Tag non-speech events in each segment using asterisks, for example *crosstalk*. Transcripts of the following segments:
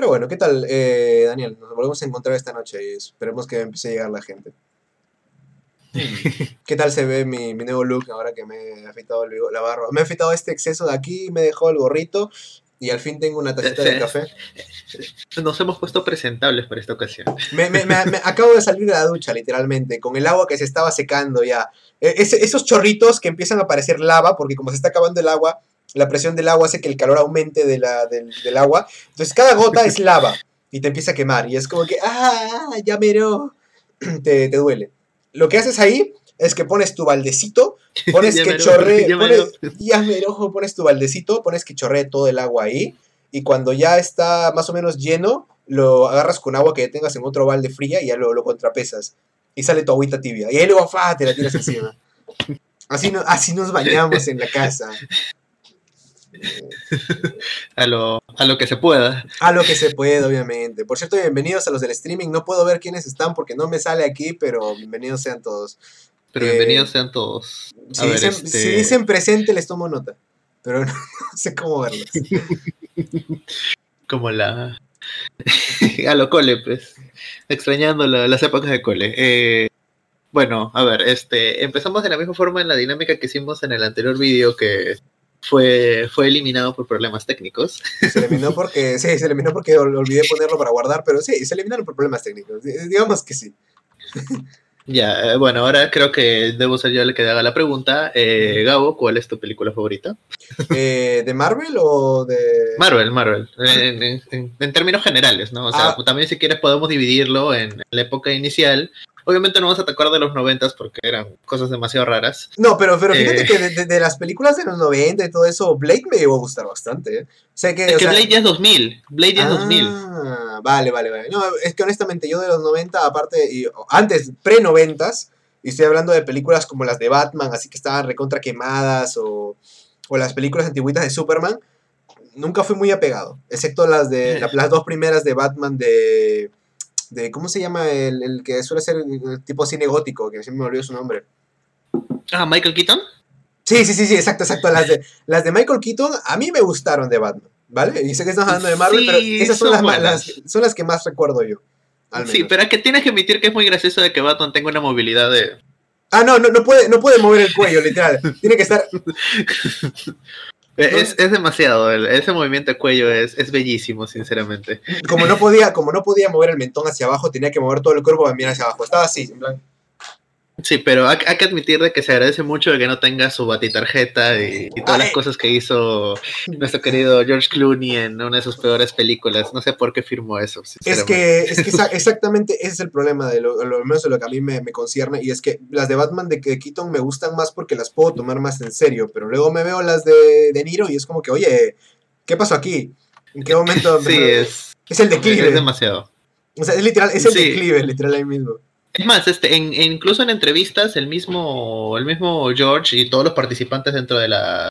Pero bueno, ¿qué tal, eh, Daniel? Nos volvemos a encontrar esta noche y esperemos que empiece a llegar la gente. *laughs* ¿Qué tal se ve mi, mi nuevo look ahora que me he afeitado el la barba? Me he afeitado este exceso de aquí, me dejó el gorrito y al fin tengo una tacita de *laughs* café. Nos hemos puesto presentables para esta ocasión. Me, me- me- acabo de salir de la ducha, literalmente, con el agua que se estaba secando ya. E- ese- esos chorritos que empiezan a parecer lava, porque como se está acabando el agua, la presión del agua hace que el calor aumente de la, del, del agua. Entonces cada gota es lava y te empieza a quemar. Y es como que, ah, ya mero, *clears throat* te, te duele. Lo que haces ahí es que pones tu baldecito, *laughs* pones Ya que chorree, ya pones, mero. ya mero, pones tu baldecito, pones que chorree todo el agua ahí. Y cuando ya está más o menos lleno, lo agarras con agua que tengas en otro balde fría y ya lo, lo contrapesas. Y sale tu agüita tibia. Y ahí luego, ¡fa! te la tiras encima. *laughs* Así, no, así nos bañamos en la casa. *laughs* A lo, a lo que se pueda. A lo que se puede, obviamente. Por cierto, bienvenidos a los del streaming. No puedo ver quiénes están porque no me sale aquí, pero bienvenidos sean todos. Pero Eh, bienvenidos sean todos. A Si, ver, dicen, este, si dicen presente, les tomo nota. Pero *laughs* no, sé cómo verlos. *laughs* Como la. a lo cole, pues. Extrañando la- las épocas de cole. Eh, bueno, a ver, este. Empezamos de la misma forma en la dinámica que hicimos en el anterior vídeo que fue, fue eliminado por problemas técnicos. Se eliminó *laughs* porque, sí, se eliminó porque ol- olvidé ponerlo para guardar, pero sí, se eliminaron por problemas técnicos. Di- Digamos que sí. *laughs* Ya, eh, bueno, ahora creo que debo ser yo el que haga la pregunta. Eh, Gabo, ¿cuál es tu película favorita? Eh, ¿De Marvel o de...? Marvel, Marvel. En, en- en- en términos generales, ¿no? O sea, Ah. también si quieres podemos dividirlo en la época inicial. Obviamente no vamos a atacar de los noventas porque eran cosas demasiado raras. No, pero, pero fíjate Eh. que de, de- de las películas de los 90 y todo eso, Blade me llegó a gustar bastante. ¿eh? O sea que, Es o que sea- Blade ya es 2000. Blade ya es 2000. Ah, vale, vale, vale. No, es que honestamente yo de los 90, aparte, y antes, pre-noventas, y estoy hablando de películas como las de Batman, así que estaban recontra quemadas, o, o las películas antiguitas de Superman, nunca fui muy apegado, excepto las de la- las dos primeras de Batman de... de ¿Cómo se llama el, el que suele ser el tipo cine gótico? Que siempre me olvidó su nombre. Ah, Michael Keaton. Sí, sí, sí, sí, exacto, exacto. Las de, las de Michael Keaton a mí me gustaron de Batman, ¿vale? Y sé que estamos hablando de Marvel, Sí, pero esas son son las, las- son las que más recuerdo yo. Sí, pero es que tienes que admitir que es muy gracioso de que Batman tenga una movilidad de... Ah, no, no, no puede, no puede mover el cuello, literal. Tiene que estar. *laughs* Es, es demasiado, el- ese movimiento de cuello es, es bellísimo, sinceramente. Como no podía, como no podía mover el mentón hacia abajo, tenía que mover todo el cuerpo para mirar hacia abajo. Estaba así, en plan. Sí, pero hay, hay que admitir de que se agradece mucho de que no tenga su batitarjeta y, y todas las cosas que hizo nuestro querido George Clooney en una de sus peores películas. No sé por qué firmó eso. Es que, es que exa- exactamente ese es el problema de lo, lo menos de lo que a mí me, me concierne. Y es que las de Batman de, de Keaton me gustan más porque las puedo tomar más en serio. Pero luego me veo las de, de Niro y es como que, oye, ¿qué pasó aquí? ¿En qué momento? *laughs* Sí, es, Es el es declive. demasiado. O sea, es literal, es el Sí. declive, literal ahí mismo. Es más, este, en, en- incluso en entrevistas, el mismo, el mismo George y todos los participantes dentro de la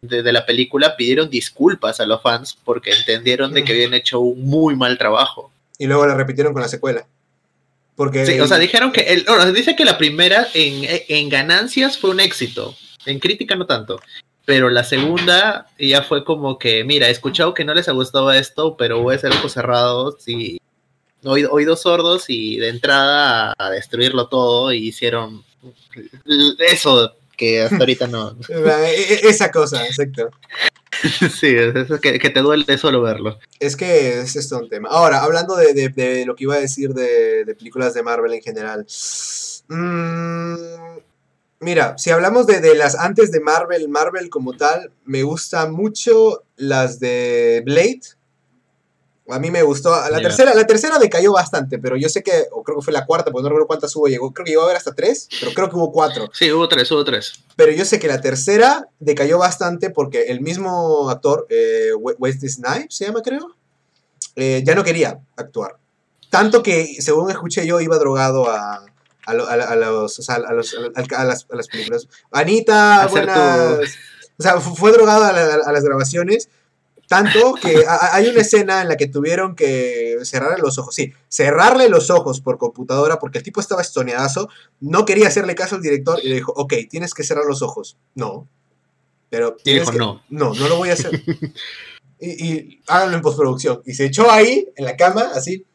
de, de la película pidieron disculpas a los fans porque entendieron de que habían hecho un muy mal trabajo. Y luego la repitieron con la secuela. Porque. Sí, o sea, dijeron que el, no, dice que la primera en, en ganancias fue un éxito, en crítica no tanto. Pero la segunda ya fue como que, mira, he escuchado que no les ha gustado esto, pero voy a hacer ojos cerrados y oído- oídos sordos y de entrada a, destruirlo todo y hicieron eso que hasta ahorita no. *laughs* E- e- Esa cosa, exacto. *laughs* sí, es que, que te duele solo verlo. Es que es esto un tema. Ahora, hablando de, de- de lo que iba a decir de, de películas de Marvel en general. mm, mira, si hablamos de, de las antes de Marvel, Marvel como tal, me gustan mucho las de Blade. A mí me gustó. La tercera, la tercera decayó bastante, pero yo sé que, o creo que fue la cuarta, porque no recuerdo cuántas hubo. Llegó, creo que llegó a haber hasta tres, pero creo que hubo cuatro. Sí, hubo tres, hubo tres. Pero yo sé que la tercera decayó bastante porque el mismo actor, eh, We- Wesley Snipes se llama, creo, eh, ya no quería actuar. Tanto que, según escuché yo, iba drogado a, a, lo- a la- a los, o sea, a, los- las, a las películas. Anita, buenas. O sea, fu- fue drogado a, la- a las grabaciones. Tanto que *laughs* hay una escena en la que tuvieron que cerrarle los ojos. Sí, cerrarle los ojos por computadora porque el tipo estaba estoneadazo. No quería hacerle caso al director y le dijo, ok, tienes que cerrar los ojos. No. Pero. Tienes dijo, que- no. No, no lo voy a hacer. *laughs* y, y háganlo en postproducción. Y se echó ahí, en la cama, así.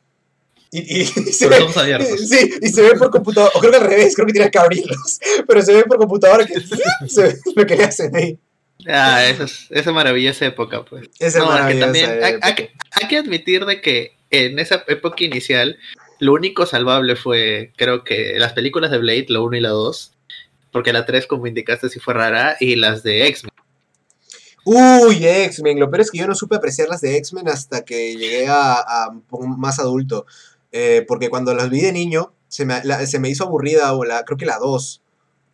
Y, y *laughs* se, ve, sí, y se ve por computador, o creo que al revés, creo que tiene que abrirlos, pero se ve por computadora que se ve lo que le hacen ahí. Ah, esa es, esa maravillosa época, pues. Esa no, maravillosa también época. Hay, hay, hay, que admitir de que en esa época inicial, lo único salvable fue, creo que las películas de Blade, la 1 y la 2, porque la 3, como indicaste, sí fue rara, y las de X-Men. Uy, X-Men. Lo peor es que yo no supe apreciar las de X-Men hasta que llegué a, a, más adulto. Eh, porque cuando las vi de niño, se me, la, se me hizo aburrida, o la, creo que la 2.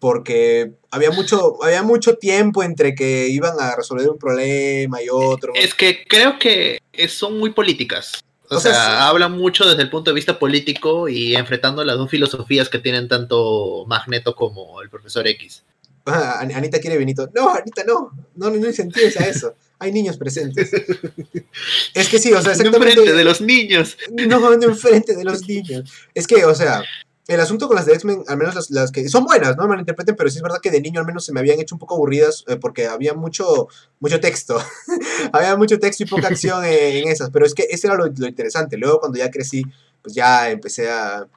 Porque había mucho, había mucho tiempo entre que iban a resolver un problema y otro. Es que creo que son muy políticas. O, o sea, sea sí. hablan mucho desde el punto de vista político y enfrentando las dos filosofías que tienen tanto Magneto como el profesor X. Ah, Anita quiere Benito. No, Anita, no. No, no incentives a eso. Hay niños presentes. *laughs* es que sí, o sea, exactamente. No enfrente de los niños. No, no enfrente de los niños. Es que, o sea, el asunto con las de X-Men, al menos las, las, que son buenas, no me malinterpreten, pero sí es verdad que de niño al menos se me habían hecho un poco aburridas eh, porque había mucho, mucho texto. *laughs* había mucho texto y poca acción en, en, esas, pero es que ese era lo, lo, interesante. Luego, cuando ya crecí, pues ya empecé a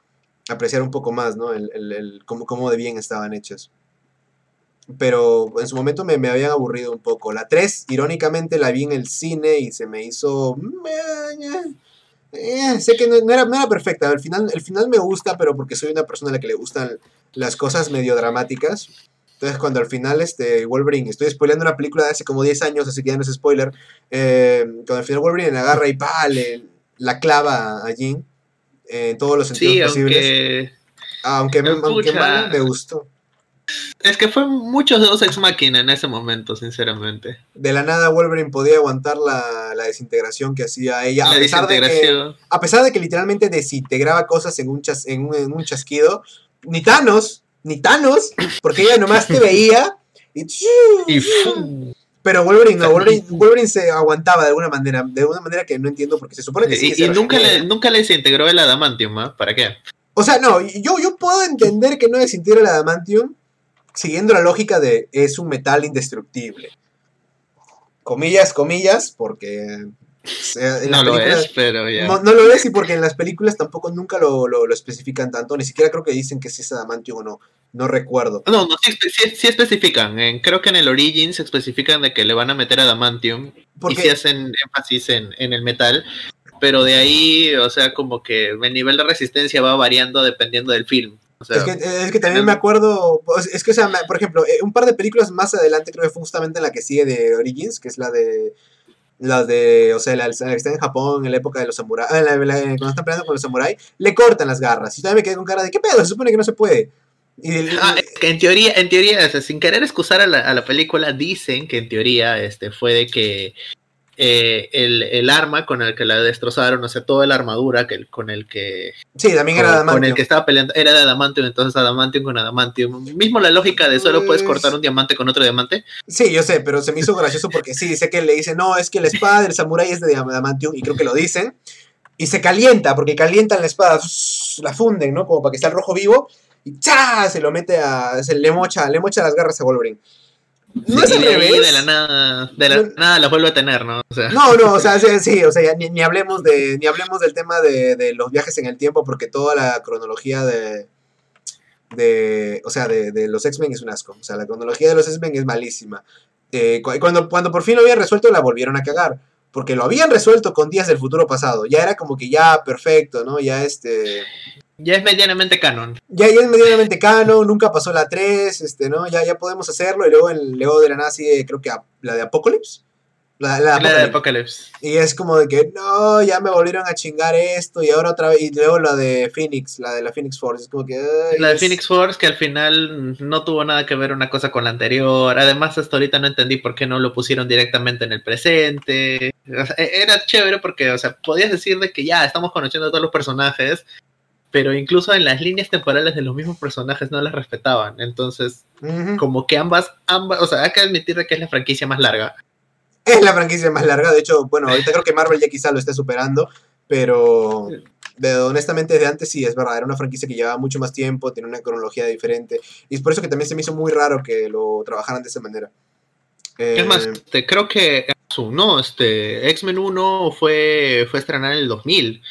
apreciar un poco más, ¿no? El, el, el cómo, cómo de bien estaban hechas pero en su momento me, me, habían aburrido un poco. La 3, irónicamente, la vi en el cine y se me hizo... Eh, sé que no, no, era, no, era, perfecta, el final, el final me gusta, pero porque soy una persona a la que le gustan las cosas medio dramáticas. Entonces, cuando al final este, Wolverine, estoy spoileando una película de hace como 10 años, así que ya no es spoiler, eh, cuando al final Wolverine agarra y pa, le, la clava a Jean eh, en todos los sentidos sí, posibles. Aunque, aunque, aunque mal, me gustó. Es que fue muchos dos ex máquina en ese momento, sinceramente. De la nada Wolverine podía aguantar la, la desintegración que hacía ella. La a pesar, de que, a pesar de que literalmente desintegraba cosas en un, chas, en un, en un chasquido. Ni Thanos, ni Thanos, porque ella nomás te veía y... y pero Wolverine no, Wolverine, Wolverine, se aguantaba de alguna manera, de una manera que no entiendo porque se supone que sí. Y, y nunca, le, nunca le desintegró el adamantium, ¿eh? ¿para qué? O sea, no, yo, yo puedo entender que no desintegre el adamantium, siguiendo la lógica de es un metal indestructible. Comillas, comillas, porque... no lo es, pero ya. No, no, lo es y porque en las películas tampoco nunca lo, lo, lo, especifican tanto, ni siquiera creo que dicen que si es adamantium o no, no recuerdo. No, no, sí, sí, sí especifican, en, creo que en el Origins especifican de que le van a meter adamantium porque... y sí hacen énfasis en, en el metal, pero de ahí, o sea, como que el nivel de resistencia va variando dependiendo del film. O sea, es, que, es, que, también me acuerdo, es que, o sea, por ejemplo, eh, un par de películas más adelante, creo que fue justamente en la que sigue de Origins, que es la de, la de, o sea, la, la que está en Japón en la época de los samuráis, ah, cuando están peleando con los samuráis, le cortan las garras. Y todavía me quedé con cara de, ¿qué pedo? Se supone que no se puede. Y, ah, es que en teoría, en teoría, o sea, sin querer excusar a la, a la, película, dicen que en teoría este, fue de que eh, el, el, arma con el que la destrozaron, o sea, toda la armadura que, con el que... Sí, también era adamantium. Con el que estaba peleando, era de adamantium, entonces adamantium con adamantium. Mismo la lógica de solo puedes cortar un diamante con otro diamante. Sí, yo sé, pero se me hizo gracioso porque sí, sé que le dicen, no, es que la espada del samurái es de adamantium, y creo que lo dicen. Y se calienta, porque calientan la espada, la funden, ¿no? Como para que esté el rojo vivo, y ¡cha! Se lo mete a... se le mocha, le mocha las garras a Wolverine. No sí, es al revés. De la nada, de la no, nada lo vuelve a tener, ¿no? O sea. No, no, o sea, sí, sí o sea, ni, ni, hablemos de, ni hablemos del tema de, de, los viajes en el tiempo, porque toda la cronología de, de o sea, de, de los X-Men es un asco. O sea, la cronología de los X-Men es malísima. Eh, cuando, cuando por fin lo habían resuelto, la volvieron a cagar. Porque lo habían resuelto con días del futuro pasado. Ya era como que ya perfecto, ¿no? Ya este. Ya es medianamente canon. Ya, ya es medianamente canon, nunca pasó la 3, este, ¿no? Ya, ya podemos hacerlo. Y luego, el, luego de la sigue, creo que a, la de Apocalypse. La, la, la, de Apocalypse. Y es como de que, no, ya me volvieron a chingar esto. Y ahora otra vez. Y luego la de Phoenix, la de la Phoenix Force. Es como que. Ay, la de es... Phoenix Force, que al final no tuvo nada que ver una cosa con la anterior. Además, hasta ahorita no entendí por qué no lo pusieron directamente en el presente. O sea, era chévere porque, o sea, podías decir de que ya estamos conociendo a todos los personajes pero incluso en las líneas temporales de los mismos personajes no las respetaban. Entonces, uh -huh. como que ambas, ambas, o sea, hay que admitir que es la franquicia más larga. Es la franquicia más larga, de hecho, bueno, ahorita creo que Marvel ya quizá lo esté superando, pero de, honestamente desde antes sí, es verdad, era una franquicia que llevaba mucho más tiempo, tenía una cronología diferente, y es por eso que también se me hizo muy raro que lo trabajaran de esa manera. Eh, es más, te, creo que no, este, X-Men 1 fue, fue estrenada en el 2000.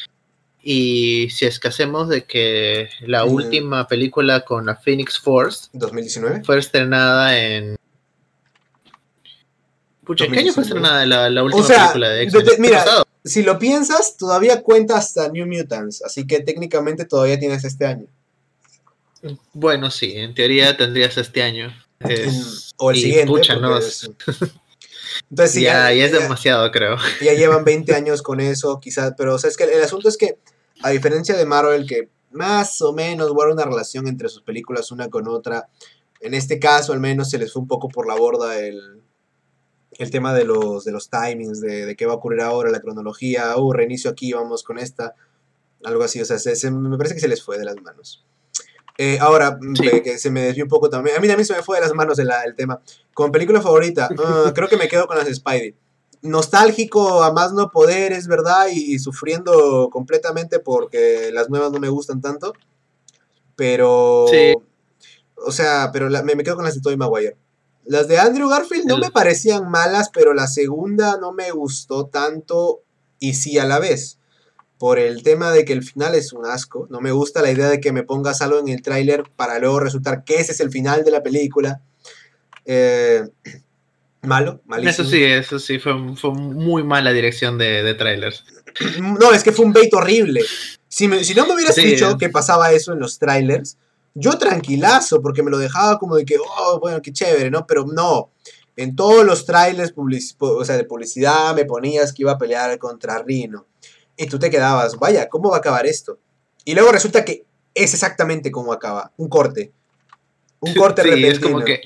Y si es que hacemos de que la Mm. última película con la Phoenix Force 2019. fue estrenada en. Pucha, ¿en ¿qué año fue 2019? estrenada la, la última sea, película de X-Men? mira, Pasado. Si lo piensas, todavía cuenta hasta New Mutants, así que técnicamente todavía tienes este año. Bueno, sí, en teoría tendrías este año. Es- o el y siguiente. pucha, no, es- Entonces, sí, ya, ya es demasiado, creo. ya llevan 20 años con eso, quizás, pero o sea, es que el asunto es que, a diferencia de Marvel, que más o menos guarda una relación entre sus películas una con otra, en este caso al menos se les fue un poco por la borda el, el tema de los, de los timings, de, de qué va a ocurrir ahora, la cronología, uh, reinicio aquí, vamos con esta, algo así, o sea, se- se- me parece que se les fue de las manos. Eh, ahora, mm, Sí. que- se me desvió un poco también. A mí también se me fue de las manos el, el tema. Como película favorita, *laughs* ah, creo que me quedo con las de Spidey nostálgico a más no poder, es verdad, y, y sufriendo completamente porque las nuevas no me gustan tanto. Pero. Sí. O sea, pero la- me, me quedo con las de Tobey Maguire. Las de Andrew Garfield no El- me parecían malas, pero la segunda no me gustó tanto y sí a la vez. Por el tema de que el final es un asco. No me gusta la idea de que me pongas algo en el tráiler para luego resultar que ese es el final de la película. Eh, malo, malísimo. Eso sí, eso sí, fue, fue muy mala dirección de, de trailers. *clears throat* No, es que fue un bait horrible. Si, me- si no me hubieras Sí. dicho que pasaba eso en los trailers, yo tranquilazo, porque me lo dejaba como de que, oh, bueno, qué chévere, ¿no? Pero no. En todos los trailers o sea, de publicidad me ponías que iba a pelear contra Rino. Y tú te quedabas, vaya, ¿cómo va a acabar esto? Y luego resulta que es exactamente como acaba. Un corte. Un corte Sí, repentino. es como que.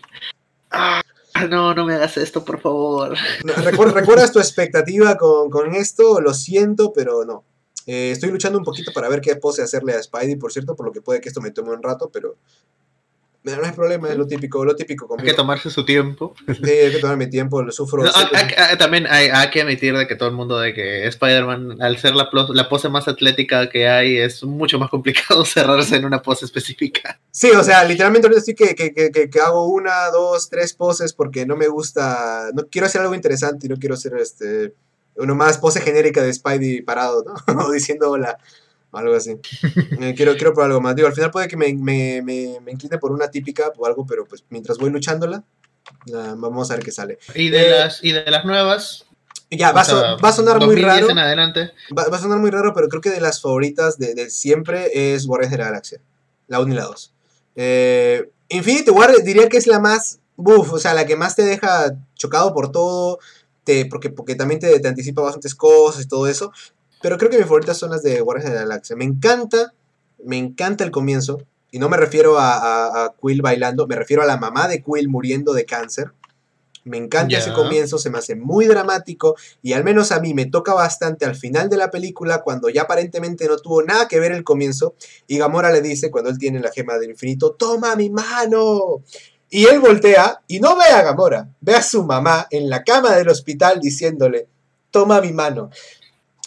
Ah, *laughs* no, no me hagas esto, por favor. ¿Recuerdas tu expectativa con, con esto? Lo siento, pero no. Eh, estoy luchando un poquito para ver qué pose hacerle a Spidey, por cierto, por lo que puede que esto me tome un rato, pero no hay problema, es lo típico, lo típico Hay que conmigo. tomarse su tiempo. Sí, hay que tomarme tiempo, lo sufro. No, hay- también hay, hay que admitir de que todo el mundo de que Spider-Man, al ser la, la pose más atlética que hay, es mucho más complicado *laughs* cerrarse en una pose específica. Sí, o sea, literalmente ahorita sí que, que, que, hago una, dos, tres poses porque no me gusta, no quiero hacer algo interesante y no quiero hacer este, uno más pose genérica de Spidey parado, ¿no? *laughs* o diciendo hola, algo así. Eh, quiero, quiero por algo más. Digo, al final puede que me, me, me, me incline por una típica o algo, pero pues mientras voy luchándola, vamos a ver qué sale. Y de, Eh, las, y de las nuevas. Ya, va, sea, va a sonar muy 2010 raro. en adelante. Va, va a sonar muy raro, pero creo que de las favoritas de, de siempre es Guardianes de la Galaxia. La 1 y la 2. Eh, Infinity War diría que es la más. Buf, o sea, la que más te deja chocado por todo. Te, porque, porque también te, te anticipa bastantes cosas y todo eso. Pero creo que mis favoritas son las de Guardianes de la Galaxia. Me encanta. Me encanta el comienzo. Y no me refiero a, a- a Quill bailando, me refiero a la mamá de Quill muriendo de cáncer. Me encanta ese comienzo, se me hace muy dramático y al menos a mí me toca bastante al final de la película cuando ya aparentemente no tuvo nada que ver el comienzo y Gamora le dice cuando él tiene la gema del infinito, toma mi mano. Y él voltea y no ve a Gamora, ve a su mamá en la cama del hospital diciéndole, toma mi mano.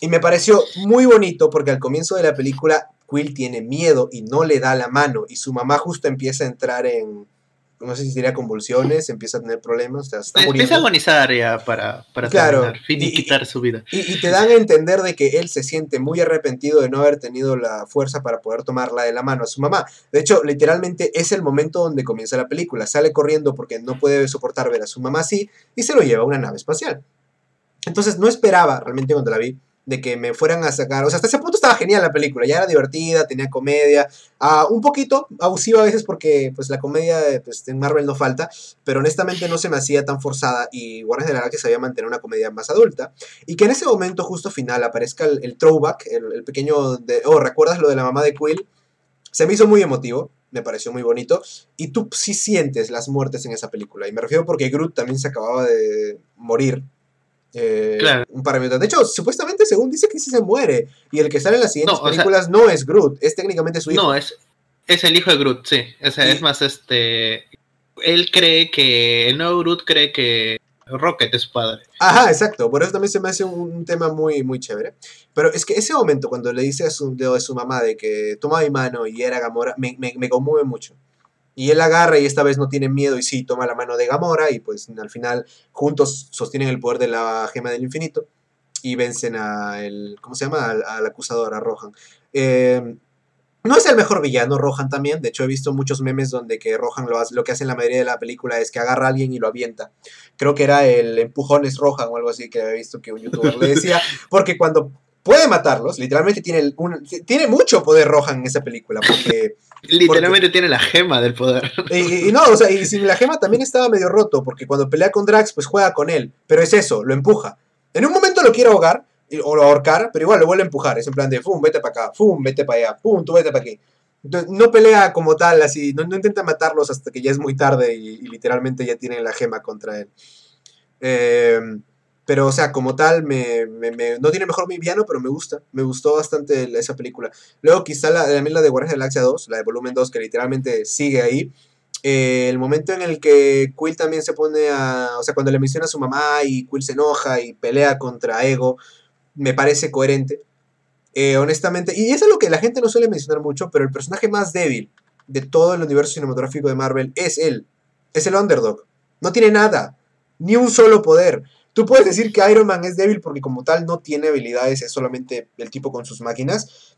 Y me pareció muy bonito porque al comienzo de la película Quill tiene miedo y no le da la mano y su mamá justo empieza a entrar en, no sé si diría convulsiones, empieza a tener problemas, o sea, está. Empieza a agonizar ya para, para Claro. terminar, finiquitar su vida. Y, y te dan a entender de que él se siente muy arrepentido de no haber tenido la fuerza para poder tomarla de la mano a su mamá. De hecho, literalmente es el momento donde comienza la película. Sale corriendo porque no puede soportar ver a su mamá así y se lo lleva a una nave espacial. Entonces no esperaba realmente cuando la vi de que me fueran a sacar, o sea, hasta ese punto estaba genial la película, ya era divertida, tenía comedia, ah, un poquito abusiva a veces porque pues la comedia pues, en Marvel no falta, pero honestamente no se me hacía tan forzada y Guardianes de la Galaxia sabía mantener una comedia más adulta y que en ese momento justo final aparezca el, throwback, el, el pequeño de, oh, ¿recuerdas lo de la mamá de Quill? Se me hizo muy emotivo, me pareció muy bonito y tú sí sientes las muertes en esa película y me refiero porque Groot también se acababa de morir. Eh, Claro. un par de hecho, supuestamente, según dice que sí se muere. Y el que sale en las siguientes No, o sea- películas no es Groot, es técnicamente su hijo. No, es, es el hijo de Groot, sí. O sea, es más, este. Él cree que. El nuevo Groot cree que Rocket es su padre. Ajá, exacto. Por eso también se me hace un, un tema muy, muy chévere. Pero es que ese momento, cuando le dice a su, de, a su mamá de que toma mi mano y era Gamora, me, me, me conmueve mucho. Y él agarra y esta vez no tiene miedo y sí toma la mano de Gamora y pues al final juntos sostienen el poder de la gema del infinito y vencen a el, ¿cómo se llama? Al, al acusador, a Rohan. Eh, no es el mejor villano, Rohan también. De hecho, he visto muchos memes donde que Rohan lo, hace- lo que hace en la mayoría de la película es que agarra a alguien y lo avienta. Creo que era el empujones Rohan o algo así que había visto que un youtuber le decía. *laughs* Porque cuando puede matarlos, literalmente tiene, un- tiene mucho poder Rohan en esa película. Porque *laughs* Literalmente tiene la gema del poder. *laughs* y, y no, o sea, y sin la gema también estaba medio roto, porque cuando pelea con Drax, pues juega con él. Pero es eso, lo empuja. En un momento lo quiere ahogar, o lo ahorcar, pero igual lo vuelve a empujar. Es en plan de, fum, vete para acá, fum, vete para allá, pum, tú vete para aquí. Entonces, no pelea como tal, así, no, no intenta matarlos hasta que ya es muy tarde y, y literalmente ya tienen la gema contra él. Eh, pero, o sea, como tal, me, me- no tiene mejor villano, pero me gusta. Me gustó bastante esa película. Luego, quizá la, también la de Guardianes de la Galaxia 2, la de volumen 2, que literalmente sigue ahí. Eh, el momento en el que Quill también se pone a. O sea, cuando le menciona a su mamá y Quill se enoja y pelea contra Ego, me parece coherente. Eh, honestamente, y eso es lo que la gente no suele mencionar mucho, pero el personaje más débil de todo el universo cinematográfico de Marvel es él. Es el underdog. No tiene nada. Ni un solo poder. Tú puedes decir que Iron Man es débil porque como tal no tiene habilidades, es solamente el tipo con sus máquinas.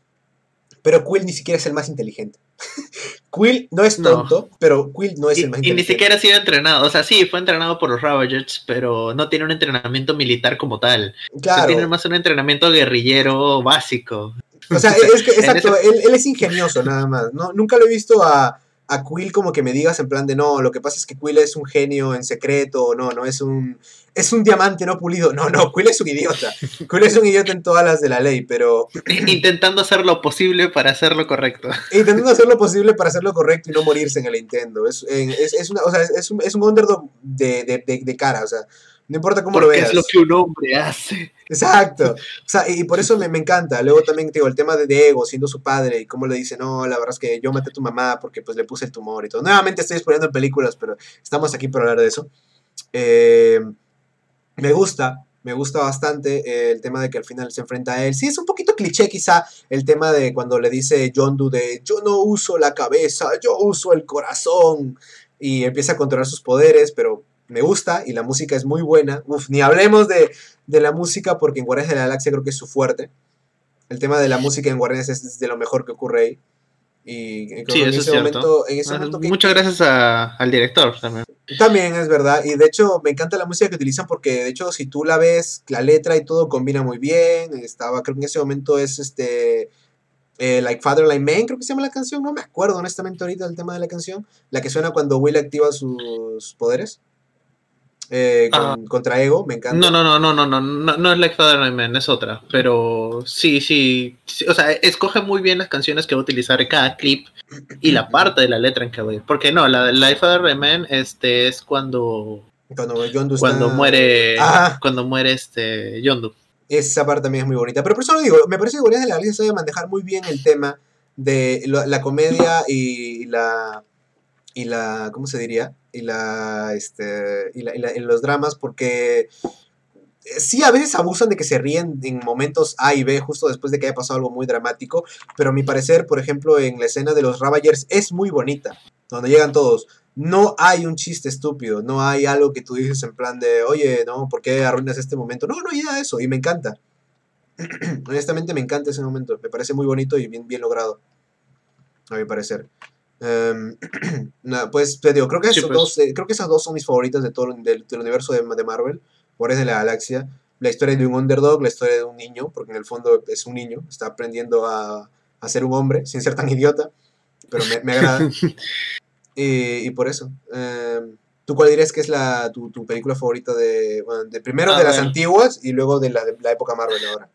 Pero Quill ni siquiera es el más inteligente. *laughs* Quill no es No. tonto, pero Quill no es Y, el más y ni inteligente. siquiera ha sido entrenado. O sea, sí, fue entrenado por los Ravagers, pero no tiene un entrenamiento militar como tal. O sea, Claro. tiene más un entrenamiento guerrillero básico. O sea, *laughs* es que, exacto, él, él es ingenioso nada más. No, nunca lo he visto a, a Quill como que me digas en plan de no, lo que pasa es que Quill es un genio en secreto, no, no es un es un diamante no pulido. No, no, Quill es un idiota. *laughs* Quill es un idiota en todas las de la ley, pero *clears throat* Intentando hacer lo posible para hacer lo correcto. *laughs* intentando hacer lo posible para hacer lo correcto y no morirse en el intento. Es, es, es una, o sea, es, es un, es un underdog de, de, de, de cara, o sea, no importa cómo lo veas. es lo que un hombre hace. Exacto. *laughs* O sea, y por eso me, me encanta. Luego también, digo, el tema de Diego siendo su padre y cómo le dice, no, la verdad es que yo maté a tu mamá porque pues le puse el tumor y todo. Nuevamente estoy exponiendo en películas, pero estamos aquí para hablar de eso. Eh, me gusta, me gusta bastante eh, el tema de que al final se enfrenta a él. Sí, es un poquito cliché quizá el tema de cuando le dice John Doe de yo no uso la cabeza, yo uso el corazón. Y empieza a controlar sus poderes, pero me gusta y la música es muy buena. Uf, ni hablemos de, de la música porque en Guardianes de la Galaxia creo que es su fuerte. El tema de la música en Guardianes es, de lo mejor que ocurre ahí. Y creo Sí, que en ese es momento, en ese Ah, momento que- Muchas gracias a- al director también. también es verdad. Y de hecho me encanta la música que utilizan porque de hecho si tú la ves, la letra y todo combina muy bien. Estaba, creo que en ese momento es este... eh, like Father, Like Man, creo que se llama la canción. No me acuerdo honestamente ahorita del tema de la canción. La que suena cuando Will activa sus poderes. Eh, con- Contra Ego, me encanta. No, no, no, no, no, no, no, no es Like Father Like Man, es otra. Pero sí, sí, sí, o sea, escoge muy bien las canciones que va a utilizar en cada clip y la parte de la letra en que va a ir. Porque no, la de Like Father Like Man este, es cuando, Cuando Doe cuando está- muere, Ah. cuando muere este Yondu. Esa parte también es muy bonita. Pero por eso lo digo, me parece que Guardianes de la Galaxia sabe manejar muy bien el tema de lo- la comedia y la. y la. ¿cómo se diría? Y la. este. y, la- y los dramas, porque. eh, Sí, a veces abusan de que se ríen en momentos A y B, justo después de que haya pasado algo muy dramático. Pero a mi parecer, por ejemplo, en la escena de los Ravagers es muy bonita. Donde llegan todos. No hay un chiste estúpido. No hay algo que tú dices en plan de, oye, no, ¿por qué arruinas este momento? No, no hay nada de eso. Y me encanta. *clears throat* Honestamente me encanta ese momento. Me parece muy bonito y bien, bien logrado. A mi parecer. Em, *clears throat* pues te digo, creo que, Sí, esos pues. dos, eh, creo que esas dos son mis favoritas de todo el- del, del universo de, de Marvel. Guardianes de la Galaxia. La historia de un underdog, la historia de un niño, porque en el fondo es un niño, está aprendiendo a, a ser un hombre sin ser tan idiota, pero me, me agrada. *laughs* y, y por eso. em, ¿Tú cuál dirías que es la, tu, tu película favorita de, bueno, de primero A de las antiguas y luego de la, de la época Marvel ahora?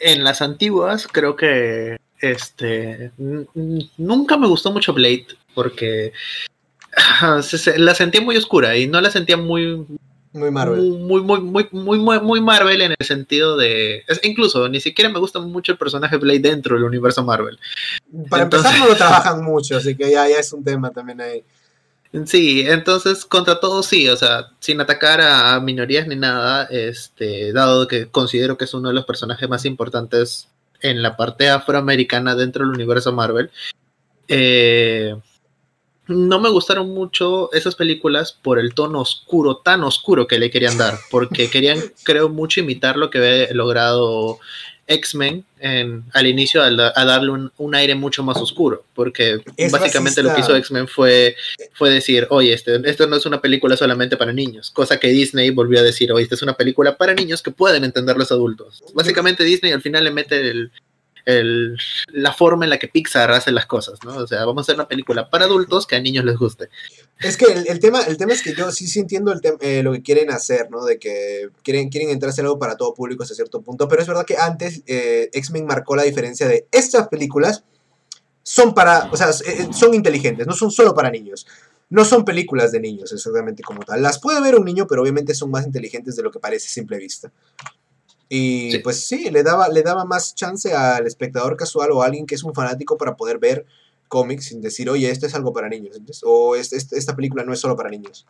En las antiguas creo que este nunca me gustó mucho Blade porque se- se- la sentía muy oscura y no la sentía muy Muy Marvel. muy muy muy muy muy muy Marvel en el sentido de es- incluso ni siquiera me gusta mucho el personaje Blade dentro del universo Marvel. Para entonces- empezar no lo *laughs* trabajan mucho, así que ya, ya es un tema también ahí. Sí, entonces contra todo sí, o sea, sin atacar a, a minorías ni nada, este, dado que considero que es uno de los personajes más importantes en la parte afroamericana dentro del universo Marvel. eh, no me gustaron mucho esas películas por el tono oscuro, tan oscuro que le querían dar, porque querían, creo, mucho imitar lo que había logrado X-Men al inicio a, darle un, aire mucho más oscuro, porque básicamente lo que hizo X-Men fue, fue decir, oye, este, esto no es una película solamente para niños, cosa que Disney volvió a decir, oye, esta es una película para niños que pueden entender los adultos. Básicamente Disney al final le mete el, la forma en la que Pixar hace las cosas, ¿no? O sea, vamos a hacer una película para adultos que a niños les guste. Es que el, tema, el tema es que yo sí, sí entiendo eh, lo que quieren hacer, ¿no? De que quieren, quieren entrar a hacer algo para todo público hasta cierto punto, pero es verdad que antes eh, X-Men marcó la diferencia de estas películas son para, o sea, eh, son inteligentes, no son solo para niños. No son películas de niños, exactamente como tal. Las puede ver un niño, pero obviamente son más inteligentes de lo que parece a simple vista. Y pues sí, le daba, le daba más chance al espectador casual o a alguien que es un fanático para poder ver cómics sin decir, oye, esto es algo para niños, o esta película no es solo para niños.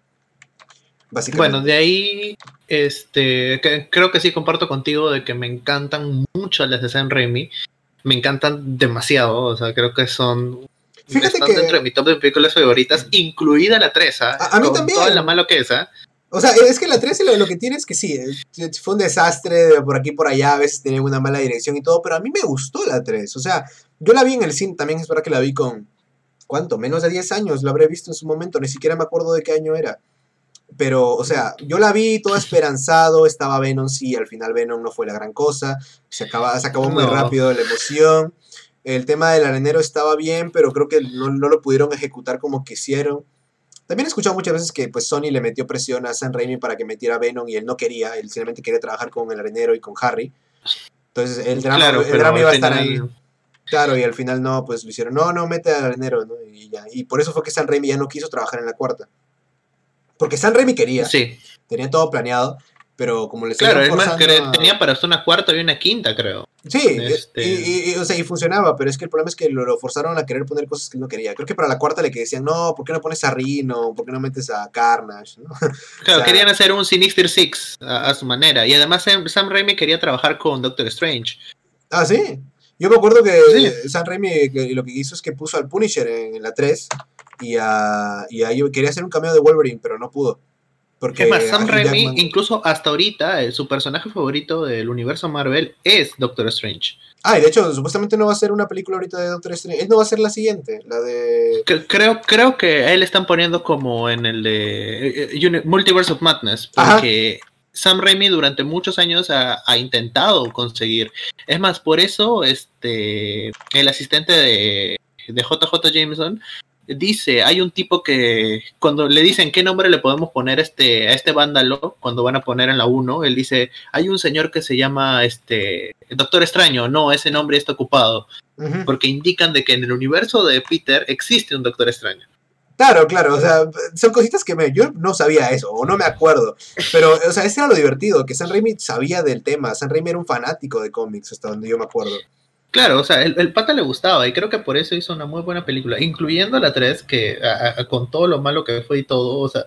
Básicamente. Bueno, de ahí, este, creo que sí comparto contigo de que me encantan mucho las de Sam Raimi, me encantan demasiado, o sea, creo que son Fíjate están dentro de mi top de películas favoritas, incluida la 3, ¿ah? a, mí también. Toda la malo que esa. O sea, es que la 13 lo, que tiene es que sí, eh, fue un desastre por aquí por allá, a veces tenía una mala dirección y todo, pero a mí me gustó la 3. O sea, yo la vi en el cine, también es verdad que la vi con, ¿cuánto? Menos de 10 años, la habré visto en su momento, ni siquiera me acuerdo de qué año era. Pero, o sea, yo la vi todo esperanzado, estaba Venom, sí, al final Venom no fue la gran cosa, se, acaba, se acabó muy rápido la emoción. El tema del arenero estaba bien, pero creo que no, no lo pudieron ejecutar como quisieron. También he escuchado muchas veces que pues Sony le metió presión a Sam Raimi para que metiera Venom y él no quería, él simplemente quería trabajar con el arenero y con Harry. Entonces el drama, iba a estar ahí. Claro, y al final no, pues lo hicieron, no, no, mete al arenero, ¿no? Y, ya. y por eso fue que Sam Raimi ya no quiso trabajar en la cuarta. Porque Sam Raimi quería. Sí. Tenía todo planeado, pero como les Claro, es más, tenía para hacer una cuarta y una quinta, creo. Sí, este y, o sea, y funcionaba, pero es que el problema es que lo, forzaron a querer poner cosas que él no quería. Creo que para la cuarta le que decían, no, ¿por qué no pones a Rino? ¿Por qué no metes a Carnage? *laughs* Claro, querían hacer un Sinister Six a, su manera. Y además Sam, Raimi quería trabajar con Doctor Strange. Ah, sí. Yo me acuerdo que Sam Raimi lo que hizo es que puso al Punisher en, la 3 y, a, y ahí quería hacer un cameo de Wolverine, pero no pudo. Porque Sam Raimi, incluso hasta ahorita, eh, su personaje favorito del universo Marvel es Doctor Strange. Ah, y de hecho, supuestamente no va a ser una película ahorita de Doctor Strange. Él no va a ser la siguiente, la de. creo, creo que a él están poniendo como en el de eh, eh, Multiverse of Madness. Porque Sam Raimi durante muchos años ha, ha, intentado conseguir. Es más, por eso este el asistente de, de JJ Jameson dice, hay un tipo que cuando le dicen qué nombre le podemos poner este, a este vándalo, cuando van a poner en la 1, él dice, hay un señor que se llama este Doctor Extraño, no, ese nombre está ocupado, porque indican de que en el universo de Peter existe un Doctor Extraño. Claro, claro, o sea, son cositas que me, yo no sabía eso, o no me acuerdo, pero, o sea, ese era lo divertido, que San Raimi sabía del tema, San Raimi era un fanático de cómics, hasta donde yo me acuerdo. Claro, o sea, el, pata le gustaba y creo que por eso hizo una muy buena película, incluyendo la 3, que con todo lo malo que fue y todo, o sea,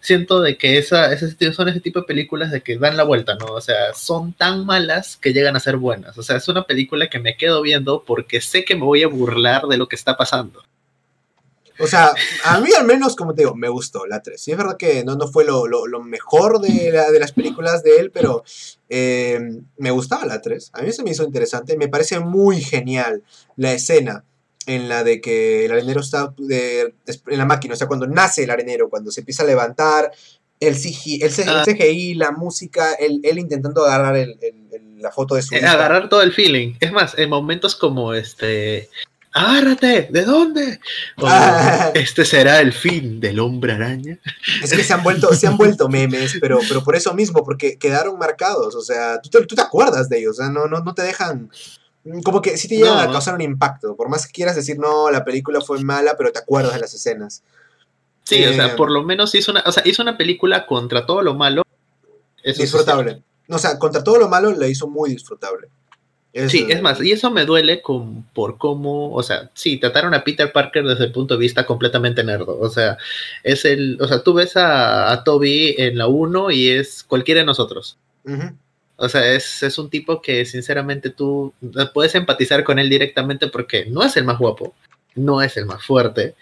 siento de que esa, ese, son ese tipo de películas de que dan la vuelta, ¿no? O sea, son tan malas que llegan a ser buenas. O sea, es una película que me quedo viendo porque sé que me voy a burlar de lo que está pasando. O sea, a mí al menos, como te digo, me gustó la 3. Sí, es verdad que no, no fue lo, mejor de, de, las películas de él, pero eh, me gustaba la 3. A mí se me hizo interesante. Me parece muy genial la escena en la de que el arenero está en la máquina, o sea, cuando nace el arenero, cuando se empieza a levantar, el CGI, el CGI la música, él, intentando agarrar la foto de su... Eh, agarrar todo el feeling. Es más, en momentos como este agárrate, ¿de dónde? Ah. este será el fin del hombre araña. Es que se han vuelto, se han vuelto memes, pero, pero por eso mismo, porque quedaron marcados, o sea, tú te, tú te acuerdas de ellos, o sea, no, no, no te dejan... Como que sí te llegan a causar un impacto, por más que quieras decir, no, la película fue mala, pero te acuerdas de las escenas. Sí, o sea, eh, por lo menos hizo una, o sea, hizo una película contra todo lo malo. disfrutable. o sea, contra todo lo malo la hizo muy disfrutable sí, es más, y eso me duele con, por cómo, o sea, sí, trataron a Peter Parker desde el punto de vista completamente nerdo. O sea, es el, o sea, tú ves a, Toby en la 1 y es cualquiera de nosotros. O sea, es, es, un tipo que sinceramente tú puedes empatizar con él directamente porque no es el más guapo, no es el más fuerte,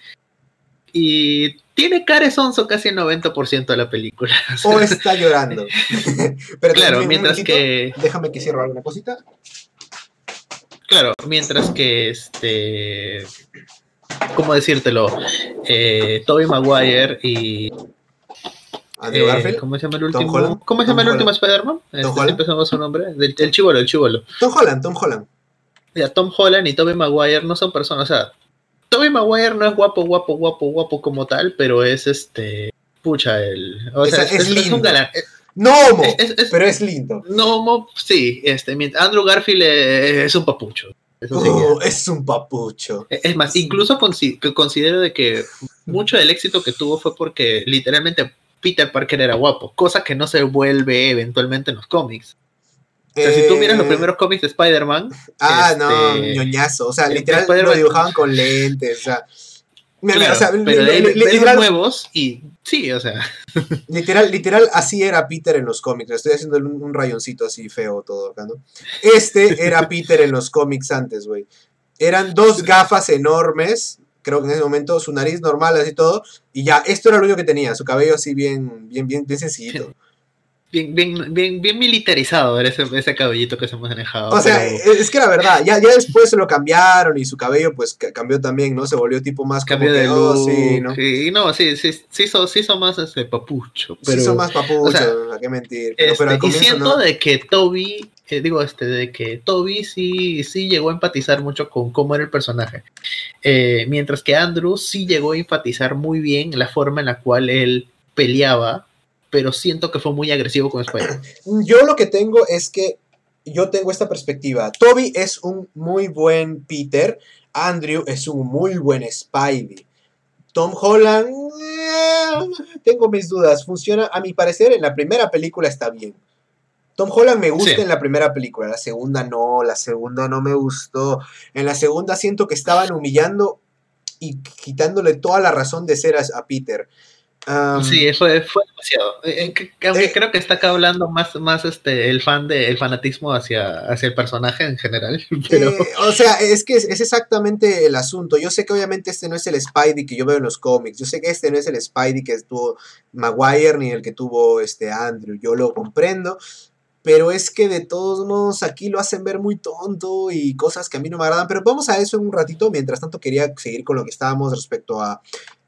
Y tiene Care Sonso casi el 90% de la película. *laughs* O está llorando. *laughs* Pero claro, mientras que. Déjame que cierro alguna cosita. Claro, mientras que este. ¿Cómo decírtelo? Eh, Toby Maguire y. Andrew eh, Garfield. ¿Cómo se llama el último? ¿Cómo se llama el último Spider-Man? Este, empezamos su nombre. el chivolo, el chivolo. Tom Holland, Tom Holland. Ya, Tom Holland y Toby Maguire no son personas, o sea, Toby Maguire no es guapo, guapo, guapo, guapo como tal, pero es este. Pucha, el. O sea, es, lindo. un galán. No homo, pero es lindo. No homo, sí. Este, Andrew Garfield es un papucho. Oh, es un papucho. Es más, incluso considero de que mucho del éxito que tuvo fue porque literalmente Peter Parker era guapo, cosa que no se vuelve eventualmente en los cómics si tú miras los eh, primeros cómics de Spider-Man. Ah, no, este, ñoñazo. O sea, literal lo dibujaban con lentes. O sea. O sea, pero literal, nuevos y sí, o sea. *laughs* Literal, literal, así era Peter en los cómics. Estoy haciendo un, rayoncito así feo todo acá, ¿no? Este era Peter en los cómics antes, güey. Eran dos gafas enormes, creo que en ese momento su nariz normal así todo, y ya, esto era lo único que tenía, su cabello así bien, bien, bien, bien sencillito bien, bien, bien, bien militarizado ese, ese cabellito que se hemos manejado. O sea, es que la verdad, ya, ya después se lo cambiaron y su cabello pues cambió también, ¿no? Se volvió tipo más cambió de oh, sí, ¿no? Sí, no, sí, sí, sí, hizo, sí hizo más este papucho. Pero, sí hizo más papucho, a qué mentir. Pero, este, y siento de que Toby, eh, digo, este, de que Toby sí, sí llegó a empatizar mucho con cómo era el personaje. Eh, mientras que Andrew sí llegó a enfatizar muy bien la forma en la cual él peleaba pero siento que fue muy agresivo con Spider. Yo lo que tengo es que yo tengo esta perspectiva. Toby es un muy buen Peter, Andrew es un muy buen Spidey. Tom Holland, eh, tengo mis dudas. Funciona, a mi parecer, en la primera película está bien. Tom Holland me gusta en la primera película, la segunda no, la segunda no me gustó. En la segunda siento que estaban humillando y quitándole toda la razón de ser a Peter sí, fue, fue demasiado. Eh, eh, eh, creo que está acá hablando más, más este, el fan de, el fanatismo hacia, hacia el personaje en general. *laughs* Pero... o sea, es que es, exactamente el asunto. Yo sé que obviamente este no es el Spidey que yo veo en los cómics. Yo sé que este no es el Spidey que tuvo Maguire ni el que tuvo este Andrew. Yo lo comprendo. Pero es que de todos modos aquí lo hacen ver muy tonto y cosas que a mí no me agradan. Pero vamos a eso en un ratito. Mientras tanto quería seguir con lo que estábamos respecto a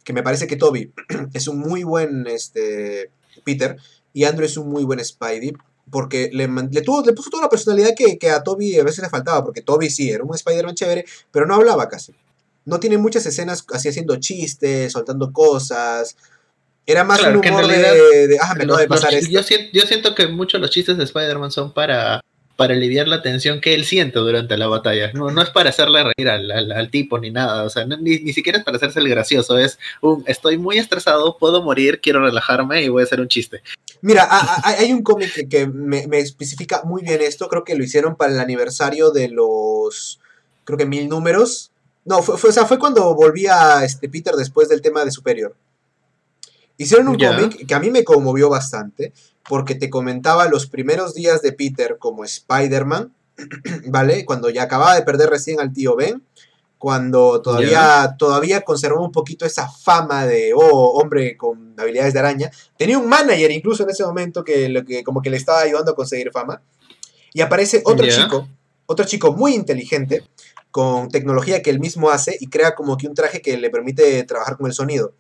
que me parece que Toby *clears throat* es un muy buen este, Peter y Andrew es un muy buen Spidey. Porque le, le, tuvo, le puso toda la personalidad que, que, a Toby a veces le faltaba. Porque Toby sí era un Spider-Man chévere, pero no hablaba casi. No tiene muchas escenas así haciendo chistes, soltando cosas. Era más un humor de, Ah, me de pasar esto. Yo, siento, yo siento que muchos de los chistes de Spider-Man son para para aliviar la tensión que él siente durante la batalla. No, no es para hacerle reír al, tipo ni nada, o sea, ni, siquiera es para hacerse el gracioso, es un estoy muy estresado, puedo morir, quiero relajarme y voy a hacer un chiste. Mira, hay un cómic que, me, especifica muy bien esto, creo que lo hicieron para el aniversario de los, creo que mil números. No, fue, fue, o sea, fue cuando volvía este Peter después del tema de Superior. Hicieron un cómic que a mí me conmovió bastante, porque te comentaba los primeros días de Peter como Spider-Man, *clears throat* ¿vale? Cuando ya acababa de perder recién al tío Ben, cuando todavía, todavía conservaba un poquito esa fama de, oh, hombre con habilidades de araña. Tenía un manager incluso en ese momento que, lo que como que le estaba ayudando a conseguir fama. Y aparece otro chico, otro chico muy inteligente, con tecnología que él mismo hace y crea como que un traje que le permite trabajar con el sonido.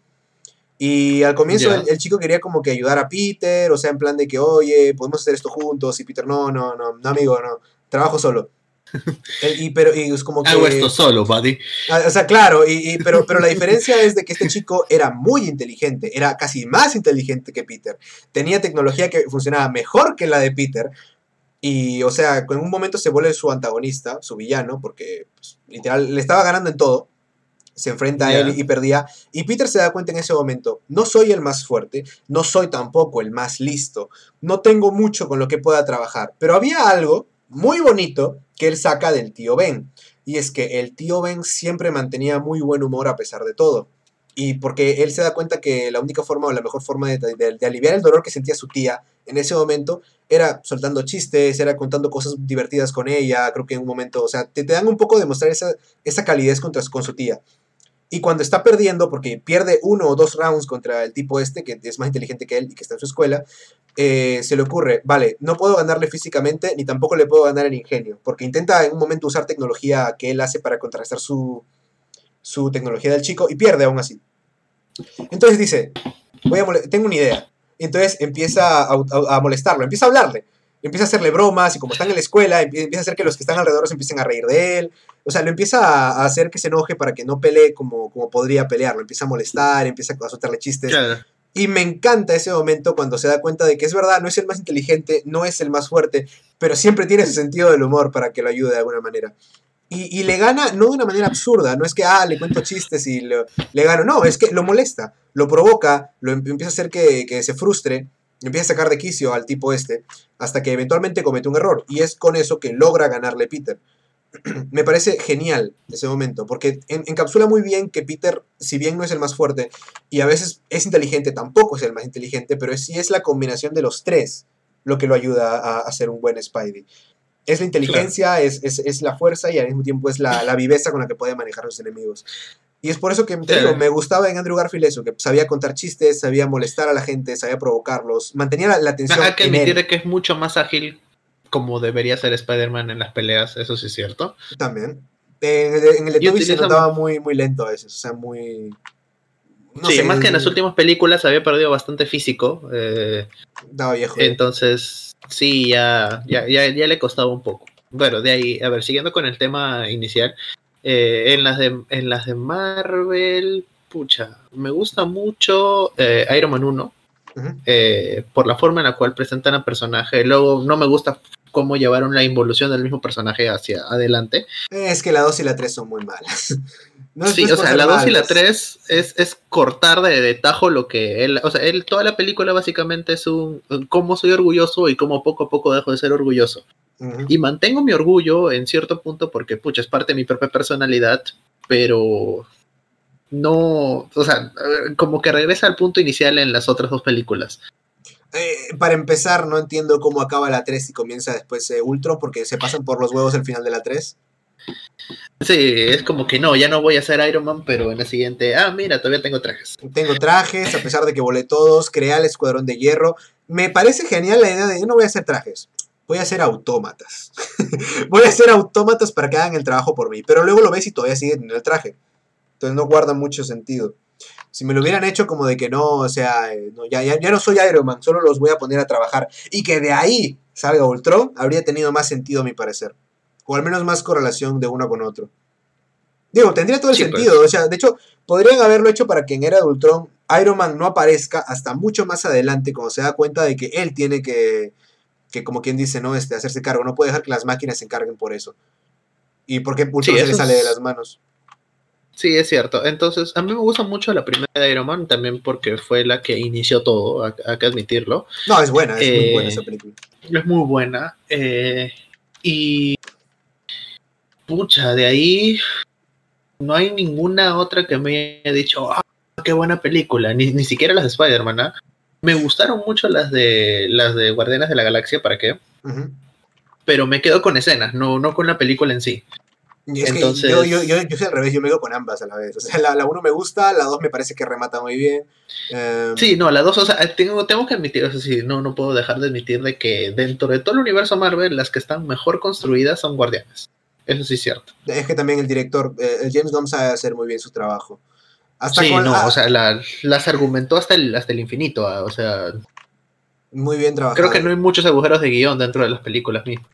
Y al comienzo el, chico quería como que ayudar a Peter, o sea, en plan de que, oye, podemos hacer esto juntos, y Peter, no, no, no, no, amigo, no, trabajo solo. *laughs* y, pero, y es como que... Hago esto solo, buddy. Ah, o sea, claro, y, pero, pero la diferencia es de que este chico era muy inteligente, era casi más inteligente que Peter. Tenía tecnología que funcionaba mejor que la de Peter. Y, o sea, en un momento se vuelve su antagonista, su villano, porque pues, literal le estaba ganando en todo se enfrenta a él y perdía. Y Peter se da cuenta en ese momento, no soy el más fuerte, no soy tampoco el más listo, no tengo mucho con lo que pueda trabajar, pero había algo muy bonito que él saca del tío Ben. Y es que el tío Ben siempre mantenía muy buen humor a pesar de todo. Y porque él se da cuenta que la única forma o la mejor forma de, aliviar el dolor que sentía su tía en ese momento era soltando chistes, era contando cosas divertidas con ella, creo que en un momento, o sea, te, te dan un poco de mostrar esa, esa calidez contra, con su tía. Y cuando está perdiendo, porque pierde uno o dos rounds contra el tipo este, que es más inteligente que él y que está en su escuela, eh, se le ocurre, vale, no puedo ganarle físicamente, ni tampoco le puedo ganar en ingenio, porque intenta en un momento usar tecnología que él hace para contrarrestar su, su tecnología del chico y pierde aún así. Entonces dice, voy a tengo una idea. Entonces empieza a, molestarlo, empieza a hablarle, empieza a hacerle bromas y como está en la escuela, empieza a hacer que los que están alrededor se empiecen a reír de él. O sea, lo empieza a hacer que se enoje para que no pelee como, como podría pelear. Lo empieza a molestar, empieza a soltarle chistes. Y me encanta ese momento cuando se da cuenta de que es verdad, no es el más inteligente, no es el más fuerte, pero siempre tiene su sentido del humor para que lo ayude de alguna manera. Y, le gana no de una manera absurda, no es que, ah, le cuento chistes y le gano, no, es que lo molesta, lo provoca, lo em, empieza a hacer que, que se frustre, empieza a sacar de quicio al tipo este, hasta que eventualmente comete un error. Y es con eso que logra ganarle Peter. *clears throat* me parece genial ese momento, porque encapsula muy bien que Peter, si bien no es el más fuerte y a veces es inteligente, tampoco es el más inteligente, pero sí es la combinación de los tres lo que lo ayuda a, a ser un buen Spidey. Es la inteligencia, es, es, la fuerza y al mismo tiempo es la, la, viveza con la que puede manejar a sus enemigos. Y es por eso que me gustaba en Andrew Garfield eso, que sabía contar chistes, sabía molestar a la gente, sabía provocarlos, mantenía la, atención. Hay que admitir que es mucho más ágil como debería ser Spider-Man en las peleas, eso sí es cierto. También. En, el de se notaba muy, muy lento a veces, o sea, muy... sí, más que en las últimas películas había perdido bastante físico. Eh, viejo. Entonces, sí, ya, ya, ya, le costaba un poco. Bueno, de ahí, a ver, siguiendo con el tema inicial, eh, en, las de, en las de Marvel, pucha, me gusta mucho eh, Iron Man 1. por la forma en la cual presentan al personaje. Luego, no me gusta cómo llevaron la involución del mismo personaje hacia adelante. Es que la 2 y la 3 son muy malas. *laughs* sí, o sea, la 2 y la 3 es, es cortar de, de, tajo lo que él, o sea, él, toda la película básicamente es un cómo soy orgulloso y cómo poco a poco dejo de ser orgulloso. Y mantengo mi orgullo en cierto punto porque, pucha, es parte de mi propia personalidad, pero no, o sea, como que regresa al punto inicial en las otras dos películas. Eh, para empezar, no entiendo cómo acaba la 3 y comienza después eh, Ultron, porque se pasan por los huevos el final de la 3. Sí, es como que no, ya no voy a ser Iron Man, pero en la siguiente, ah, mira, todavía tengo trajes. Tengo trajes, a pesar de que volé todos, creé el escuadrón de hierro. Me parece genial la idea de yo no voy a hacer trajes, voy a hacer autómatas. *laughs* voy a hacer autómatas para que hagan el trabajo por mí. Pero luego lo ves y todavía sigue en el traje. Entonces no guarda mucho sentido. Si me lo hubieran hecho como de que no, o sea, eh, ya, ya, no soy Iron Man, solo los voy a poner a trabajar. Y que de ahí salga Ultron, habría tenido más sentido a mi parecer. O al menos más correlación de uno con otro. Digo, tendría todo el sentido. Pues. O sea, de hecho, podrían haberlo hecho para que en Era de Ultron Iron Man no aparezca hasta mucho más adelante, cuando se da cuenta de que él tiene que, que como quien dice, ¿no? Este, hacerse cargo. No puede dejar que las máquinas se encarguen por eso. Y porque Ultron se le sale de las manos. Sí, es cierto. Entonces, a mí me gusta mucho la primera de Iron Man, también porque fue la que inició todo, hay que admitirlo. No, es buena, es muy buena esa película. Es muy buena. Eh, y. Pucha, de ahí. No hay ninguna otra que me haya dicho, ah, qué buena película. Ni, ni siquiera las de Spider-Man, ¿ah? Me gustaron mucho las de las de Guardianes de la Galaxia, ¿para qué? Pero me quedo con escenas, no, no con la película en sí. Entonces... yo, yo, yo, yo, soy al revés, yo me quedo con ambas a la vez. O sea, la, la uno me gusta, la dos me parece que remata muy bien. Em, sí, no, la dos, o sea, tengo, tengo que admitir, o sea, sí, no, no puedo dejar de admitir de que dentro de todo el universo Marvel, las que están mejor construidas son Guardianes. Eso sí es cierto. Es que también el director, eh, James Gunn sabe hacer muy bien su trabajo. Hasta sí, no, o sea, las argumentó hasta el, hasta el infinito, ah, o sea... Muy bien trabajado. Creo que no hay muchos agujeros de guion dentro de las películas mismas.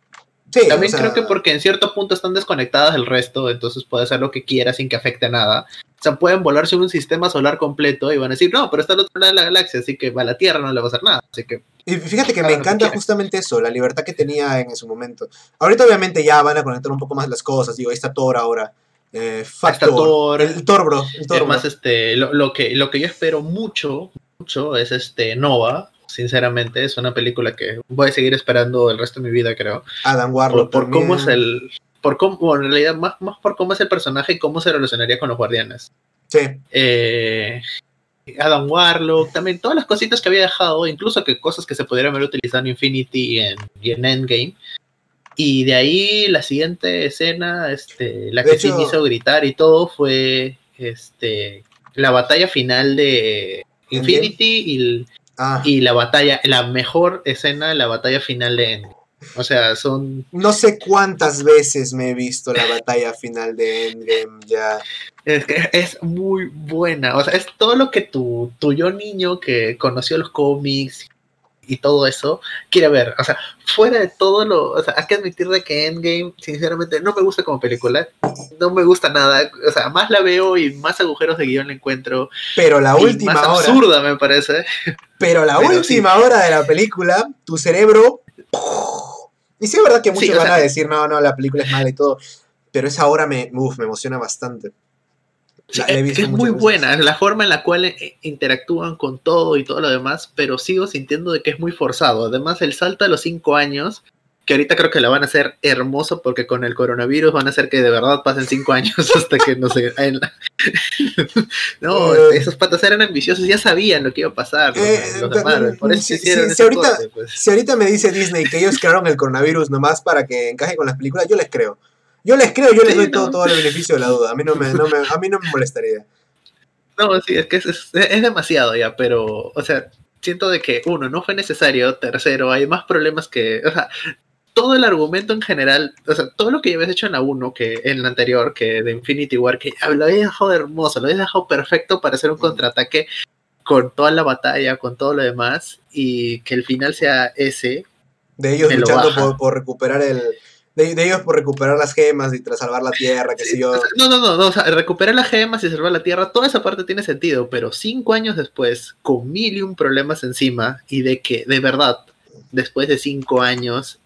También creo que porque en cierto punto están desconectadas del resto, entonces puede hacer lo que quiera sin que afecte a nada. O sea, pueden volar sobre un sistema solar completo y van a decir, no, pero está al otro lado de la galaxia, así que a la Tierra no le va a hacer nada. Así que. Y fíjate que me encanta justamente eso, la libertad que tenía en su momento. Ahorita, obviamente, ya van a conectar un poco más las cosas. Digo, ahí está Thor ahora. Eh, Thor. El, Thor, bro. El Thor, este, lo, lo, que, lo que yo espero mucho, mucho es este Nova sinceramente. Es una película que voy a seguir esperando el resto de mi vida, creo. Adam Warlock. Por, cómo es el. Por cómo, en realidad, más, más por cómo es el personaje y cómo se relacionaría con los guardianes. Sí. Eh, Adam Warlock, también todas las cositas que había dejado, incluso que cosas que se pudieran haber utilizado en Infinity y en, en Endgame. Y de ahí la siguiente escena, este, la que sí me hizo gritar y todo fue este, la batalla final de Infinity y, Ah, y la batalla, la mejor escena de la batalla final de Endgame. O sea, son no sé cuántas veces me he visto la batalla final de Endgame ya. Es que es muy buena. O sea, es todo lo que tu, tu yo niño que conoció los cómics y todo eso quiere ver. O sea, fuera de todo lo. O sea, hay que admitir de que Endgame, sinceramente, no me gusta como película. No me gusta nada. O sea, más la veo y más agujeros de guion le encuentro. Pero la última más hora. absurda, me parece. Pero la Pero última hora de la película, tu cerebro. Y sí, es verdad que muchos Sí, van sea- a decir, no, no, la película es mala y todo. Pero esa hora me, uf, me emociona bastante. Es, muy veces. buena, la forma en la cual eh, interactúan con todo y todo lo demás, pero sigo sintiendo de que es muy forzado. Además, el salto a los cinco años, que ahorita creo que la van a hacer hermoso porque con el coronavirus van a hacer que de verdad pasen cinco *laughs* años hasta que no *laughs* la- *laughs* no, Eh. esos patas eran ambiciosos, ya sabían lo que iba a pasar. Eh, los de pero, Marvel, por eso si- hicieron si- ese si ahorita- corte, pues. Si ahorita me dice Disney que ellos crearon el coronavirus nomás para que encaje con las películas, yo les creo. Yo les creo, yo les Sí, doy ¿no? todo, todo el beneficio de la duda. A mí no me, no me- a mí no me molestaría. No, sí, es que es, es- es demasiado ya, pero, o sea, siento de que, uno, no fue necesario, tercero, hay más problemas que, o sea, todo el argumento en general, o sea, todo lo que ya habías hecho en la 1, que en la anterior, que de Infinity War, que lo habías dejado hermoso, lo habías dejado perfecto para hacer un contraataque con toda la batalla, con todo lo demás, y que el final sea ese, De ellos luchando por recuperar el. De, de ellos por recuperar las gemas y tras salvar la tierra, qué sé yo. O sea, no, no, no, no, o sea, recuperar las gemas y salvar la Tierra, toda esa parte tiene sentido, pero cinco años después, con mil y un problemas encima, y de que, de verdad, después de cinco años,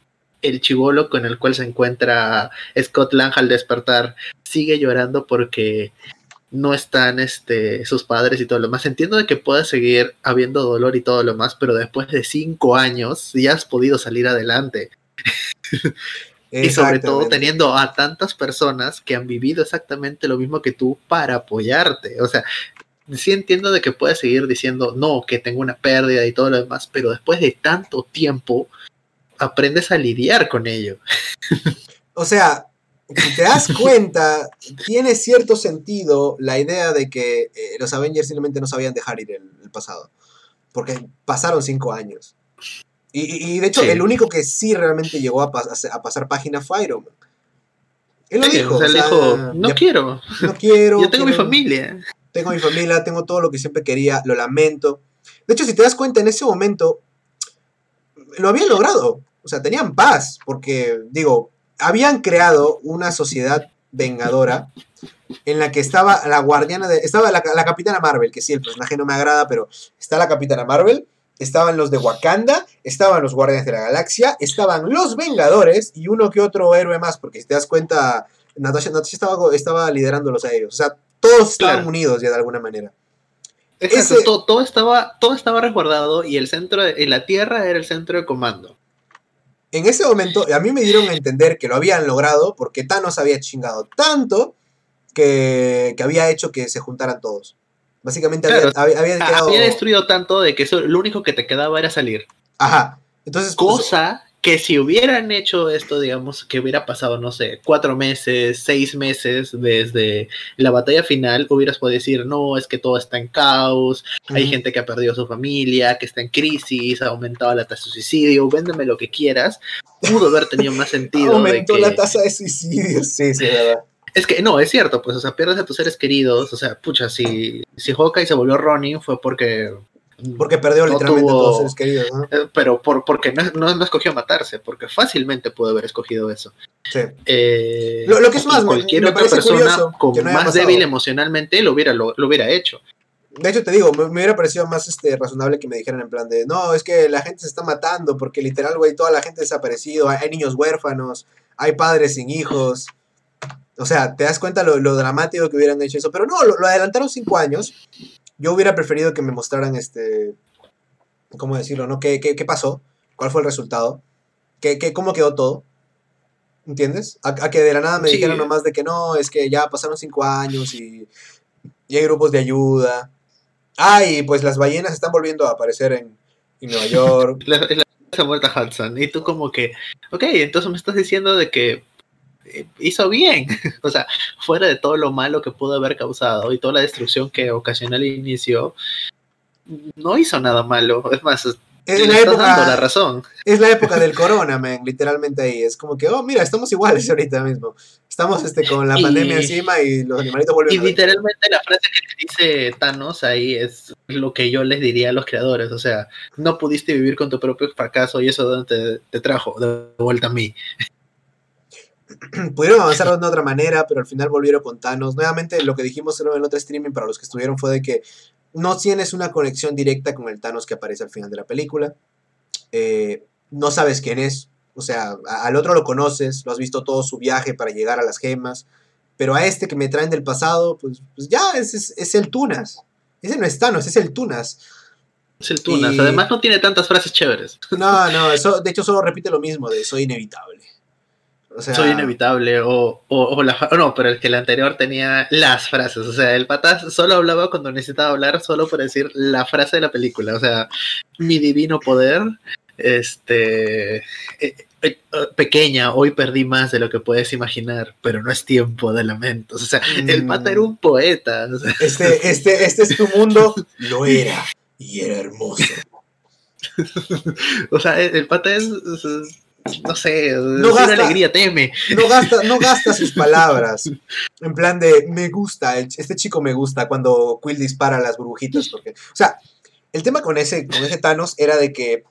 el chivolo con el cual se encuentra Scott Lang al despertar sigue llorando porque no están este, sus padres y todo lo más. Entiendo de que pueda seguir habiendo dolor y todo lo más, pero después de cinco años ya has podido salir adelante. *laughs* Y sobre todo teniendo a tantas personas que han vivido exactamente lo mismo que tú para apoyarte. O sea, sí entiendo de que puedes seguir diciendo, no, que tengo una pérdida y todo lo demás, pero después de tanto tiempo, aprendes a lidiar con ello. O sea, si te das *laughs* cuenta, tiene cierto sentido la idea de que eh, los Avengers simplemente no sabían dejar ir el, el pasado. Porque pasaron cinco años. Y, y- de hecho, Sí. el único que sí realmente llegó a, pas- a pasar página fue Iron Man. Él lo Sí, dijo. o sea, o él sea, dijo, no ya- quiero, no quiero. *laughs* yo tengo mi familia. tengo mi familia, tengo todo lo que siempre quería, lo lamento. De hecho, si te das cuenta, en ese momento lo habían logrado. O sea, tenían paz, porque, digo, habían creado una sociedad vengadora en la que estaba la guardiana de... Estaba la, la capitana Marvel, que sí, el personaje no me agrada, pero está la capitana Marvel, estaban los de Wakanda, estaban los guardianes de la galaxia, estaban los vengadores y uno que otro héroe más, porque si te das cuenta, Natasha, Natasha estaba, estaba liderándolos a ellos. O sea, todos estaban Claro. unidos ya de alguna manera. Exacto, Ese- todo, todo estaba, todo estaba resguardado y el centro de, la Tierra era el centro de comando. En ese momento, a mí me dieron a entender que lo habían logrado porque Thanos había chingado tanto que, que había hecho que se juntaran todos. Básicamente había- Claro. había, había quedado... Había destruido tanto de que eso, lo único que te quedaba era salir. Ajá. Entonces, pues, Cosa que si hubieran hecho esto, digamos, que hubiera pasado, no sé, cuatro meses, seis meses desde la batalla final, hubieras podido decir, no, es que todo está en caos, hay gente que ha perdido su familia, que está en crisis, ha aumentado la tasa de suicidio, véndeme lo que quieras, pudo haber tenido más *laughs* sentido. de Aumentó que- la tasa de suicidios. Sí, sí, verdad. Es que no, es cierto, pues, o sea, pierdes a tus seres queridos, o sea, pucha, si, si Hawkeye se volvió Ronin fue porque... Porque perdió No literalmente a tuvo- todos sus seres queridos, ¿no? eh, Pero por, porque no, no, no escogió matarse, porque fácilmente pudo haber escogido eso. Sí. Eh, Lo- lo que es más, cualquier me- me otra persona con más pasado. débil emocionalmente lo hubiera, lo, lo hubiera hecho. De hecho, te digo, me, me hubiera parecido más este, razonable que me dijeran en plan de, no, es que la gente se está matando porque literal, güey, toda la gente ha desaparecido, hay, hay niños huérfanos, hay padres sin hijos. O sea, te das cuenta lo, lo dramático que hubieran hecho eso. Pero no, lo, lo adelantaron cinco años. Yo hubiera preferido que me mostraran este, ¿cómo decirlo? ¿No? ¿Qué, qué, qué pasó? ¿Cuál fue el resultado? ¿Qué, qué, ¿Cómo quedó todo? ¿Entiendes? A, a que de la nada me Sí. dijeran nomás de que no, es que ya pasaron cinco años y, y hay grupos de ayuda. Ah, y pues las ballenas están volviendo a aparecer en, en Nueva York. *laughs* La, la, esa muerta Hudson. Y tú como que, ok, entonces me estás diciendo de que hizo bien. *laughs* o sea, fuera de todo lo malo que pudo haber causado y toda la destrucción que ocasionó al inicio, no hizo nada malo. *laughs* Es más, es la, época, la razón. Es la época del corona, man, literalmente ahí. Es como que, oh, mira, estamos iguales *laughs* ahorita mismo. Estamos este, con la pandemia encima y los animalitos vuelven Y literalmente la frase que dice Thanos ahí es lo que yo les diría a los creadores. O sea, no pudiste vivir con tu propio fracaso y eso te, te trajo de vuelta a mí. *clears throat* Pudieron avanzar de otra manera, pero al final volvieron con Thanos. Nuevamente, lo que dijimos en el otro streaming para los que estuvieron fue de que no tienes una conexión directa con el Thanos que aparece al final de la película. Eh, no sabes quién es. O sea, al otro lo conoces, lo has visto todo su viaje para llegar a las gemas. Pero a este que me traen del pasado, pues, pues ya es, el Tunas. Ese no es Thanos, es el Tunas. Es el Tunas. Además no tiene tantas frases chéveres. No, no, eso, de hecho solo repite lo mismo de soy inevitable. Soy inevitable, o, o, la, no, pero el que el anterior tenía las frases, o sea, el patas solo hablaba cuando necesitaba hablar, solo para decir la frase de la película, o sea, mi divino poder, este, eh, eh, pequeña, hoy perdí más de lo que puedes imaginar, pero no es tiempo de lamentos, o sea, el pata era un poeta. este, este, este es tu mundo, lo era, y era hermoso. *laughs* o sea, el, pata es no sé, no gasta, alegría teme. No gasta, no gasta sus palabras. En plan de, me gusta, este chico me gusta cuando Quill dispara a las burbujitas. Porque, o sea, el tema con ese, con ese Thanos era de que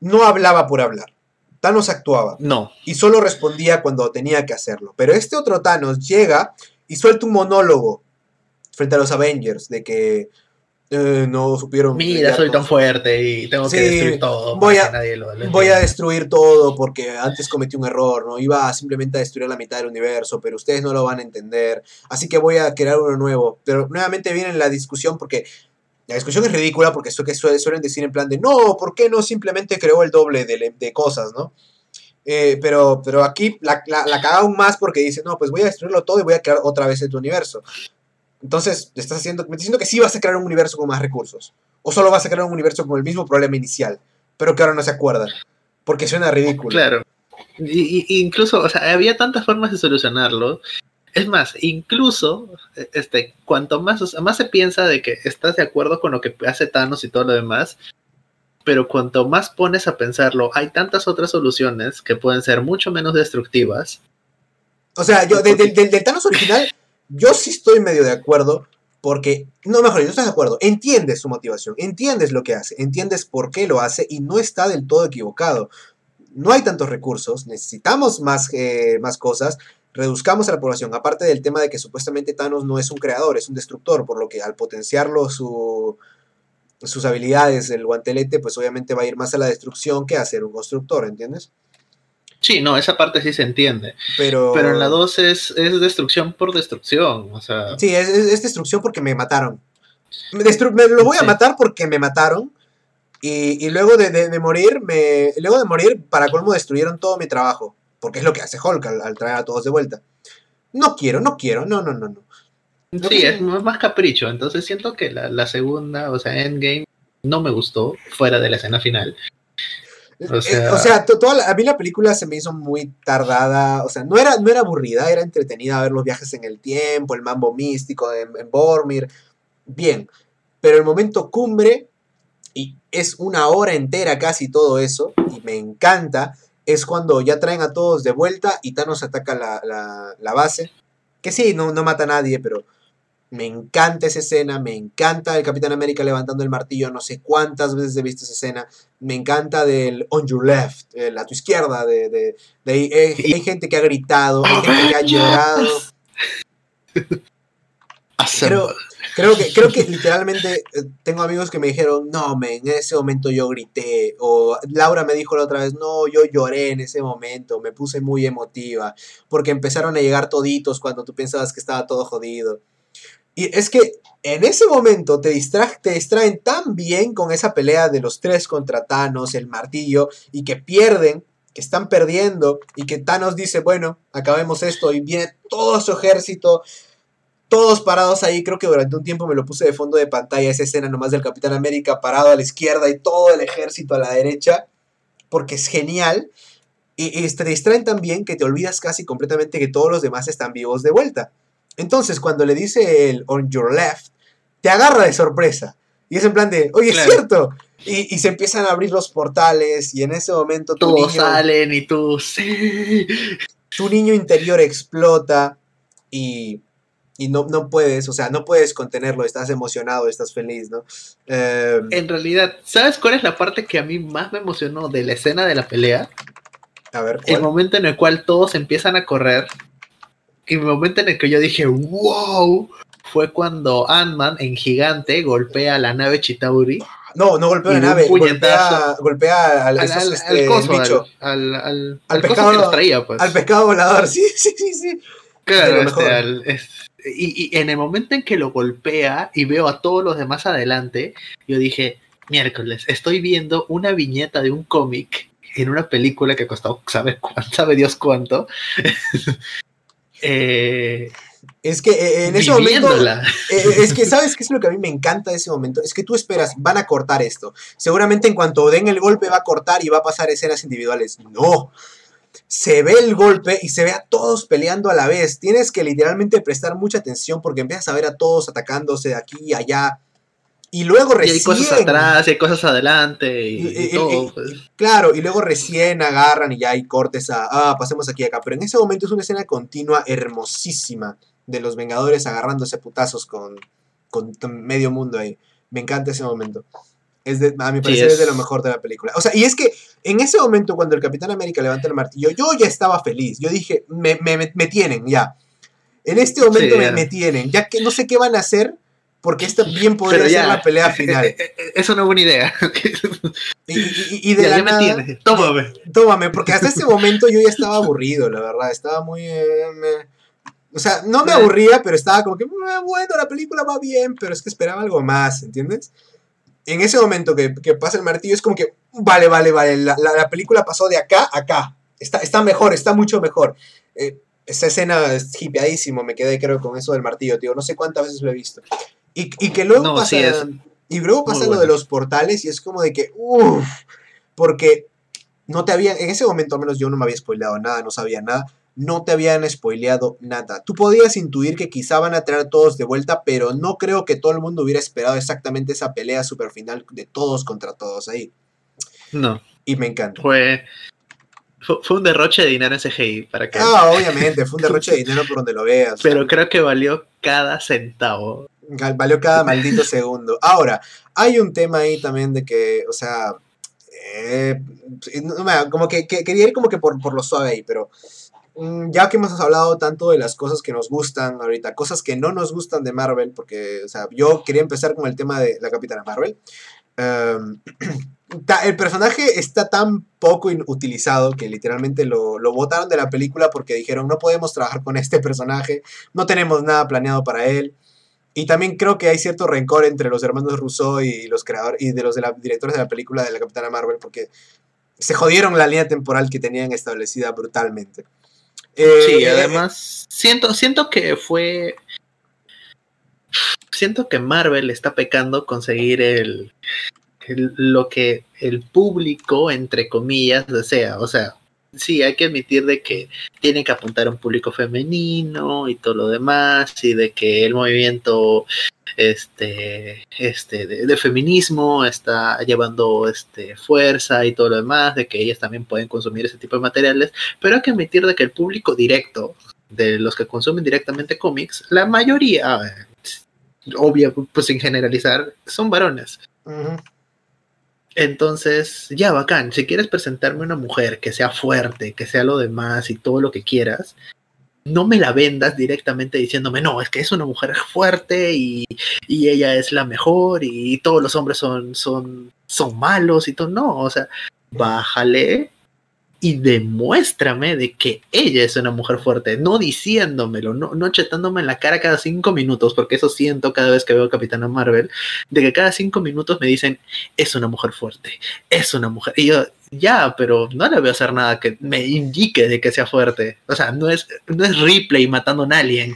no hablaba por hablar. Thanos actuaba. No. Y solo respondía cuando tenía que hacerlo. Pero este otro Thanos llega y suelta un monólogo frente a los Avengers de que eh, no supieron. Mira, soy tan fuerte y tengo que destruir todo. Voy a, voy a destruir todo porque antes cometí un error, ¿no? Iba simplemente a destruir la mitad del universo, pero ustedes no lo van a entender. Así que voy a crear uno nuevo. Pero nuevamente viene la discusión porque la discusión es ridícula porque eso que suelen decir en plan de no, ¿por qué no simplemente creó el doble de, de cosas, ¿no? Eh, pero, pero aquí la, la, la caga aún más porque dice, no, pues voy a destruirlo todo y voy a crear otra vez tu universo. Entonces, estás haciendo, me estás diciendo que sí vas a crear un universo con más recursos. O solo vas a crear un universo con el mismo problema inicial, pero que ahora no se acuerdan. Porque suena ridículo. Claro. Y, incluso, o sea, había tantas formas de solucionarlo. Es más, incluso, este, cuanto más, más se piensa de que estás de acuerdo con lo que hace Thanos y todo lo demás, pero cuanto más pones a pensarlo, hay tantas otras soluciones que pueden ser mucho menos destructivas. O sea, yo, del Thanos original, yo sí estoy medio de acuerdo porque, no, mejor, yo estoy de acuerdo, entiendes su motivación, entiendes lo que hace, entiendes por qué lo hace y no está del todo equivocado. No hay tantos recursos, necesitamos más, eh, más cosas, reduzcamos a la población, aparte del tema de que supuestamente Thanos no es un creador, es un destructor, por lo que al potenciarlo su, sus habilidades, el guantelete, pues obviamente va a ir más a la destrucción que a ser un constructor, ¿entiendes? Sí, no, esa parte sí se entiende. Pero, pero en la 2 es, es, destrucción por destrucción. O sea... Sí, es, destrucción porque me mataron. Me, lo voy a matar porque me mataron. Y, y luego de, de, morir, me, luego de morir, para colmo, destruyeron todo mi trabajo. Porque es lo que hace Hulk al, traer a todos de vuelta. No quiero, no quiero, no, no, no, no. sí, es más capricho. Entonces siento que la, la segunda, o sea, Endgame, no me gustó, fuera de la escena final. O eh, sea, toda a mí la película se me hizo muy tardada, o sea, no era, no era aburrida, era entretenida ver los viajes en el tiempo, el mambo místico en, en Bormir, bien, pero el momento cumbre, y es una hora entera casi todo eso, y me encanta, es cuando ya traen a todos de vuelta y Thanos ataca la, la, la base, que sí, no, no mata a nadie, pero me encanta esa escena, me encanta el Capitán América levantando el martillo, no sé cuántas veces he visto esa escena, me encanta del on your left, a tu izquierda, de, de, eh, hay, gente que ha gritado, hay gente que ha *laughs* llorado. Creo, creo, que, creo que literalmente eh, tengo amigos que me dijeron, no, men, en ese momento yo grité. O Laura me dijo la otra vez, no, yo lloré en ese momento, me puse muy emotiva. Porque empezaron a llegar toditos cuando tú pensabas que estaba todo jodido. Y es que en ese momento te, te distraen tan bien con esa pelea de los tres contra Thanos, el martillo, y que pierden, que están perdiendo, y que Thanos dice, bueno, acabemos esto, y viene todo su ejército, todos parados ahí, creo que durante un tiempo me lo puse de fondo de pantalla, esa escena nomás del Capitán América parado a la izquierda y todo el ejército a la derecha, porque es genial. Y, y te distraen tan bien que te olvidas casi completamente que todos los demás están vivos de vuelta. Entonces, cuando le dice el on your left, te agarra de sorpresa. Y es en plan de, oye, Claro. es cierto. Y, y se empiezan a abrir los portales y en ese momento tu, Todos niño, salen y tú, sí. tu niño interior explota y, y no, no puedes, o sea, no puedes contenerlo, estás emocionado, estás feliz, ¿no? Eh, En realidad, ¿sabes cuál es la parte que a mí más me emocionó de la escena de la pelea? a ver, El ¿cuál? momento en el cual todos empiezan a correr. Y el momento en el que yo dije, wow, fue cuando Ant-Man en gigante golpea a la nave Chitauri. No, no golpea la nave, golpea, golpea al, Al, esos, al- este, al coso, bicho, al, pescado- que los traía, pues. al pescado volador, *laughs* sí, sí, sí, sí. Claro, este, es- y, y en el momento en que lo golpea y veo a todos los demás adelante, yo dije, miércoles, estoy viendo una viñeta de un cómic en una película que costó, sabe, cuánto, sabe Dios cuánto. *laughs* Eh, Es que eh, en ese momento, viviéndola. eh, es que, ¿sabes qué es lo que a mí me encanta de ese momento? Es que tú esperas, van a cortar esto. Seguramente en cuanto den el golpe va a cortar y va a pasar escenas individuales. No. Se ve el golpe y se ve a todos peleando a la vez. Tienes que literalmente prestar mucha atención porque empiezas a ver a todos atacándose de aquí y allá. Y luego Y recién... hay cosas atrás, y hay cosas adelante, y, Y- y- y todo. y- pues. Claro, y luego recién agarran y ya hay cortes a, ah, pasemos aquí y acá. Pero en ese momento es una escena continua hermosísima de los Vengadores agarrándose a putazos con, con medio mundo ahí. Me encanta ese momento. Es de, a mi Sí, parecer es... es- de lo mejor de la película. O sea, y es que en ese momento cuando el Capitán América levanta el martillo, yo ya estaba feliz. Yo dije, me, me, me- tienen ya. En este momento Sí, me, ya. me tienen. Ya que no sé qué van a hacer porque esta bien podría Pero ser la pelea *laughs* final. Es una buena idea. *laughs* Y, y- y de ya, la ya me nada- tienes. Tómame. Tómame, porque hasta ese momento yo ya estaba aburrido, la verdad. Estaba muy. eh, me- O sea, no me aburría, pero estaba como que, "Ah, bueno, la película va bien, pero es que esperaba algo más, ¿entiendes? En ese momento que, que pasa el martillo es como que, vale, vale, vale, la, la- la película pasó de acá a acá. Está, está mejor, está mucho mejor. Eh, esa escena es hipeadísimo, me quedé creo con eso del martillo, tío. No sé cuántas veces lo he visto. Y, y que luego No, pasa, sí, es y luego pasa muy lo de los portales y es como de que, uff, porque no te habían, en ese momento al menos yo no me había spoileado nada, no sabía nada, no te habían spoileado nada. Tú podías intuir que quizá van a traer a todos de vuelta, pero no creo que todo el mundo hubiera esperado exactamente esa pelea super final de todos contra todos ahí. No, Y me encanta. fue, fue, un derroche de dinero en CGI para que. Ah, obviamente, fue un derroche de dinero por donde lo veas. pero creo que valió cada centavo. Valió cada maldito segundo. Ahora, hay un tema ahí también de que, o sea, eh, como que, que- quería ir como que por, por lo suave ahí, pero mm, ya que hemos hablado tanto de las cosas que nos gustan ahorita, cosas que no nos gustan de Marvel, porque, o sea, yo quería empezar con el tema de la Capitana Marvel. Em, *clears throat* el personaje está tan poco utilizado que literalmente lo, lo botaron de la película porque dijeron no podemos trabajar con este personaje, no tenemos nada planeado para él. Y también creo que hay cierto rencor entre los hermanos Rousseau y los creadores y de los de la- directores de la película de la Capitana Marvel porque se jodieron la línea temporal que tenían establecida brutalmente. Eh, Sí, eh, además, siento, siento que fue. Siento que Marvel está pecando conseguir el, el- lo que el público, entre comillas, desea. O sea, sí, hay que admitir de que tiene que apuntar a un público femenino y todo lo demás, y de que el movimiento este, este, de, feminismo está llevando este, fuerza y todo lo demás, de que ellas también pueden consumir ese tipo de materiales, pero hay que admitir de que el público directo, de los que consumen directamente cómics, la mayoría, obvio, pues sin generalizar, son varones. Entonces, ya bacán, si quieres presentarme una mujer que sea fuerte, que sea lo demás y todo lo que quieras, no me la vendas directamente diciéndome, no, es que es una mujer fuerte y, y ella es la mejor y todos los hombres son, son, son malos y todo. No, o sea, bájale y demuéstrame de que ella es una mujer fuerte, no diciéndomelo, no, no chetándome en la cara cada cinco minutos, porque eso siento cada vez que veo Capitana Marvel, de que cada cinco minutos me dicen, es una mujer fuerte, es una mujer. Y yo, ya, pero no le voy a hacer nada que me indique de que sea fuerte. O sea, no es, no es Ripley matando a un alien.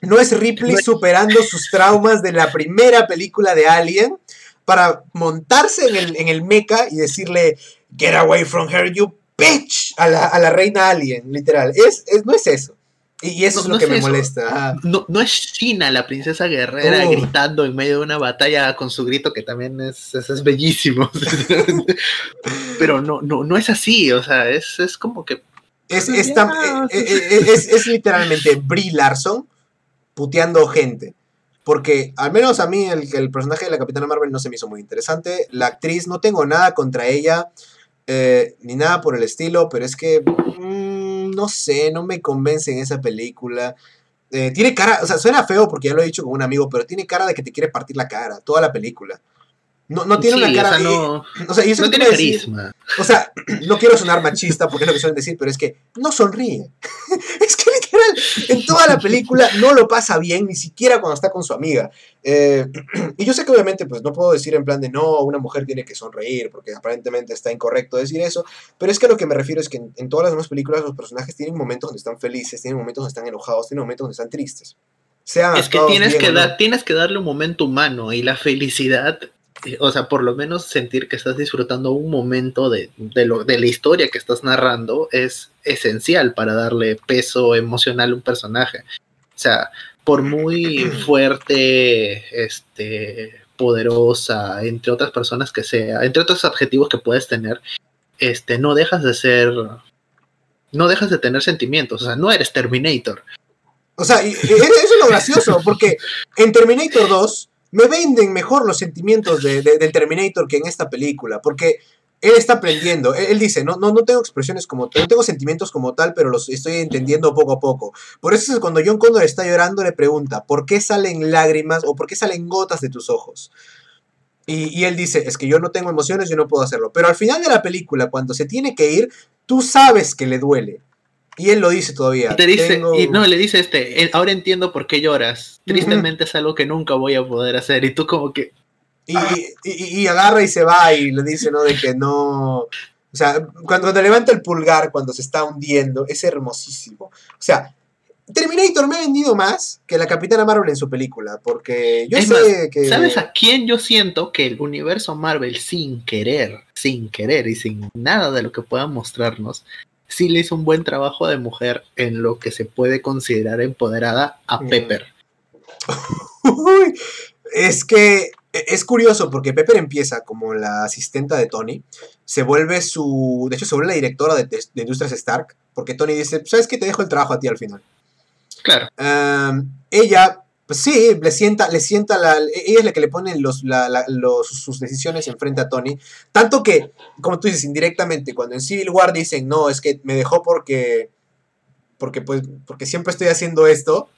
No es Ripley No es- superando sus traumas de la primera película de Alien para montarse en el, en el mecha y decirle, get away from her, you bitch a la, a la reina alien, literal. Es, es- no es eso. Y, eso No- es lo no que es me eso. molesta. ajá. No, no es China, la princesa guerrera, Oh. gritando en medio de una batalla con su grito, que también es, es, es bellísimo. *laughs* Pero no, no, no es así, o sea, es, es como que. Es, Ya, es, tan- eh, eh, eh, es- es literalmente Brie Larson puteando gente. Porque al menos a mí el, el personaje de la Capitana Marvel no se me hizo muy interesante. La actriz, no tengo nada contra ella, eh, ni nada por el estilo, pero es que, mm, no sé, no me convence en esa película. Eh, tiene cara, o sea, suena feo porque ya lo he dicho con un amigo, pero tiene cara de que te quiere partir la cara, toda la película. No, no tiene Sí, una cara... o sea, no, o sea, yo no tiene decir- carisma. o sea, *clears throat* no quiero sonar machista porque es lo que suelen decir, pero es que no sonríe. *laughs* es que en toda la película no lo pasa bien, ni siquiera cuando está con su amiga. Eh, *clears throat* y yo sé que obviamente pues no puedo decir en plan de no, una mujer tiene que sonreír, porque aparentemente está incorrecto decir eso, pero es que a lo que me refiero es que en, en todas las demás películas los personajes tienen momentos donde están felices, tienen momentos donde están enojados, tienen momentos donde están tristes. Sean Es que tienes bien que, o no. dar, tienes que darle un momento humano y la felicidad, o sea, por lo menos sentir que estás disfrutando un momento de, de, lo, de la historia que estás narrando es esencial para darle peso emocional a un personaje. O sea, por muy *clears throat* fuerte, este, poderosa, entre otras personas que sea, entre otros adjetivos que puedes tener, este, no dejas de ser, no dejas de tener sentimientos, o sea, no eres Terminator. O sea, y- y eso es lo gracioso, porque en Terminator 2 me venden mejor los sentimientos de- de- del Terminator que en esta película, porque él está aprendiendo. Él, dice, no, no, no tengo expresiones como tal, no tengo sentimientos como tal, pero los estoy entendiendo poco a poco. Por eso es cuando John Connor está llorando, le pregunta, ¿por qué salen lágrimas o por qué salen gotas de tus ojos? Y él dice, es que yo no tengo emociones, yo no puedo hacerlo. Pero al final de la película, cuando se tiene que ir, tú sabes que le duele. Y él lo dice todavía. Y te dice, "Tengo- y no, le dice este, "Eh, ahora entiendo por qué lloras. Tristemente es algo que nunca voy a poder hacer. Y tú como que, Y, y- agarra y se va y le dice, ¿no? De que no... O sea, cuando, cuando levanta el pulgar, cuando se está hundiendo, es hermosísimo. O sea, Terminator me ha vendido más que la Capitana Marvel en su película, porque yo Es sé que... ¿sabes a quién yo siento que el universo Marvel sin querer, sin querer y sin nada de lo que pueda mostrarnos, sí le hizo un buen trabajo de mujer en lo que se puede considerar empoderada a Mm. Pepper? *laughs* Uy, es que es curioso porque Pepper empieza como la asistenta de Tony, se vuelve su, de hecho se vuelve la directora de, de Industrias Stark, porque Tony dice, ¿sabes qué? Te dejo el trabajo a ti al final. Claro. Um, ella, pues sí, le sienta, le sienta la, ella es la que le pone los, la- la- los- sus decisiones enfrente a Tony. Tanto que, como tú dices, indirectamente, cuando en Civil War dicen, no, es que me dejó porque, porque pues, porque siempre estoy haciendo esto,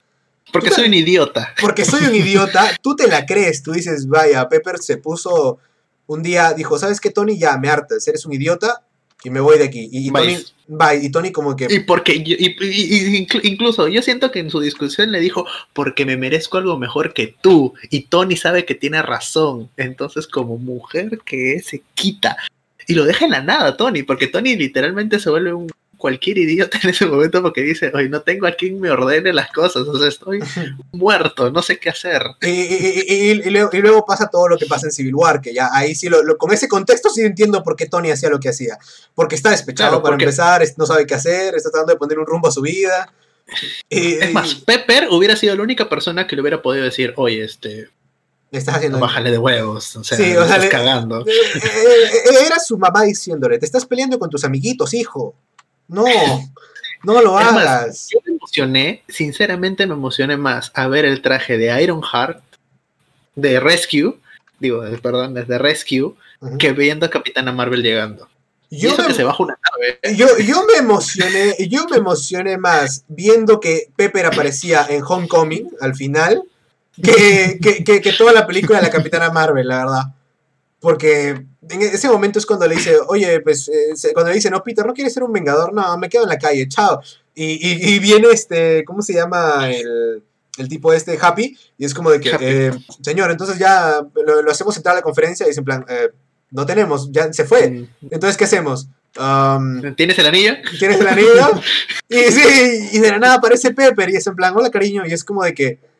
Porque soy un idiota. porque soy un idiota, *laughs* tú te la crees, tú dices, vaya, Pepper se puso un día, dijo, ¿sabes qué, Tony? Ya, me hartas, eres un idiota y me voy de aquí. Y. Tony, bye, y Tony como que... Y porque yo- y- y- y inclu- incluso yo siento que en su discusión le dijo porque me merezco algo mejor que tú y Tony sabe que tiene razón entonces como mujer que se quita y lo deja en la nada Tony porque Tony literalmente se vuelve un cualquier idiota en ese momento porque dice hoy no tengo a quien me ordene las cosas o sea estoy *laughs* muerto no sé qué hacer Y, y- y- y- y luego, pasa todo lo que pasa en Civil War, que ya ahí sí, lo, lo- con ese contexto sí entiendo por qué Tony hacía lo que hacía. Porque está despechado Claro, para porque- empezar, no sabe qué hacer, está tratando de poner un rumbo a su vida. Es más Pepper hubiera sido la única persona que le hubiera podido decir oye este estás haciendo... bájale de huevos o sea, Sí, me o sea, estás le- cagando Eh, eh, eh, Era su mamá diciéndole, te estás peleando con tus amiguitos, hijo. No, no lo hagas. Yo me emocioné, sinceramente me emocioné más a ver el traje de Ironheart de Rescue, digo, perdón, desde Rescue, que viendo a Capitana Marvel llegando. Yo me- que se baja una nave. Yo, yo me emocioné, yo me emocioné más viendo que Pepper aparecía en Homecoming al final que, que, que- que toda la película de la Capitana Marvel, la verdad. Porque en ese momento es cuando le dice, oye, pues, eh, cuando le dice, no, Peter, ¿no quieres ser un vengador? No, me quedo en la calle, chao. Y, y- y viene este, ¿cómo se llama el, el tipo este, Happy? Y es como de que, eh, señor, entonces ya lo, lo hacemos entrar a la conferencia y dice en plan, eh, no tenemos, ya se fue. Entonces, ¿qué hacemos? Um, Mm. ¿Tienes el anillo? ¿Tienes el anillo? *laughs* Y sí, y de la nada aparece Pepper y es en plan, hola cariño, y es como de que, Mm,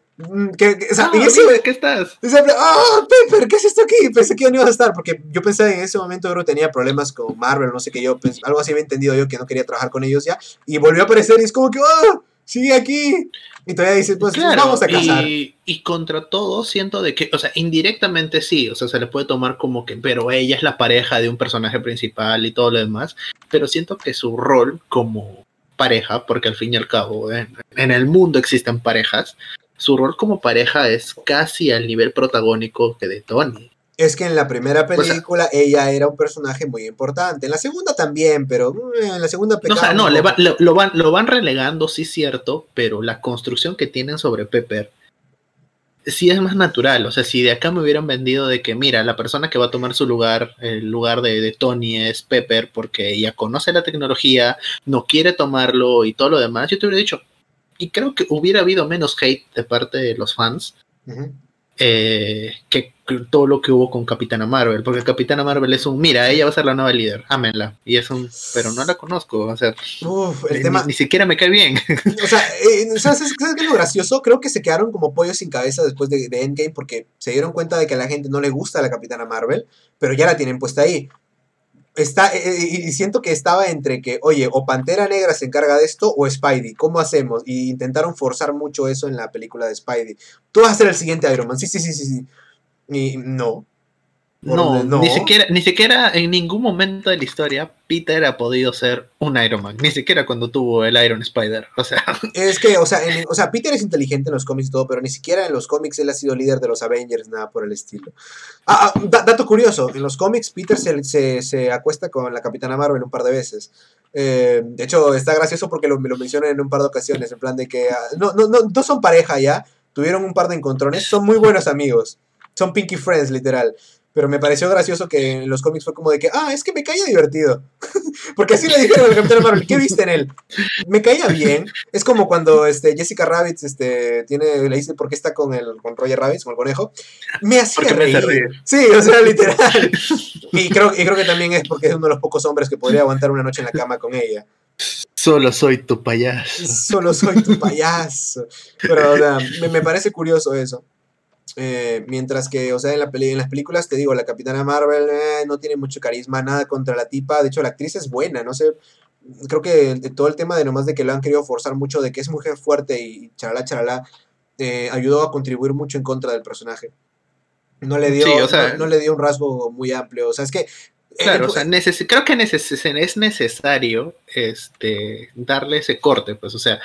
que- que- o sea, Ah, ese- ¿de qué estás? Dice, ¡Ah, Pepper! ¿Qué es esto aquí? Pensé que ya no ibas a estar, porque yo pensé en ese momento, bro, tenía problemas con Marvel, no sé qué, yo, pens- algo así había entendido yo que no quería trabajar con ellos ya, y volvió a aparecer y es como que, ¡ah! Sigue aquí. Y todavía dice, pues Claro, vamos a casar. y, y contra todo siento de que, o sea, indirectamente sí, o sea, se le puede tomar como que, pero ella es la pareja de un personaje principal y todo lo demás, pero siento que su rol como pareja, porque al fin y al cabo en el mundo existen parejas, su rol como pareja es casi al nivel protagónico que de Tony. Es que en la primera sea- película ella era un personaje muy importante. En la segunda también, pero mm, en la segunda No, o sea, no, le va- lo van, lo van relegando, sí cierto, pero la construcción que tienen sobre Pepper sí es más natural. O sea, si de acá me hubieran vendido de que, mira, la persona que va a tomar su lugar, el lugar de, de Tony es Pepper, porque ella conoce la tecnología, no quiere tomarlo y todo lo demás, yo te hubiera dicho, y creo que hubiera habido menos hate de parte de los fans eh, que que todo lo que hubo con Capitana Marvel, porque Capitana Marvel es un, mira, ella va a ser la nueva líder, ámenla, y es un, pero no la conozco, o sea, Uf, el ni, tema, ni siquiera me cae bien. O sea, eh, ¿sabes, ¿sabes qué es lo gracioso? Creo que se quedaron como pollos sin cabeza después de, de Endgame porque se dieron cuenta de que a la gente no le gusta la Capitana Marvel, pero ya la tienen puesta ahí. Está, eh, eh, y siento que estaba entre que, oye, o Pantera Negra se encarga de esto o Spidey, ¿cómo hacemos? Y intentaron forzar mucho eso en la película de Spidey. Tú vas a ser el siguiente Iron Man, sí, sí, sí, sí, sí. Y no. ¿Por No? No. ni siquiera, ni siquiera en ningún momento de la historia Peter ha podido ser un Iron Man, ni siquiera cuando tuvo el Iron Spider. O sea, *laughs* Es que, o sea, en- o sea, Peter es inteligente en los cómics y todo, pero ni siquiera en los cómics él ha sido líder de los Avengers, nada por el estilo. Ah, ah, da- dato curioso, en los cómics Peter se, se, se acuesta con la Capitana Marvel un par de veces. Eh, de hecho, está gracioso porque lo, me lo mencionan en un par de ocasiones, en plan de que ah, no, no, no, no son pareja ya, tuvieron un par de encontrones, son muy buenos amigos, son Pinky Friends, literal. Pero me pareció gracioso que en los cómics fue como de que, ah, es que me caía divertido. *laughs* Porque así le dijeron al Capitán Marvel, ¿qué viste en él? Me caía bien. Es como cuando este, Jessica Rabbit este, tiene, le dice por qué está con, el, con Roger Rabbit, con el conejo. Me hacía reír. Sí, o sea, literal. Y creo, y creo que también es porque es uno de los pocos hombres que podría aguantar una noche en la cama con ella. solo soy tu payaso. Solo soy tu payaso. Pero, o sea, me, me parece curioso eso. Eh, mientras que, o sea, en, la peli- en las películas, te digo, la Capitana Marvel eh, no tiene mucho carisma, nada contra la tipa. De hecho, la actriz es buena, no sé. Creo que el- todo el tema de nomás de que lo han querido forzar mucho, de que es mujer fuerte y charalá, charalá, eh, ayudó a contribuir mucho en contra del personaje. No le dio, Sí, o sea- no, no le dio un rasgo muy amplio. O sea, es que. Claro, o sea, neces- creo que neces- es necesario este, darle ese corte, pues, o sea,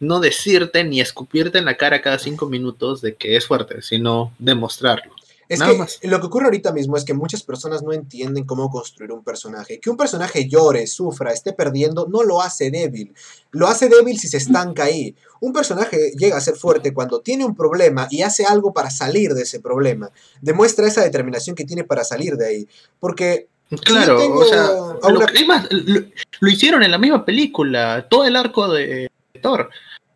no decirte ni escupirte en la cara cada cinco minutos de que es fuerte, sino demostrarlo. Es Nada que más. lo que ocurre ahorita mismo es que muchas personas no entienden cómo construir un personaje. Que un personaje llore, sufra, esté perdiendo, no lo hace débil. Lo hace débil si se estanca ahí. Un personaje llega a ser fuerte cuando tiene un problema y hace algo para salir de ese problema. Demuestra esa determinación que tiene para salir de ahí. Porque Claro, o sea, lo hicieron en la misma película, todo el arco de Thor.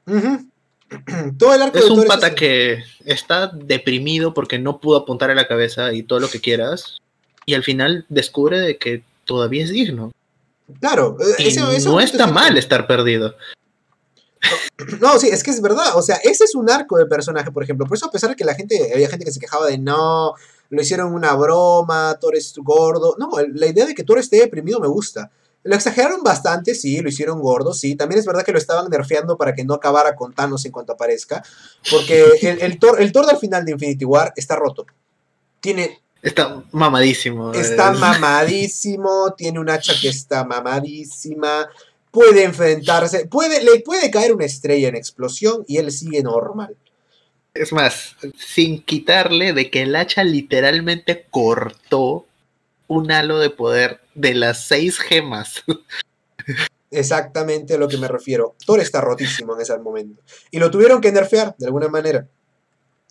*clears throat* todo el arco Es de un Thor pata que está deprimido porque no pudo apuntar a la cabeza y todo lo que quieras, y al final descubre de que todavía es digno. Claro, Y ese- ese no está mal estar perdido. *clears throat* No, sí, es que es verdad. O sea, ese es un arco de personaje, por ejemplo. Por eso, a pesar de que la gente, había gente que se quejaba de no, lo hicieron una broma, Thor es gordo. No, la idea de que Thor esté deprimido me gusta. Lo exageraron bastante, sí, lo hicieron gordo, sí. También es verdad que lo estaban nerfeando para que no acabara con Thanos en cuanto aparezca. Porque *laughs* el, el Thor, el Thor del final de Infinity War está roto. Tiene, Está mamadísimo. Está es- mamadísimo, tiene un hacha que está mamadísima, puede enfrentarse, puede, le puede caer una estrella en explosión y él sigue normal. Es más, sin quitarle de que el hacha literalmente cortó un halo de poder de las seis gemas. Exactamente a lo que me refiero. Thor está rotísimo en ese momento. Y lo tuvieron que nerfear de alguna manera.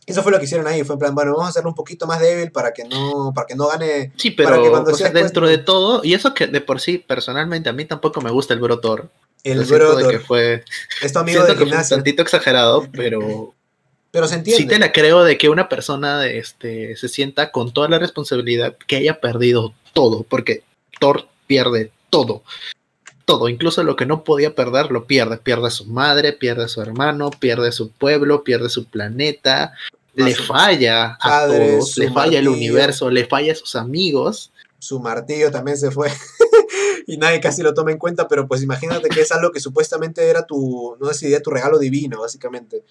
Eso fue lo que hicieron ahí. Fue en plan, bueno, vamos a hacerlo un poquito más débil para que no, para que no gane. Sí, Para pero que cuando o sea, sea después dentro de todo, y eso que de por sí, personalmente, a mí tampoco me gusta el Brotor. El Brotor. que fue, Es tu amigo de que fue un gimnasio. tantito exagerado, pero Pero se entiende. sí te la creo de que una persona este, se sienta con toda la responsabilidad que haya perdido todo, porque Thor pierde todo. todo, incluso lo que no podía perder, lo pierde. Pierde a su madre, pierde a su hermano, pierde su pueblo, pierde su planeta, le falla a todos, le falla el universo, le falla a sus amigos. Su martillo también se fue. *laughs* y nadie casi lo toma en cuenta, pero pues imagínate que es algo que supuestamente era tu, no sé tu regalo divino, básicamente.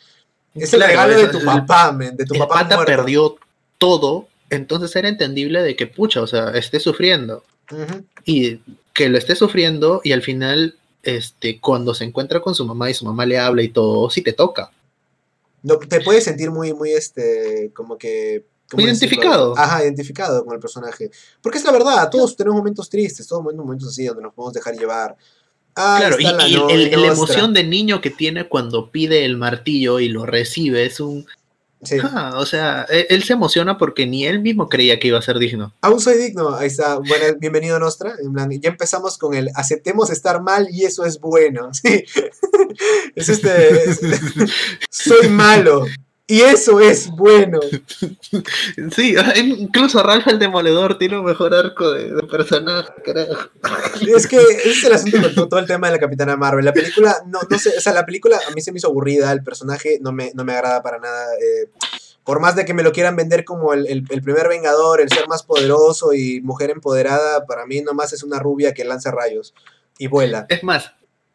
Es el regalo de tu papá, de tu papá. Pata perdió todo, entonces era entendible de que, pucha, o sea, esté sufriendo. Y que lo esté sufriendo y al final, este, cuando se encuentra con su mamá y su mamá le habla y todo, sí te toca. No, te puedes sentir muy, muy, este, como que... identificado. Ajá, identificado con el personaje. Porque es la verdad, todos tenemos momentos tristes, todos tenemos momentos así donde nos podemos dejar llevar. Claro, y, la emoción de niño que tiene cuando pide el martillo y lo recibe es un Ah, o sea, e, él, se emociona porque ni él mismo creía que iba a ser digno. Aún soy digno, ahí está. Bueno, bienvenido a Nostra. ya empezamos con el aceptemos estar mal y eso es bueno. *laughs* Sí. es este. *laughs* soy malo. Y eso es bueno. *laughs* Sí, incluso Ralph el Demoledor tiene un mejor arco de, personaje, *laughs* Es que ese es el asunto con todo el tema de la Capitana Marvel. La película, no, no sé, o sea, la película a mí se me hizo aburrida, el personaje no me, no me agrada para nada. Eh, por más de que me lo quieran vender como el, el, primer Vengador, el ser más poderoso y mujer empoderada, para mí nomás es una rubia que lanza rayos y vuela. Es más,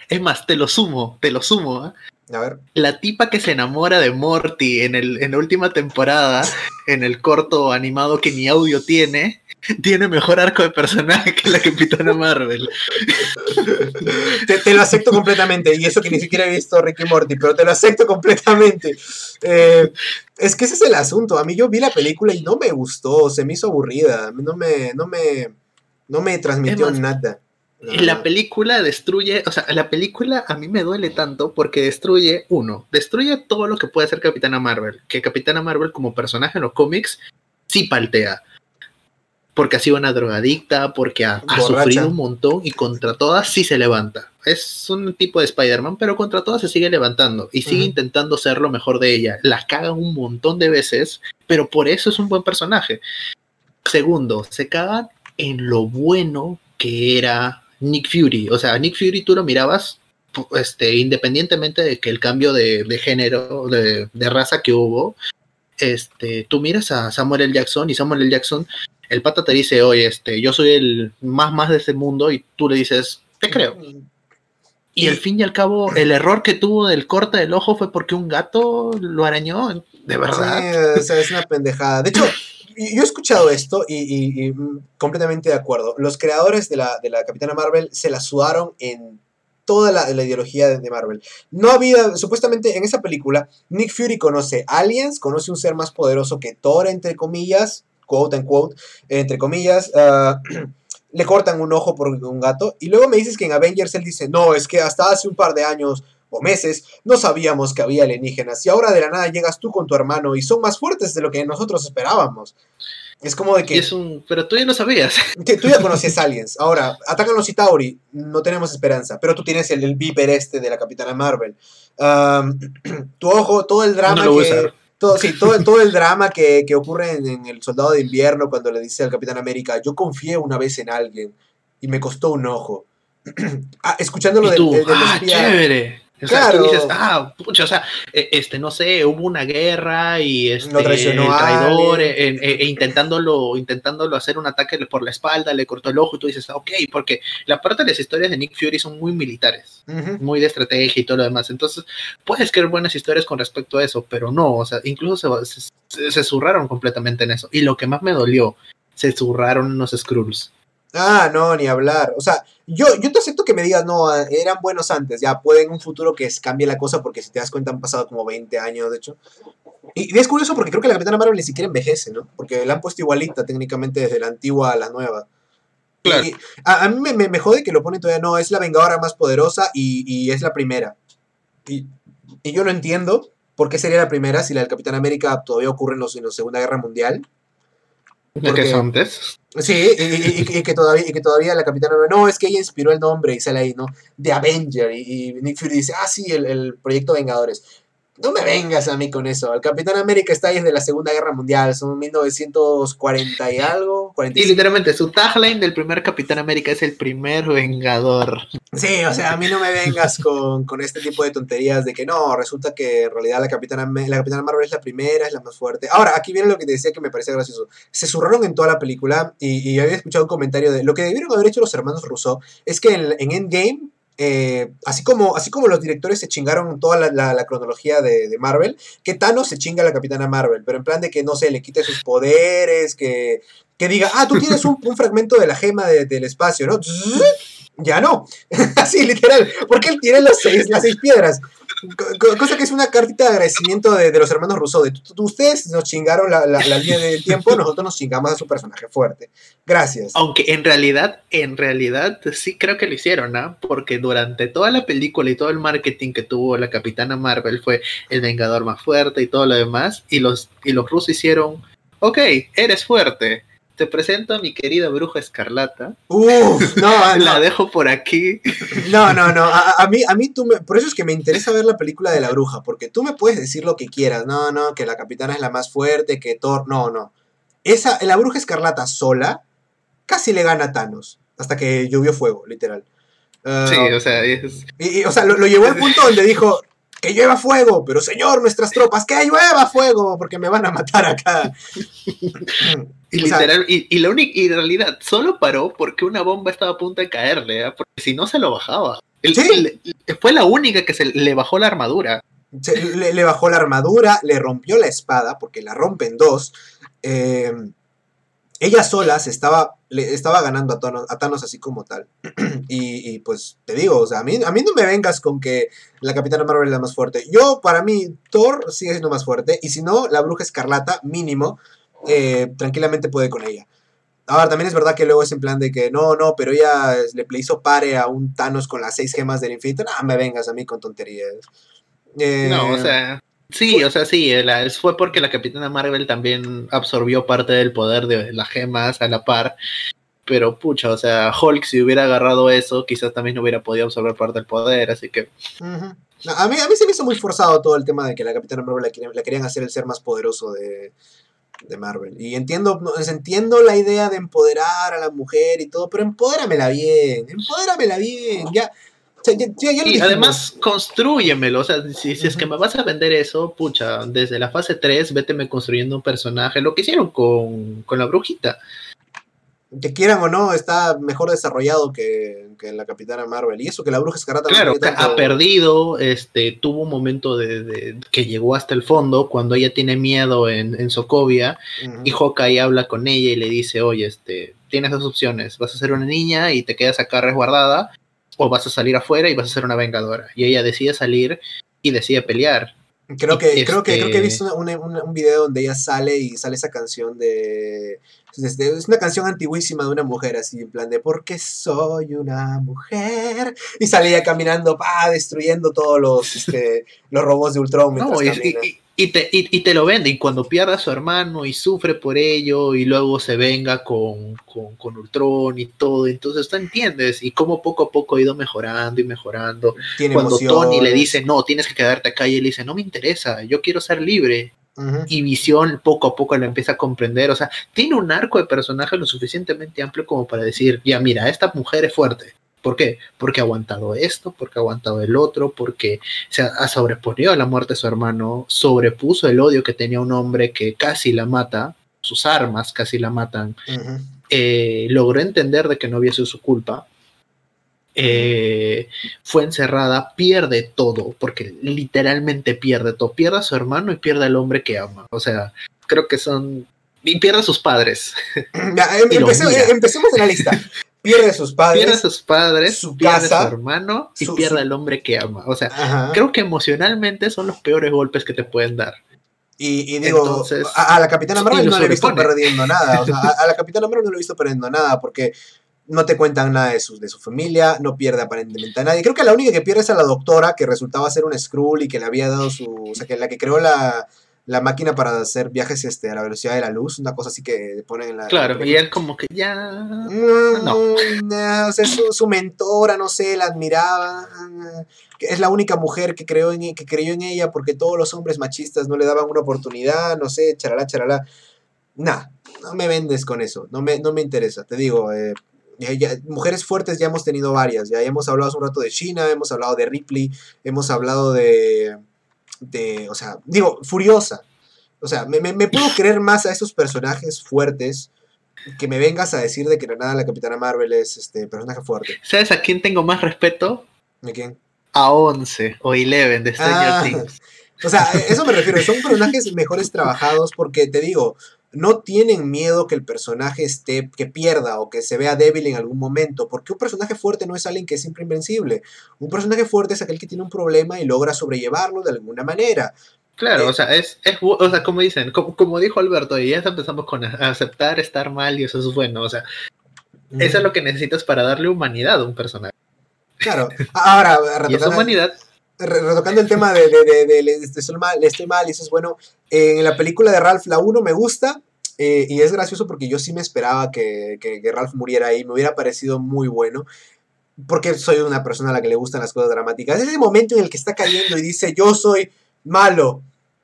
es más, te lo sumo, te lo sumo. ¿eh? A ver. La tipa que se enamora de Morty en, el, en la última temporada, en el corto animado que ni audio tiene, tiene mejor arco de personaje que la Capitana Marvel. te, lo acepto completamente, y eso que ni siquiera he visto Ricky Morty, pero te lo acepto completamente. Eh, es que ese es el asunto. A mí yo vi la película y no me gustó, se me hizo aburrida, no me, no me, no me transmitió nada. La película destruye, o sea, la película a mí me duele tanto porque destruye, uno, destruye todo lo que puede hacer Capitana Marvel, que Capitana Marvel como personaje en los cómics sí paltea. Porque ha sido una drogadicta, porque ha, sufrido un montón y contra todas sí se levanta. Es un tipo de Spider-Man, pero contra todas se sigue levantando y sigue intentando ser lo mejor de ella. La caga un montón de veces, pero por eso es un buen personaje. Segundo, se cagan en lo bueno que era Nick Fury. O sea, Nick Fury tú lo mirabas este, independientemente de que el cambio de, género, de, raza que hubo, este, tú miras a Samuel L. Jackson y Samuel L. Jackson, el pata te dice, oye, este, yo soy el más más de este mundo y tú le dices, te creo. Y al fin y al cabo, el error que tuvo del corte del ojo fue porque un gato lo arañó, de verdad. o sea, es una pendejada. De hecho, *laughs* yo he escuchado esto y, mm, completamente de acuerdo. Los creadores de la, de la Capitana Marvel se la sudaron en toda la, ideología de, Marvel. No había, supuestamente en esa película, Nick Fury conoce aliens, conoce un ser más poderoso que Thor, entre comillas, quote and quote, entre comillas. Ah, *clears throat* le cortan un ojo por un gato. Y luego me dices que en Avengers él dice, no, es que hasta hace un par de años o meses, no sabíamos que había alienígenas y ahora de la nada llegas tú con tu hermano y son más fuertes de lo que nosotros esperábamos. Es como de que... Es un... Pero tú ya no sabías. *laughs* Que tú ya conocías aliens. Ahora, atacan los Itauri, no tenemos esperanza, pero tú tienes el, el Viper este de la Capitana Marvel. *clears throat* tu ojo, todo el drama que... Todo, sí, todo, todo el drama que, ocurre en, El Soldado de Invierno cuando le dice al Capitán América, yo confié una vez en alguien y me costó un ojo. *clears throat* ah, escuchándolo del, del, ah, chévere. O sea, tú dices, ah, pucha, o sea, e, este, no sé, hubo una guerra y este, el traidor, e, e, intentándolo, intentándolo hacer un ataque por la espalda, le cortó el ojo y tú dices, ok, porque la parte de las historias de Nick Fury son muy militares, muy de estrategia y todo lo demás. Entonces, puedes crear buenas historias con respecto a eso, pero no, o sea, incluso se, se, zurraron completamente en eso. Y lo que más me dolió, se zurraron unos Skrulls. Ah, no, ni hablar. O sea, yo, yo te acepto que me digas, no, eran buenos antes, ya puede en un futuro que cambie la cosa, porque si te das cuenta han pasado como 20 años, de hecho. Y, es curioso porque creo que la Capitana Marvel ni siquiera envejece, ¿no? Porque la han puesto igualita técnicamente desde la antigua a la nueva. Claro. a, mí me, me, jode que lo ponen todavía, no, es la Vengadora más poderosa y, y es la primera. Y, y, yo no entiendo por qué sería la primera si la del Capitán América todavía ocurre en, los, en la Segunda Guerra Mundial. Porque, que antes? Sí, y, que todavía, y que todavía la capitana no, es que ella inspiró el nombre y sale ahí, ¿no? De Avenger. Y, Nick Fury dice, ah, sí, el, proyecto Vengadores. No me vengas a mí con eso. El Capitán América está ahí desde la Segunda Guerra Mundial. Son 1940 y algo. Y literalmente, su tagline del primer Capitán América es el primer Vengador. Sí, o sea, a mí no me vengas con, este tipo de tonterías de que no, resulta que en realidad la Capitana, la Capitana Marvel es la primera, es la más fuerte. Ahora, aquí viene lo que te decía que me parece gracioso. Se zurraron en toda la película y, y había escuchado un comentario de lo que debieron haber hecho los hermanos Russo es que en, en Endgame eh, así, como, así como los directores se chingaron toda la, cronología de, Marvel, que Thanos se chinga a la Capitana Marvel, pero en plan de que, no sé, le quite sus poderes, que, que diga, ah, tú tienes un, fragmento de la gema del espacio, ¿no? *laughs* Ya no, *laughs* así literal, porque él tiene las seis, las seis piedras. Cosa que es una cartita de agradecimiento de, los hermanos Rousseau. De, ustedes nos chingaron la, la, línea del tiempo, nosotros nos chingamos a su personaje fuerte. Gracias. Aunque en realidad, en realidad sí creo que lo hicieron, ¿no? Porque durante toda la película y todo el marketing que tuvo la Capitana Marvel fue el Vengador más fuerte y todo lo demás. Y los, y los rusos hicieron, ok, eres fuerte te presento a mi querida bruja escarlata. Uf, *laughs* no, La dejo por aquí. No, no, no. A, mí, a mí tú me. Por eso es que me interesa ver la película de la bruja, porque tú me puedes decir lo que quieras. No, no, que la capitana es la más fuerte, que Thor. No, no. Esa, la bruja escarlata sola casi le gana a Thanos. Hasta que llovió fuego, literal. sí, o sea, y, o sea lo, lo, llevó al punto donde dijo, que llueva fuego, pero señor, nuestras tropas, que llueva fuego, porque me van a matar acá. y *laughs* literal, y, la única, y en realidad solo paró porque una bomba estaba a punto de caerle, ¿eh? porque si no se lo bajaba. fue la única que se le bajó la armadura. le, le, bajó la armadura, le rompió la espada, porque la rompen dos. Eh, ella sola se estaba, le estaba ganando a Thanos, a Thanos así como tal. *clears throat* y, pues te digo, o sea, a mí, a mí no me vengas con que la Capitana Marvel es la más fuerte. Yo, para mí, Thor sigue siendo más fuerte. Y si no, la Bruja Escarlata, mínimo, eh, tranquilamente puede con ella. Ahora, también es verdad que luego es en plan de que no, no, pero ella le, hizo pare a un Thanos con las seis gemas del infinito. No, me vengas a mí con tonterías. no, o sea, Sí, o sea, sí, fue porque la Capitana Marvel también absorbió parte del poder de las gemas a la par. Pero pucha, o sea, Hulk si hubiera agarrado eso, quizás también no hubiera podido absorber parte del poder, así que... a, mí, a mí se me hizo muy forzado todo el tema de que la Capitana Marvel la, querían, hacer el ser más poderoso de, de Marvel. Y entiendo, entiendo la idea de empoderar a la mujer y todo, pero empodéramela bien, empodéramela bien, ya y además, construyemelo. O sea, si, es que me vas a vender eso, pucha, desde la fase 3, véteme construyendo un personaje. Lo que hicieron con, la brujita. Que quieran o no, está mejor desarrollado que, la Capitana Marvel. Y eso que la bruja escarlata. Claro, ha perdido. Este, tuvo un momento de, que llegó hasta el fondo cuando ella tiene miedo en, en Sokovia. Y Hawkeye habla con ella y le dice: Oye, este, tienes dos opciones. Vas a ser una niña y te quedas acá resguardada o vas a salir afuera y vas a ser una vengadora. Y ella decide salir y decide pelear. Creo que, creo que, creo que he este visto un video donde ella sale y sale esa canción de, Es una canción antiguísima de una mujer, así, en plan de porque soy una mujer. Y salía caminando, pa, destruyendo todos los, *laughs* este, los robots de Ultron. No, y te, y, te, lo vende, y cuando pierde a su hermano y sufre por ello, y luego se venga con, con, Ultron y todo, entonces tú entiendes, y cómo poco a poco ha ido mejorando y mejorando. cuando Tony le dice, no, tienes que quedarte acá, y él dice, no me interesa, yo quiero ser libre. Y Visión poco a poco lo empieza a comprender, o sea, tiene un arco de personaje lo suficientemente amplio como para decir, ya mira, esta mujer es fuerte, ¿Por qué? Porque ha aguantado esto, porque ha aguantado el otro, porque se ha sobreponido a la muerte de su hermano, sobrepuso el odio que tenía un hombre que casi la mata, sus armas casi la matan, eh, logró entender de que no había sido su culpa, eh, fue encerrada, pierde todo, porque literalmente pierde todo, pierde a su hermano y pierde al hombre que ama. O sea, creo que son... Y pierde a sus padres. *laughs* *laughs* Em, empecemos en la lista. *laughs* pierde a sus padres, pierde a sus padres, su pierde a su hermano y pierde al hombre que ama. O sea, creo que emocionalmente son los peores golpes que te pueden dar. Y, digo, a, la Capitana Marvel no le he visto perdiendo nada. O sea, a, la *laughs* Capitana Marvel no le he visto perdiendo nada porque no te cuentan nada de su, de su familia, no pierde aparentemente a nadie. Creo que la única que pierde es a la doctora que resultaba ser un Skrull y que le había dado su. O sea, que la que creó la, la máquina para hacer viajes este, a la velocidad de la luz, una cosa así que ponen en la... Claro, y él como que ya... Mm, No. o sea, su, su mentora, no sé, la admiraba. Es la única mujer que, creó en, que creyó en ella porque todos los hombres machistas no le daban una oportunidad, no sé, charalá, charalá. Nah, no me vendes con eso, no me, no me interesa, te digo. eh, ya- ya- mujeres fuertes ya hemos tenido varias, ya hemos hablado hace un rato de China, hemos hablado de Ripley, hemos hablado de, de o sea, digo, Furiosa. O sea, me, me, me puedo creer más a esos personajes fuertes que me vengas a decir de que nada la Capitana Marvel es este personaje fuerte. ¿Sabes a quién tengo más respeto? ¿De quién? A 11 o 11 de Stranger Ah, Things. O sea, eso me refiero. Son personajes mejores trabajados porque te digo, no tienen miedo que el personaje esté, que pierda o que se vea débil en algún momento. Porque un personaje fuerte no es alguien que es siempre invencible. Un personaje fuerte es aquel que tiene un problema y logra sobrellevarlo de alguna manera. Claro, Eh, o sea, es, es, o sea, como dicen, como, como dijo Alberto, y ya empezamos con aceptar estar mal y eso es bueno, o sea, eso es lo que necesitas para darle humanidad a un personaje. Claro. Ahora, *laughs* Y esa retocando, humanidad, re- retocando el tema de, de, de- de- de- de estoy mal, estoy mal, y eso es bueno. En la película de Ralph, la 1 me gusta. Eh, y es gracioso porque yo sí me esperaba que, que- que Ralph muriera ahí. Me hubiera parecido muy bueno. Porque soy una persona a la que le gustan las cosas dramáticas. Es ese momento en el que está cayendo y dice, yo soy malo.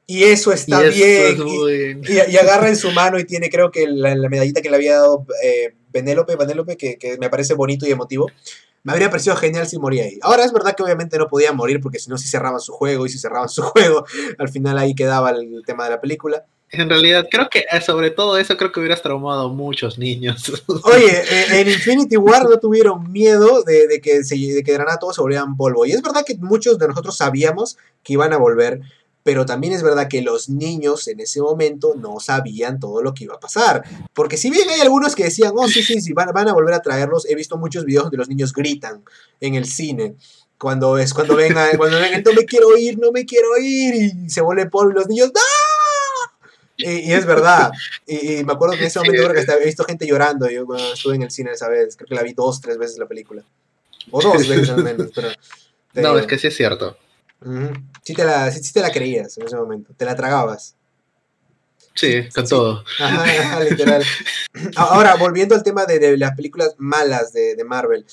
Y eso está y eso bien. es y- muy- y, y agarra en su mano y tiene creo que la, la medallita que le había dado eh, Penélope, Penélope, que, que me parece bonito y emotivo. Me habría parecido genial si moría ahí. Ahora es verdad que obviamente no podía morir porque si no si cerraban su juego y si cerraban su *laughs* juego, al final ahí quedaba el tema de la película. En realidad, creo que eh, sobre todo eso creo que hubieras traumado a muchos niños. *laughs* Oye, eh, en Infinity War no tuvieron miedo de, que, se, de que todos se volvieran polvo. Y es verdad que muchos de nosotros sabíamos que iban a volver, pero también es verdad que los niños en ese momento no sabían todo lo que iba a pasar. Porque si bien hay algunos que decían, oh, sí, sí, sí, van, van a volver a traerlos, he visto muchos videos donde los niños gritan en el cine. Cuando es cuando venga, cuando vengan, no me quiero ir, no me quiero ir, y se vuelve polvo y los niños, ¡no! Y, y es verdad. Y, y me acuerdo que en ese Sí. momento creo que he visto gente llorando. Yo cuando estuve en el cine esa vez, creo que la vi dos, tres veces la película. O dos *laughs* veces al menos, pero. te no, es que sí es cierto. Ujú. sí, te la, sí, sí te la creías en ese momento. Te la tragabas. Sí, con Sí. todo. *laughs* Ajá, ajá, literal. *laughs* Ahora, volviendo al tema de, de las películas malas de, de Marvel.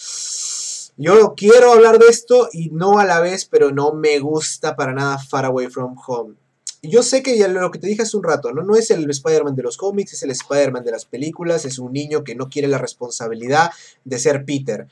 Yo quiero hablar de esto y no a la vez, pero no me gusta para nada Far Away From Home. Yo sé que ya lo que te dije hace un rato, ¿no? No es el Spider-Man de los cómics, es el Spider-Man de las películas, es un niño que no quiere la responsabilidad de ser Peter.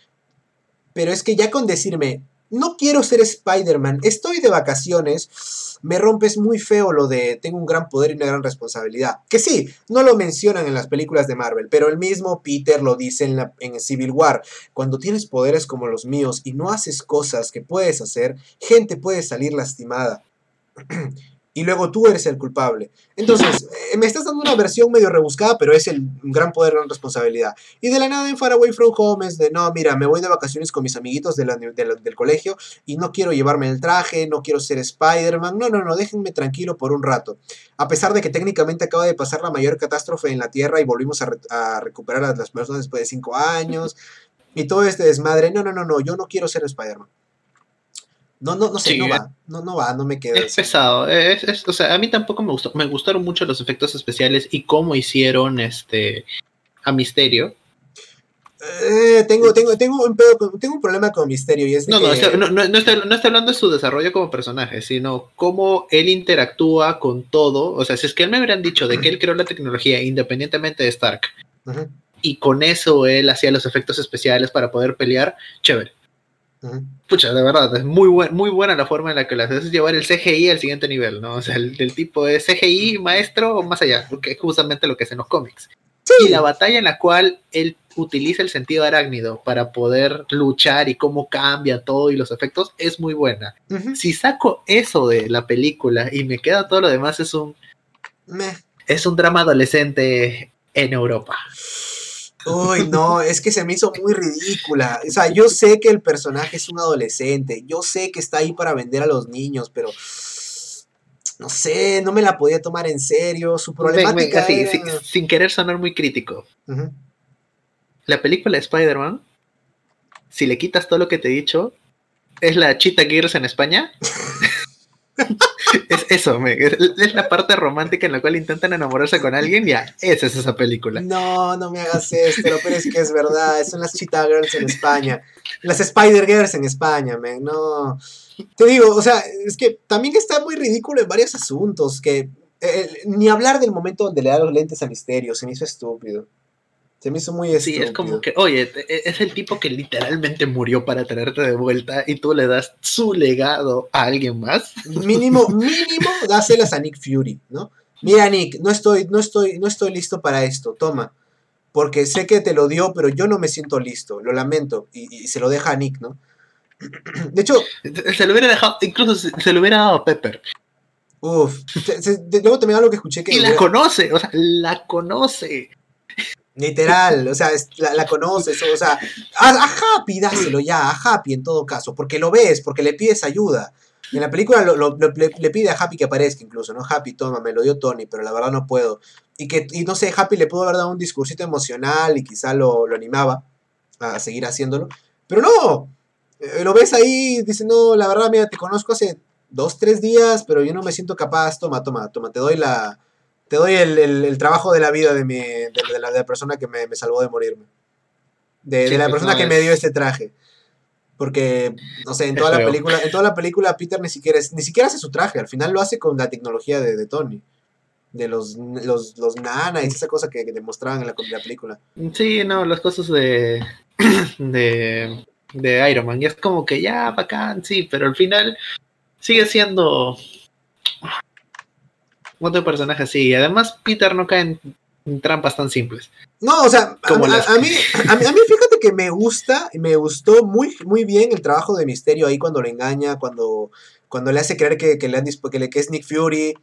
Pero es que ya con decirme, no quiero ser Spider-Man, estoy de vacaciones, me rompes muy feo lo de tengo un gran poder y una gran responsabilidad. Que sí, no lo mencionan en las películas de Marvel, pero el mismo Peter lo dice en, la, en Civil War. Cuando tienes poderes como los míos y no haces cosas que puedes hacer, gente puede salir lastimada. *clears throat* y luego tú eres el culpable. Entonces, *laughs* eh, me estás dando una versión medio rebuscada, pero es el gran poder, gran responsabilidad. Y de la nada en Far Away From Home es de, no, mira, me voy de vacaciones con mis amiguitos de la- de la- del colegio y no quiero llevarme el traje, no quiero ser Spider-Man, no, no, no, déjenme tranquilo por un rato. A pesar de que técnicamente acaba de pasar la mayor catástrofe en la Tierra y volvimos a, re- a recuperar a las personas después de cinco años *laughs* y todo este desmadre, no, no, no, no, yo no quiero ser Spider-Man. No, no, no sé, Sí, no va, no, no va, no me queda. Es pesado. Es, es- o sea, a mí tampoco me gustó. Me gustaron mucho los efectos especiales y cómo hicieron este a Misterio. Eh, tengo, tengo, tengo, un pedo tengo un problema con Misterio y es de No, no, no, no, no estoy, no hablando de su desarrollo como personaje, sino cómo él interactúa con todo. O sea, si es que él me hubieran dicho de que él creó la tecnología independientemente de Stark y con eso él hacía los efectos especiales para poder pelear, chévere. Pucha, de verdad, es muy, buen, muy buena la forma en la que lo haces, es llevar el CGI al siguiente nivel, ¿no? O sea, el, del tipo de CGI maestro o más allá, porque es justamente lo que es en los cómics. Y la batalla en la cual él utiliza el sentido arácnido para poder luchar y cómo cambia todo y los efectos es muy buena. Si saco eso de la película y me queda todo lo demás, es un, Meh. es un drama adolescente en Europa. Uy, no, es que se me hizo muy ridícula. O sea, yo sé que el personaje es un adolescente, yo sé que está ahí para vender a los niños, pero no sé, no me la podía tomar en serio. Su Ven, ven, problemática era- sin, sin querer sonar muy crítico. La película de Spider-Man, si le quitas todo lo que te he dicho, es la Cheetah Gears en España. *laughs* es eso, me, es, la parte romántica en la cual intentan enamorarse con alguien, ya, esa es esa película. No, no me hagas esto, pero es que es verdad, son las Cheetah Girls en España, las Spider Girls en España, man, no. Te digo, o sea, es que también está muy ridículo en varios asuntos, que eh, ni hablar del momento donde le da los lentes a Misterio, se me hizo estúpido. Se me hizo muy Sí, estúpido. es como que, oye, e- es el tipo que literalmente murió para traerte de vuelta y tú le das su legado a alguien más. Mínimo, *laughs* mínimo, dáselas a Nick Fury, ¿no? Mira, Nick, no estoy, no estoy, no estoy listo para esto, toma. Porque sé que te lo dio, pero yo no me siento listo, lo lamento. Y, y se lo deja a Nick, ¿no? *clears throat* De hecho, Se lo hubiera dejado, incluso se, se lo hubiera dado a Pepper. uff, luego también algo que escuché que... Y la conoce, o sea, la conoce. Literal, o sea, la, conoces, o sea, a, a Happy dáselo ya, a Happy en todo caso, porque lo ves, porque le pides ayuda. En la película lo- lo- lo- le, le pide a Happy que aparezca incluso, ¿no? Happy, toma, me lo dio Tony, pero la verdad no puedo. Y que, y no sé, Happy le pudo haber dado un discursito emocional y quizá lo, lo animaba a seguir haciéndolo. Pero no, eh, lo ves ahí, dice, no, la verdad, mira, te conozco hace dos, tres días, pero yo no me siento capaz, toma, toma, toma, te doy la... Te doy el, el- el trabajo de la vida de, mi, de, de la, de la persona que me, me salvó de morirme. De, Sí, la persona no, que es- me dio este traje. Porque, no sé, en Es toda la feo. película, en toda la película Peter ni siquiera es, ni siquiera hace su traje, al final lo hace con la tecnología de, de Tony. De los, los, los nana y esa cosa que, que demostraban en la, en la película. Sí, no, las cosas de, *clears throat* de, de Iron Man. Y es como que ya, bacán, sí, pero al final sigue siendo otro personaje así. Y además, Peter no cae en, trampas tan simples. No, o sea, a, Como a- las- a mí, a, mí, a mí fíjate que me gusta, me gustó muy, muy bien el trabajo de Misterio ahí cuando lo engaña, cuando, cuando le hace creer que, que le han que, le- que es Nick Fury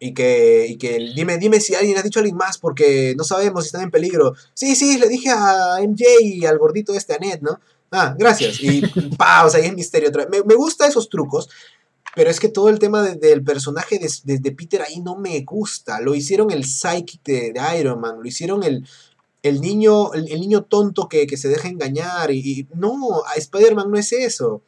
y que, y que dime, dime si alguien ha dicho a alguien más porque no sabemos si están en peligro. Sí, sí, le dije a MJ y al gordito este, a Ned, ¿no? Ah, gracias. Y *laughs* pa, o sea, ahí es Misterio otra vez. Me, me gusta esos trucos. Pero es que todo el tema de- del personaje de, Peter ahí no me gusta. Lo hicieron el psychic de, Iron Man, lo hicieron el, el niño, el, niño tonto que, que se deja engañar. Y, y no, Spider-Man no es eso.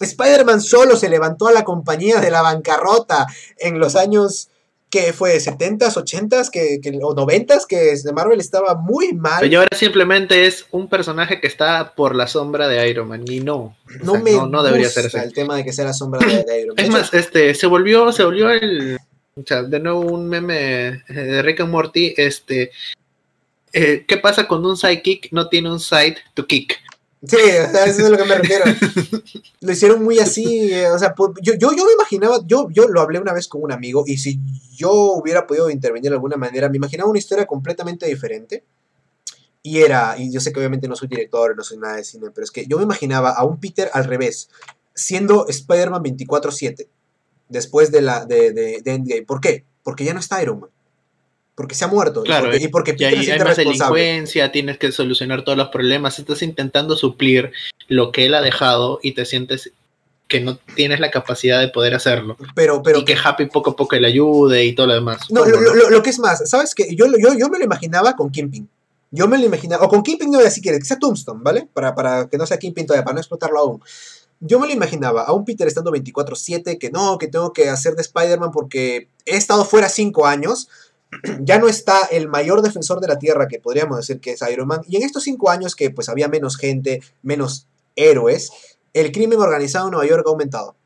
Spider-Man solo se levantó a la compañía de la bancarrota en los años que fue 70s, 80s que, que- o 90s que Marvel estaba muy mal. Ahora simplemente es un personaje que está por la sombra de Iron Man. Y no, o no sea, me no, no debería ser así. el tema de que sea la sombra de, de Iron Man. Es De más, este, se volvió, se volvió el, o sea, de nuevo un meme eh, de Rick and Morty, este, eh, ¿qué pasa cuando un sidekick no tiene un side to kick? Sí, o sea, eso es a lo que me refiero. *laughs* lo hicieron muy así, eh, o sea, por- yo, yo, yo me imaginaba, yo, yo lo hablé una vez con un amigo y si yo hubiera podido intervenir de alguna manera, me imaginaba una historia completamente diferente. Y era, y yo sé que obviamente no soy director, no soy nada de cine, pero es que yo me imaginaba a un Peter al revés, siendo Spider-Man 24-7, después de, la, de, de, de Endgame. ¿Por qué? Porque ya no está Iron Man. Porque se ha muerto. y Claro, porque- y porque, Y Peter ahí se hay más delincuencia, tienes que solucionar todos los problemas, estás intentando suplir lo que él ha dejado y te sientes que no tienes la capacidad de poder hacerlo. Pero, pero y que Happy poco a poco le ayude y todo lo demás. No, lo, lo- lo que es más, ¿sabes qué? Yo, yo, yo me lo imaginaba con Kingpin. Yo me lo imaginaba, o con Kingpin no si quieres, que sea Tombstone, ¿vale? Para, para que no sea Kingpin todavía, para no explotarlo aún. Yo me lo imaginaba a un Peter estando 24-7, que no, que tengo que hacer de Spider-Man porque he estado fuera 5 años. *clears throat* Ya no está el mayor defensor de la Tierra, que podríamos decir que es Iron Man. Y en estos 5 años que pues había menos gente, menos héroes, el crimen organizado en Nueva York ha aumentado.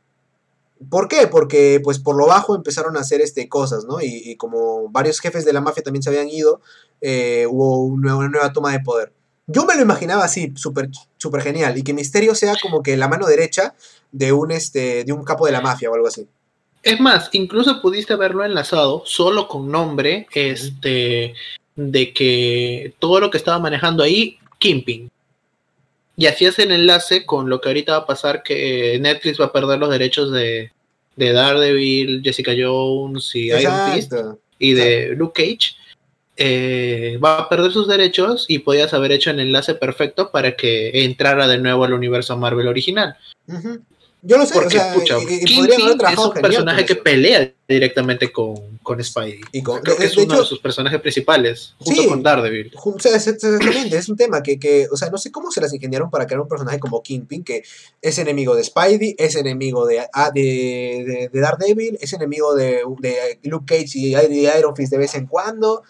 ¿Por qué? Porque pues por lo bajo empezaron a hacer este, cosas, ¿no? Y, como varios jefes de la mafia también se habían ido, eh, hubo una nueva, toma de poder. Yo me lo imaginaba así, súper súper genial, y que Misterio sea como que la mano derecha de un, este, de un capo de la mafia o algo así. Es más, incluso pudiste haberlo enlazado solo con nombre, este, de que todo lo que estaba manejando ahí, Kimping. Y hacías el enlace con lo que ahorita va a pasar, que Netflix va a perder los derechos de, de Daredevil, Jessica Jones y Iron Fist Exacto. y de Luke Cage. eh, va a perder sus derechos y podías haber hecho el enlace perfecto para que entrara de nuevo al universo Marvel original. Yo lo sé, Porque, o sea, pucha, y- y es un personaje que pelea directamente con, con Spidey. Y con- Creo de- que es de uno hecho- de sus personajes principales, junto Sí. con Daredevil. Jun- O sea, es- es- exactamente, es un tema que, que, o sea, no sé cómo se las ingeniaron para crear un personaje como Kingpin, que es enemigo de Spidey, es enemigo de, ah, de, de, de Daredevil, es enemigo de, de Luke Cage y, y Iron Fist de vez en cuando.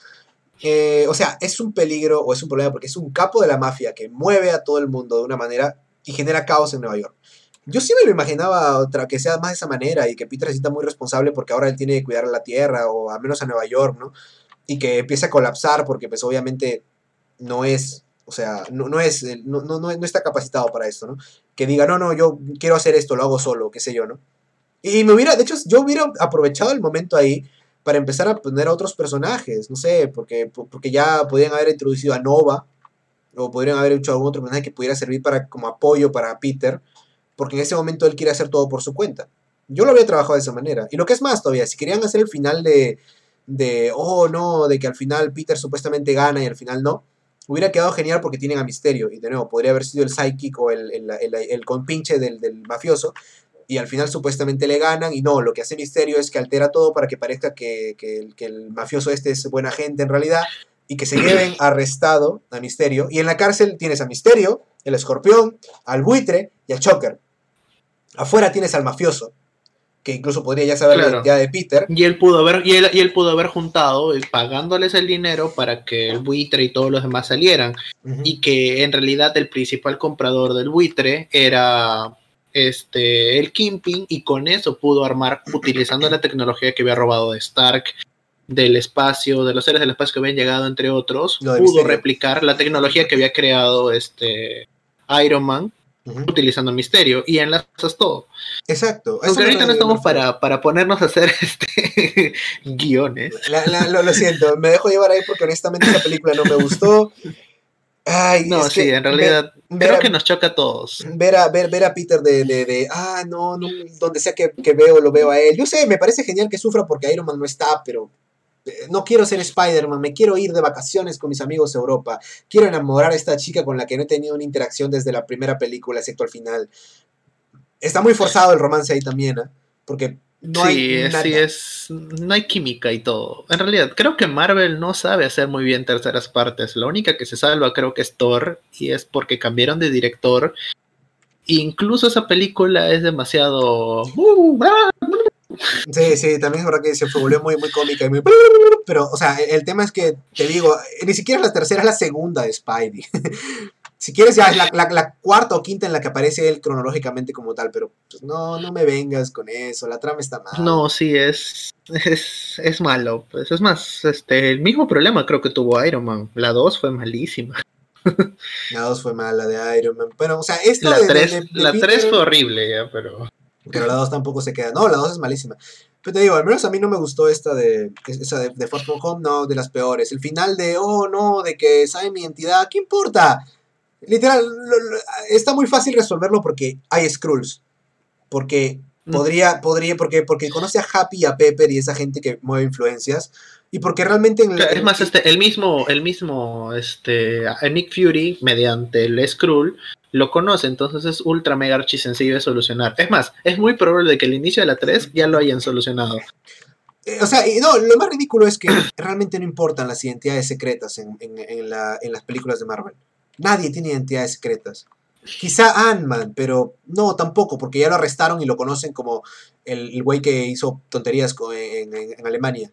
Eh, o sea, es un peligro o es un problema porque es un capo de la mafia que mueve a todo el mundo de una manera y genera caos en Nueva York. Yo sí me lo imaginaba otra, que sea más de esa manera y que Peter se sienta muy responsable porque ahora él tiene que cuidar a la Tierra o al menos a Nueva York, ¿no? Y que empiece a colapsar porque pues obviamente no es, o sea, no, no es, no, no no está capacitado para esto, ¿no? Que diga, no, no, yo quiero hacer esto, lo hago solo, qué sé yo, ¿no? Y me hubiera, de hecho, yo hubiera aprovechado el momento ahí para empezar a poner a otros personajes, no sé, porque, porque ya podían haber introducido a Nova, o podrían haber hecho algún otro personaje que pudiera servir para, como apoyo para Peter, porque en ese momento él quiere hacer todo por su cuenta. Yo lo había trabajado de esa manera. Y lo que es más todavía, si querían hacer el final de, de, oh no, de que al final Peter supuestamente gana y al final no, hubiera quedado genial porque tienen a Misterio. Y de nuevo, podría haber sido el sidekick o el, el, el, el compinche del, del mafioso. Y al final supuestamente le ganan. Y no, lo que hace Misterio es que altera todo para que parezca que, que, el, que el mafioso este es buena gente en realidad. Y que se lleven *clears throat* arrestado a Misterio. Y en la cárcel tienes a Misterio, el escorpión, al buitre y al choker. Afuera tienes al mafioso, que incluso podría ya saber Claro. la identidad de Peter. Y él pudo haber, y él, y él pudo haber juntado, eh, pagándoles el dinero para que el buitre y todos los demás salieran. Y que en realidad el principal comprador del buitre era este el Kingpin, y con eso pudo armar, utilizando la tecnología que había robado de Stark, del espacio, de los seres del espacio que habían llegado, entre otros, pudo Misterio. replicar la tecnología que había creado este Iron Man Utilizando Misterio y enlazas todo. Exacto. Aunque ahorita no estamos para, para ponernos a hacer *laughs* este guiones. La- la- lo, lo siento, me dejo llevar ahí porque honestamente esa película no me gustó. Ay, No, sí, que en realidad ver, creo ver que nos choca a todos. ver a, ver, ver a Peter de, de, de, ah, no, no, donde sea que, que veo, lo veo a él. Yo sé, me parece genial que sufra porque Iron Man no está, pero no quiero ser Spider-Man, me quiero ir de vacaciones con mis amigos a Europa. Quiero enamorar a esta chica con la que no he tenido una interacción desde la primera película, excepto al final. Está muy forzado el romance ahí también, ¿ah? Porque no sí, hay es- sí, es, no hay química y todo. En realidad, creo que Marvel no sabe hacer muy bien terceras partes. La única que se salva creo que es Thor y es porque cambiaron de director. Incluso esa película es demasiado... uh, ah, Sí, sí, también es verdad que se volvió muy, muy cómica y muy... Pero, o sea, el tema es que, te digo, ni siquiera es la tercera, es la segunda de Spidey. *laughs* si quieres ya es la, la- la cuarta o quinta en la que aparece él cronológicamente como tal, pero pues, no, no me vengas con eso, la trama está mal. No, sí, es, es, es malo. Pues es más, este, el mismo problema creo que tuvo Iron Man. La 2 fue malísima. *laughs* La 2 fue mala de Iron Man. Bueno, o sea, esta La de, de- 3 de- de la Peter- tres fue horrible, ya, pero... Pero la 2 tampoco se queda. No, la 2 es malísima. Pero te digo, al menos a mí no me gustó esta de. Esa de, de Home, no, de las peores. El final de, oh no, de que sabe mi identidad, ¿qué importa? Literal, está muy fácil resolverlo porque hay Skrulls. Porque. Podría, podría, porque, porque conoce a Happy y a Pepper y esa gente que mueve influencias. Y porque realmente en Claro, Es más, este, el mismo, el mismo, este, Nick Fury, mediante el Skrull, lo conoce, entonces es ultra mega archi sencillo de solucionar. Es más, es muy probable de que el inicio de la 3 ya lo hayan solucionado. Eh, O sea, y no, lo más ridículo es que *coughs* realmente no importan las identidades secretas en, en- en la- en las películas de Marvel. Nadie tiene identidades secretas. Quizá Ant-Man, pero no, tampoco, porque ya lo arrestaron y lo conocen como el güey que hizo tonterías en, en- en Alemania.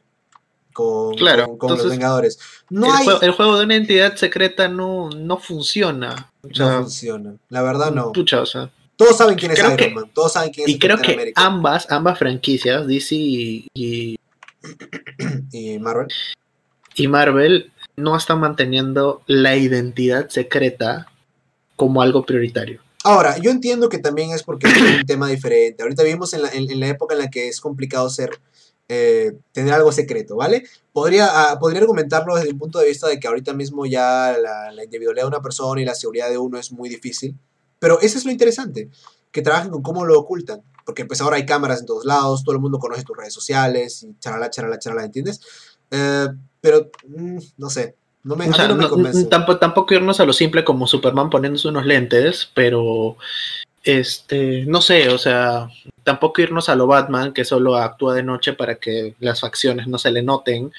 Con, Claro, con- con los Vengadores. No el, hay. juego, el juego de una entidad secreta no, no funciona. O no funciona. La verdad, no. pucha, o sea, Todos saben quién es Iron que- Man. Todos saben quién es y creo Capitán que América. ambas, ambas franquicias, DC y, y- *clears throat* Y Marvel. y Marvel, no están manteniendo la identidad secreta como algo prioritario. Ahora, yo entiendo que también es porque es un tema diferente. Ahorita vivimos en la, época en la que es complicado ser, eh, tener algo secreto, ¿vale? Podría, ah, podría argumentarlo desde un punto de vista de que ahorita mismo ya la, la individualidad de una persona y la seguridad de uno es muy difícil. Pero eso es lo interesante, que trabajen con cómo lo ocultan. Porque pues ahora hay cámaras en todos lados, todo el mundo conoce tus redes sociales y charala, charala, charala, ¿entiendes? Eh, pero, mm, no sé, no me, O mí sea, no me no- convence. tampoco, tampoco irnos a lo simple como Superman poniéndose unos lentes, pero este, no sé, o sea, tampoco irnos a lo Batman, que solo actúa de noche para que las facciones no se le noten,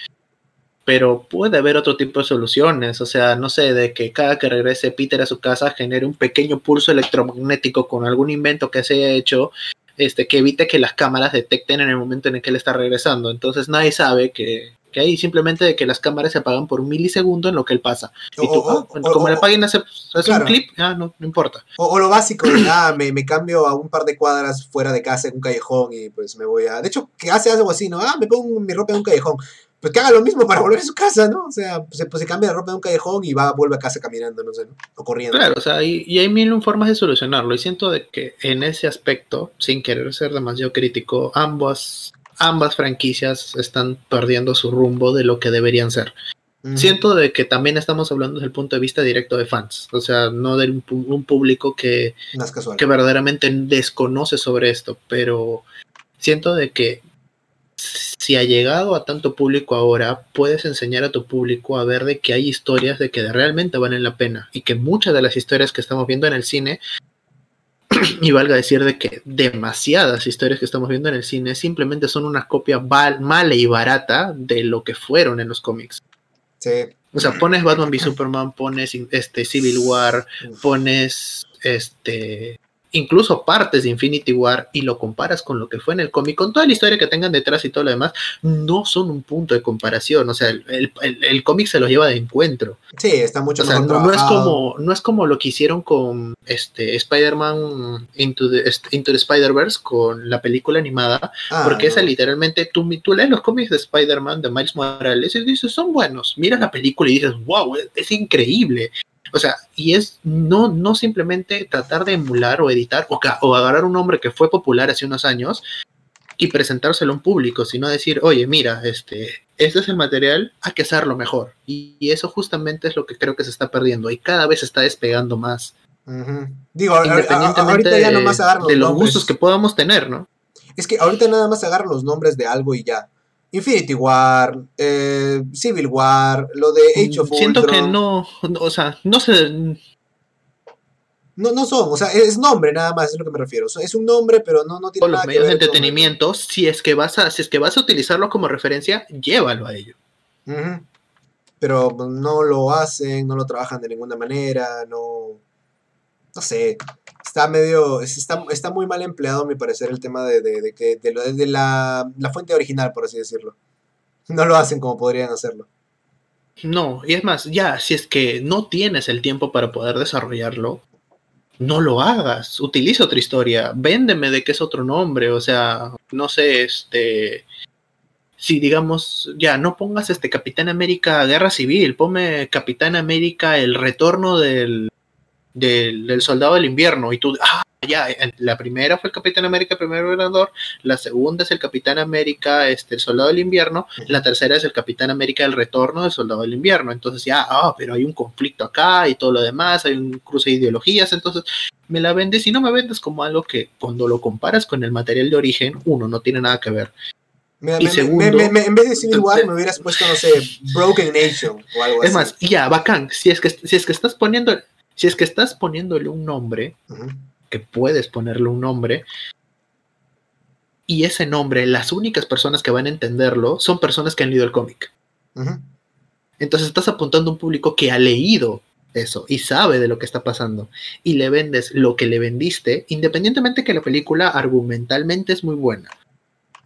pero puede haber otro tipo de soluciones, o sea, no sé, de que cada que regrese Peter a su casa genere un pequeño pulso electromagnético con algún invento que se haya hecho, este, que evite que las cámaras detecten en el momento en el que él está regresando. Entonces nadie sabe que, que ahí simplemente de que las cámaras se apagan por un milisegundo en lo que él pasa. Y tú, O- ah, como o- la página hace, hace claro. un clip, ah, no, no importa. O, lo básico, de, ah, me, me cambio a un par de cuadras fuera de casa en un callejón y pues me voy a... De hecho, que hace algo así, ¿no? Ah, me pongo mi ropa en un callejón. Pues que haga lo mismo para volver a su casa, ¿no? O sea, pues, se- pues se cambia de ropa en un callejón y va, vuelve a casa caminando, no sé, ¿no? O corriendo. Claro, o sea, y, y hay mil formas de solucionarlo. Y siento de que en ese aspecto, sin querer ser demasiado crítico, ambas, ambas franquicias están perdiendo su rumbo de lo que deberían ser. Siento de que también estamos hablando desde el punto de vista directo de fans, o sea, no de un, público que, No que verdaderamente desconoce sobre esto, pero siento de que si ha llegado a tanto público ahora, puedes enseñar a tu público a ver de que hay historias de que realmente valen la pena y que muchas de las historias que estamos viendo en el cine, *clears throat* y valga decir de que demasiadas historias que estamos viendo en el cine simplemente son una copia mala y barata de lo que fueron en los cómics. Sí. O sea, pones Batman v Superman, pones este Civil War, pones este incluso partes de Infinity War y lo comparas con lo que fue en el cómic, con toda la historia que tengan detrás y todo lo demás, no son un punto de comparación. O sea, el, el- cómic se los lleva de encuentro. Sí, está mucho O sea, mejor no, es como, no es como lo que hicieron con este Spider-Man Into the, Into the Spider-Verse con la película animada, Ah, porque esa literalmente, tú, tú lees los cómics de Spider-Man, de Miles Morales, y dices, son buenos. Miras la película y dices, wow, es, es increíble. O sea, y es no, no simplemente tratar de emular o editar o, o agarrar un nombre que fue popular hace unos años y presentárselo a un público, sino decir, oye, mira, este, este es el material, hay que hacerlo mejor. Y, y eso justamente es lo que creo que se está perdiendo y cada vez se está despegando más. Digo, independientemente ahorita ya de, nomás agarran de los nombres. gustos que podamos tener, ¿no? Es que ahorita nada más agarran los nombres de algo y ya. Infinity War, eh, Civil War, lo de Age of Mm, Siento que no, no, o sea, no sé, No, no son, o sea, es nombre nada más, es lo que me refiero. Es un nombre, pero no, no tiene los nada que medios de ver con- entretenimiento, si es que vas a, si es que vas a utilizarlo como referencia, llévalo a ello. Pero no lo hacen, no lo trabajan de ninguna manera, no. No sé. Está medio. es- Está, está muy mal empleado, a mi parecer, el tema de, de, de de la, la fuente original, por así decirlo. No lo hacen como podrían hacerlo. No, y es más, ya, si es que no tienes el tiempo para poder desarrollarlo, no lo hagas, utiliza otra historia, véndeme de que es otro nombre, o sea, no sé, este, si digamos, ya, no pongas este Capitán América Guerra Civil, ponme Capitán América el retorno del, del, del soldado del invierno, y tú, ah, ya, la primera fue el Capitán América, el primer gobernador, la segunda es el Capitán América, este, el soldado del invierno, la tercera es el Capitán América, el retorno del soldado del invierno, entonces ya, ah, pero hay un conflicto acá y todo lo demás, hay un cruce de ideologías, entonces me la vendes y no me vendes como algo que cuando lo comparas con el material de origen, uno, no tiene nada que ver. Me- Y me- segundo- me- en vez de Civil War, me hubieras puesto, no sé, Broken Nation o algo Es así. más, y ya, bacán, si es que, si es que estás poniendo, si es que estás poniéndole un nombre, que puedes ponerle un nombre, y ese nombre, las únicas personas que van a entenderlo son personas que han leído el cómic. Entonces estás apuntando a un público que ha leído eso y sabe de lo que está pasando y le vendes lo que le vendiste, independientemente que la película argumentalmente es muy buena.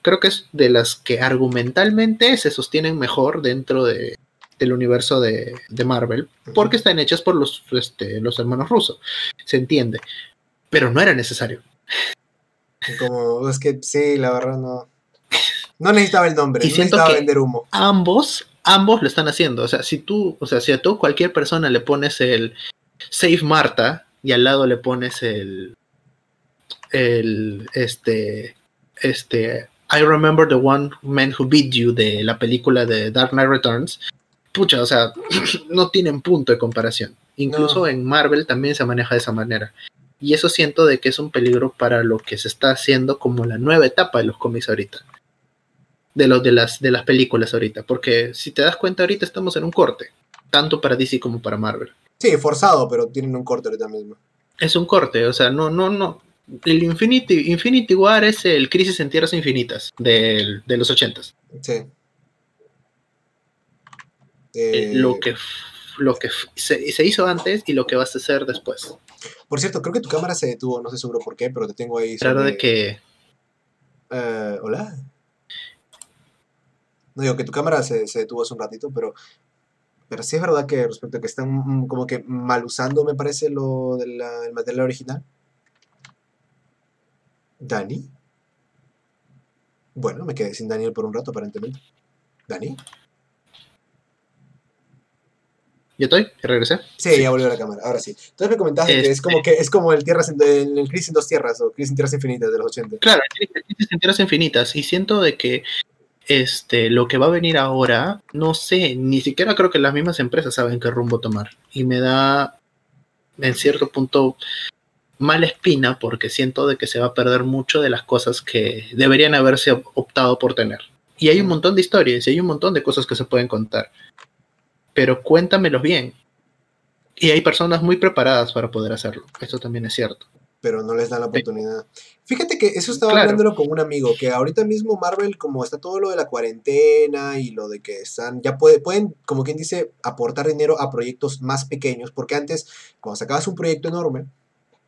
Creo que es de las que argumentalmente se sostienen mejor dentro de, del universo de, de Marvel, porque están hechas por los, este, los hermanos rusos, se entiende, pero no era necesario. Como, es que sí, la verdad no. No necesitaba el nombre, Y no siento necesitaba que- vender humo. ambos, ambos lo están haciendo. O sea, si tú, o sea, si a tú cualquier persona le pones el Save Marta y al lado le pones el el este este I remember the one man who beat you de la película de Dark Knight Returns, pucha, o sea, *clears throat* no tienen punto de comparación. Incluso No. en Marvel también se maneja de esa manera. Y eso siento de que es un peligro para lo que se está haciendo como la nueva etapa de los cómics ahorita de los de las de las películas ahorita, porque si te das cuenta ahorita estamos en un corte, tanto para DC como para Marvel. Sí, forzado, pero tienen un corte ahorita mismo. Es un corte, o sea, no no no El Infinity, Infinity War es el Crisis en Tierras Infinitas del- de los ochentas. Sí. Eh, Eh, lo que, lo que se, se hizo antes y lo que vas a hacer después. Por cierto, creo que tu cámara se detuvo, no sé seguro por qué, pero te tengo ahí. Claro sobre- de que Eh, Hola. No digo que tu cámara se, se detuvo hace un ratito, pero, pero sí es verdad que respecto a que están mm, como que mal usando, me parece, lo del material original. ¿Dani? Bueno, me quedé sin Daniel por un rato, aparentemente. ¿Dani? ¿Ya estoy? ¿Ya regresé? Sí, ya volvió la cámara, ahora sí. Entonces me comentaste que es Este- como que es como el Tierras en, el, el Crisis en dos tierras o Crisis en Tierras Infinitas de los 80. Claro, Crisis en Tierras Infinitas. Y siento de que este, lo que va a venir ahora, no sé, ni siquiera creo que las mismas empresas saben qué rumbo tomar. Y me da, en cierto punto, mala espina porque siento de que se va a perder mucho de las cosas que deberían haberse op- optado por tener. Y hay un montón de historias y hay un montón de cosas que se pueden contar. Pero cuéntamelos bien. Y hay personas muy preparadas para poder hacerlo. Esto también es cierto. pero no les dan la oportunidad. Fíjate que eso estaba Claro. hablándolo con un amigo, que ahorita mismo Marvel, como está todo lo de la cuarentena y lo de que están, ya puede, pueden, como quien dice, aportar dinero a proyectos más pequeños, porque antes, cuando sacabas un proyecto enorme,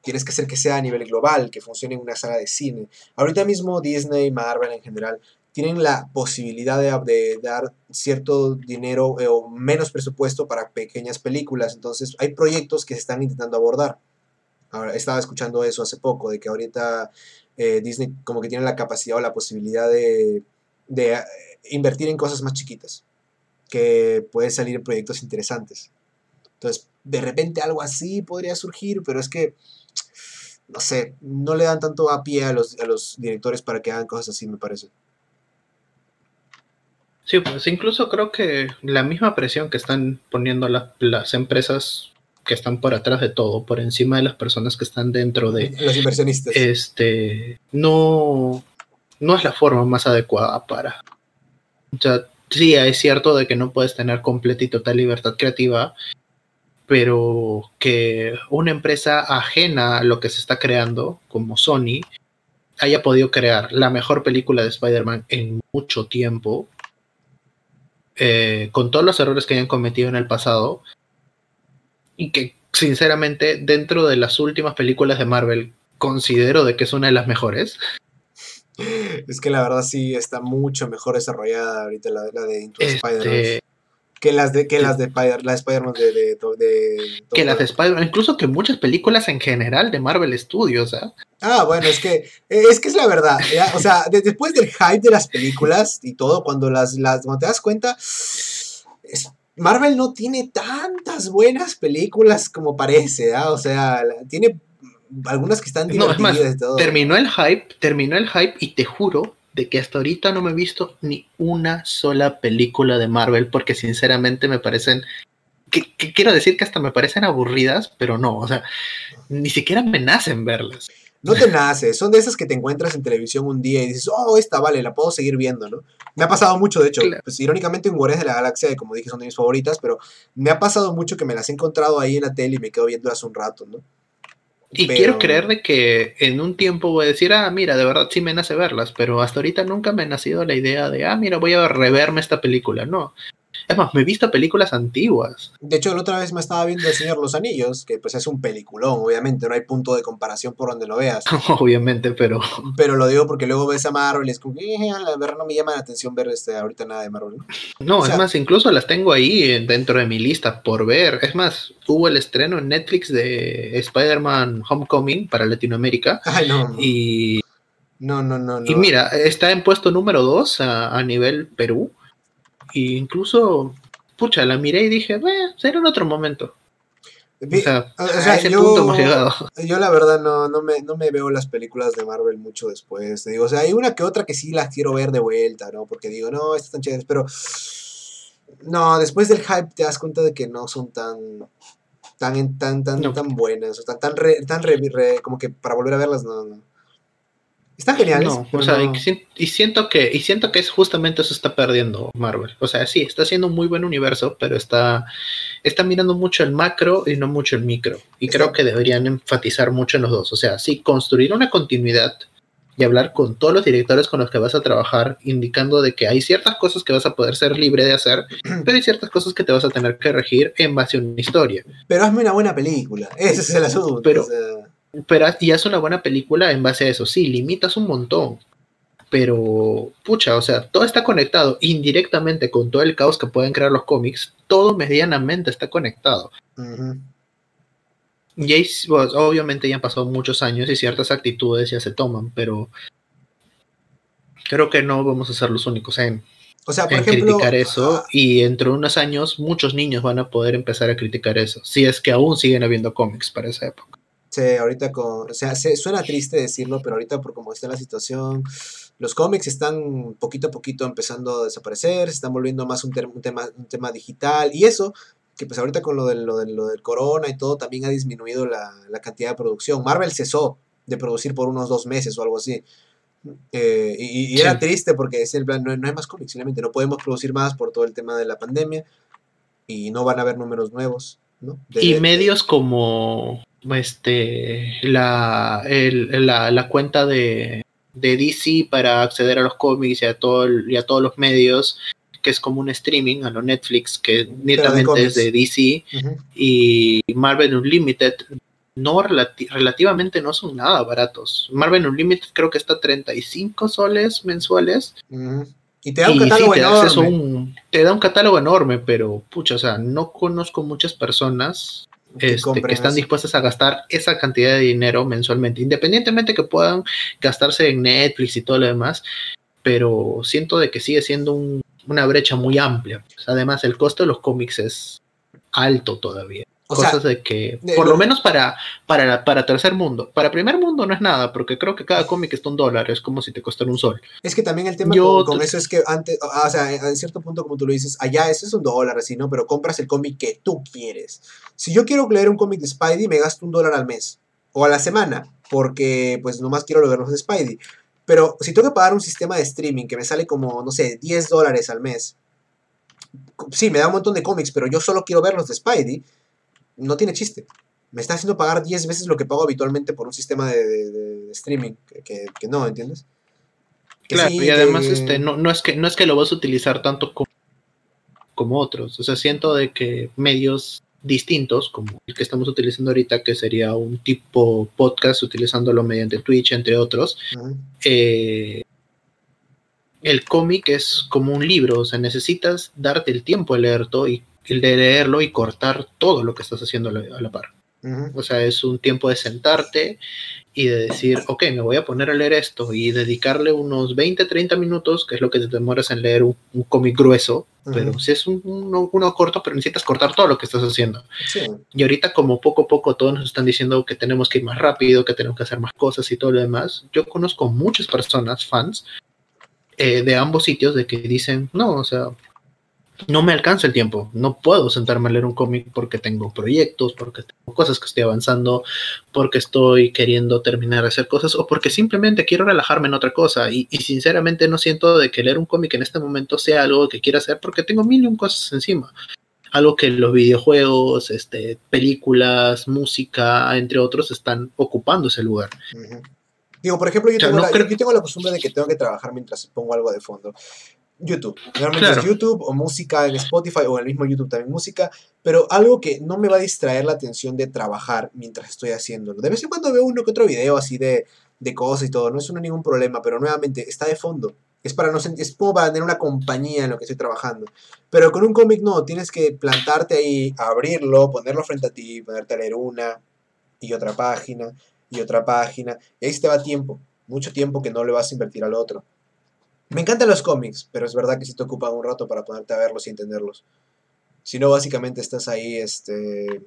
tienes que hacer que sea a nivel global, que funcione en una sala de cine. Ahorita mismo Disney, Marvel en general, tienen la posibilidad de, dar cierto dinero eh, o menos presupuesto para pequeñas películas, entonces hay proyectos que se están intentando abordar. Ahora, estaba escuchando eso hace poco, de que ahorita eh, Disney como que tiene la capacidad o la posibilidad de, de, eh, invertir en cosas más chiquitas, que pueden salir proyectos interesantes. Entonces, de repente algo así podría surgir, pero es que, no sé, no le dan tanto a pie a los, a los directores para que hagan cosas así, me parece. Sí, pues incluso creo que la misma presión que están poniendo la- las empresas que están por atrás de todo, por encima de las personas que están dentro de, Los inversionistas. este, no, no es la forma más adecuada para. O sea, sí, es cierto de que no puedes tener completa y total libertad creativa, pero que una empresa ajena a lo que se está creando, como Sony, haya podido crear la mejor película de Spider-Man en mucho tiempo, eh, con todos los errores que hayan cometido en el pasado, y que sinceramente dentro de las últimas películas de Marvel considero de que es una de las mejores. Es que la verdad sí está mucho mejor desarrollada ahorita la, la de Into the Spider-Man. Este, Que las de, que las de Spider, la de Spider-Man de, de, de- de- que las de Spider-Man, incluso que muchas películas en general de Marvel Studios, ¿ah? Ah, bueno, es que eh, es que es la verdad. ¿ya? O sea, de- después del hype de las películas y todo, cuando las, las cuando te das cuenta, es- Marvel no tiene tantas buenas películas como parece, ¿ah? O sea, tiene algunas que están No, es más, divertidas y todo. terminó el hype, terminó el hype y te juro de que hasta ahorita no me he visto ni una sola película de Marvel porque sinceramente me parecen que, que quiero decir que hasta me parecen aburridas, pero no, o sea, ni siquiera me nacen verlas. No te nace, son de esas que te encuentras en televisión un día y dices, oh, esta vale, la puedo seguir viendo, ¿no? Me ha pasado mucho, de hecho, Claro. pues irónicamente en Guardianes de la Galaxia, como dije, son de mis favoritas, pero me ha pasado mucho que me las he encontrado ahí en la tele y me quedo viéndolas un rato, ¿no? Y Pero- quiero creer de que en un tiempo voy a decir, ah, mira, de verdad sí me nace verlas, pero hasta ahorita nunca me ha nacido la idea de, ah, mira, voy a reverme esta película. No. Es más, me he visto películas antiguas. De hecho, la otra vez me estaba viendo El Señor los Anillos, que pues es un peliculón, obviamente, no hay punto de comparación por donde lo veas. *laughs* Obviamente, pero Pero lo digo porque luego ves a Marvel y es como eh, la verdad no me llama la atención ver este, ahorita nada de Marvel. ¿no? no, O sea- es más, incluso las tengo ahí eh, dentro de mi lista por ver. Es más, hubo el estreno en Netflix de Spider-Man Homecoming para Latinoamérica *laughs* Ay, no. y, No, no, no, no. y mira, está en puesto número 2 a, a nivel Perú. Y incluso, pucha, la miré y dije, "Bueno, será en otro momento. O sea, o sea, a ese yo- punto hemos llegado. Yo la verdad no, no, me, no me veo las películas de Marvel mucho después. Te digo, o sea, hay una que otra que sí las quiero ver de vuelta, ¿no? Porque digo, no, estas están chéveres, pero no, después del hype te das cuenta de que no son tan tan tan tan No. tan buenas, o tan tan re- tan re- re- como que para volver a verlas no, no. Están geniales. No, o sea, no- y, si- y siento que, y siento que es justamente eso está perdiendo Marvel. O sea, sí, está haciendo un muy buen universo, pero está, está mirando mucho el macro y no mucho el micro. Y creo que deberían enfatizar mucho en los dos. O sea, sí, construir una continuidad y hablar con todos los directores con los que vas a trabajar, indicando de que hay ciertas cosas que vas a poder ser libre de hacer, *clears throat* pero hay ciertas cosas que te vas a tener que regir en base a una historia. pero hazme una buena película. Ese es el asunto. Pero- o sea, Pero y haz una buena película en base a eso. Sí, limitas un montón. Pero, pucha, o sea, todo está conectado indirectamente con todo el caos que pueden crear los cómics. Todo medianamente está conectado. Y ahí, pues, obviamente ya han pasado muchos años y ciertas actitudes ya se toman, pero creo que no vamos a ser los únicos en, O sea, por en ejemplo. criticar eso. Y entre unos años muchos niños van a poder empezar a criticar eso. Si es que aún siguen habiendo cómics para esa época. Sí, ahorita con, o sea, se, suena triste decirlo, pero ahorita por cómo está la situación, los cómics están poquito a poquito empezando a desaparecer, se están volviendo más un, un tema, un tema digital, y eso, que pues ahorita con lo del, lo del, lo del corona y todo, también ha disminuido la, la cantidad de producción. Marvel cesó de producir por unos dos meses o algo así. Eh, y y Sí. era triste porque decía en plan, no, no hay más cómics, simplemente no podemos producir más por todo el tema de la pandemia y no van a haber números nuevos. ¿no? De- Y de- medios como este la, el- la, la cuenta de, de DC para acceder a los cómics y a, todo y a todos los medios, que es como un streaming a lo Netflix, que netamente es de DC, y Marvel Unlimited, no relati- relativamente no son nada baratos. Marvel Unlimited creo que está a 35 soles mensuales. Y te da un y sí, catálogo te, enorme. un- te da un catálogo enorme, pero pucha, o sea, no conozco muchas personas este, que están eso. dispuestas a gastar esa cantidad de dinero mensualmente, independientemente que puedan gastarse en Netflix y todo lo demás, pero siento de que sigue siendo un- una brecha muy amplia. Además, el costo de los cómics es alto todavía. O sea, Cosas de que, de por lo- lo menos para, para, para tercer mundo, para primer mundo no es nada, porque creo que cada cómic está un dólar, es como si te costara un sol. Es que también el tema Yo con, eso es que antes, ah, o sea, en cierto punto, como tú lo dices, allá eso es un dólar, así, ¿no? Pero compras el cómic que tú quieres. Si yo quiero leer un cómic de Spidey, me gasto un dólar al mes o a la semana, porque pues nomás quiero leer los de Spidey. Pero si tengo que pagar un sistema de streaming que me sale como, no sé, 10 dólares al mes, sí, me da un montón de cómics, pero yo solo quiero ver los de Spidey, no tiene chiste. Me está haciendo pagar 10 veces lo que pago habitualmente por un sistema de, de- de streaming, que, que- que no, ¿entiendes? Que Claro, sí, y además este, no, no, es que, no es que lo vas a utilizar tanto como, como otros. O sea, siento de que medios distintos, como el que estamos utilizando ahorita, que sería un tipo podcast, utilizándolo mediante Twitch, entre otros, eh, el cómic es como un libro, o sea, necesitas darte el tiempo de leer todo y el de leerlo y cortar todo lo que estás haciendo a la, par. Ujú. O sea, es un tiempo de sentarte y de decir, ok, me voy a poner a leer esto y dedicarle unos 20, 30 minutos, que es lo que te demoras en leer un, un cómic grueso, pero si es un, uno, uno corto, pero necesitas cortar todo lo que estás haciendo. Sí. Y ahorita como poco a poco todos nos están diciendo que tenemos que ir más rápido, que tenemos que hacer más cosas y todo lo demás, yo conozco muchas personas, fans, eh, de ambos sitios, de que dicen, no, o sea, no me alcanza el tiempo, no puedo sentarme a leer un cómic porque tengo proyectos, porque tengo cosas que estoy avanzando, porque estoy queriendo terminar de hacer cosas o porque simplemente quiero relajarme en otra cosa y, y sinceramente no siento de que leer un cómic en este momento sea algo que quiera hacer porque tengo mil y un cosas encima. Algo que los videojuegos, este, películas, música, entre otros, están ocupando ese lugar. Digo, por ejemplo, yo O sea, tengo, no la, creo- yo tengo la costumbre de que tengo que trabajar mientras pongo algo de fondo. YouTube. Realmente Claro. es YouTube o música en Spotify o en el mismo YouTube también música, pero algo que no me va a distraer la atención de trabajar mientras estoy haciéndolo. De vez en cuando veo uno que otro video así de, de cosas y todo, no es ningún problema, pero nuevamente está de fondo. Es, para no es como para tener una compañía en lo que estoy trabajando. Pero con un cómic no, tienes que plantarte ahí, abrirlo, ponerlo frente a ti, ponerte a leer una y otra página y otra página. Y ahí se te va tiempo, mucho tiempo que no le vas a invertir al otro. Me encantan los cómics, pero es verdad que sí te ocupan un rato para ponerte a verlos y entenderlos. Si no, básicamente estás ahí, este...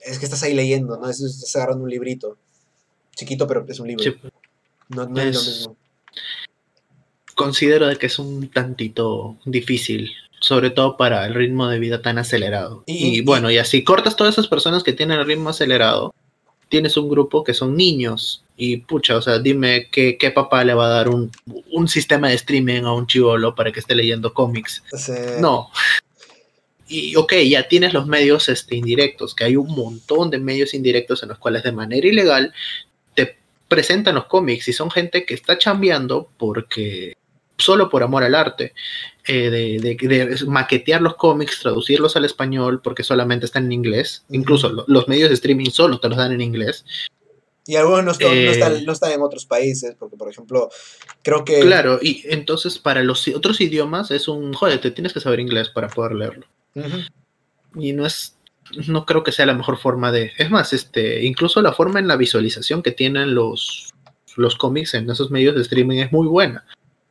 Es que estás ahí leyendo, ¿no? Es- Estás agarrando un librito. Chiquito, pero es un libro. Sí, No, no es, lo Es- mismo. considero de que es un tantito difícil, sobre todo para el ritmo de vida tan acelerado. Y- Y, y- bueno, y así cortas todas esas personas que tienen el ritmo acelerado, tienes un grupo que son niños y pucha, o sea, dime qué, qué papá le va a dar un, un, sistema de streaming a un chivolo para que esté leyendo cómics. Sí. No. Y ok, ya tienes los medios este, indirectos, que hay un montón de medios indirectos en los cuales de manera ilegal te presentan los cómics y son gente que está chambeando porque solo por amor al arte, eh, de, de, de, maquetear los cómics, traducirlos al español porque solamente están en inglés, incluso lo, los medios de streaming solo te los dan en inglés. Y algunos no, están, eh, no, están, no, están, en otros países, porque por ejemplo, creo que... Claro, y entonces para los otros idiomas es un, joder, te tienes que saber inglés para poder leerlo. Uh -huh. Y no es, no creo que sea la mejor forma de... Es más, este, incluso la forma en la visualización que tienen los, los cómics en esos medios de streaming es muy buena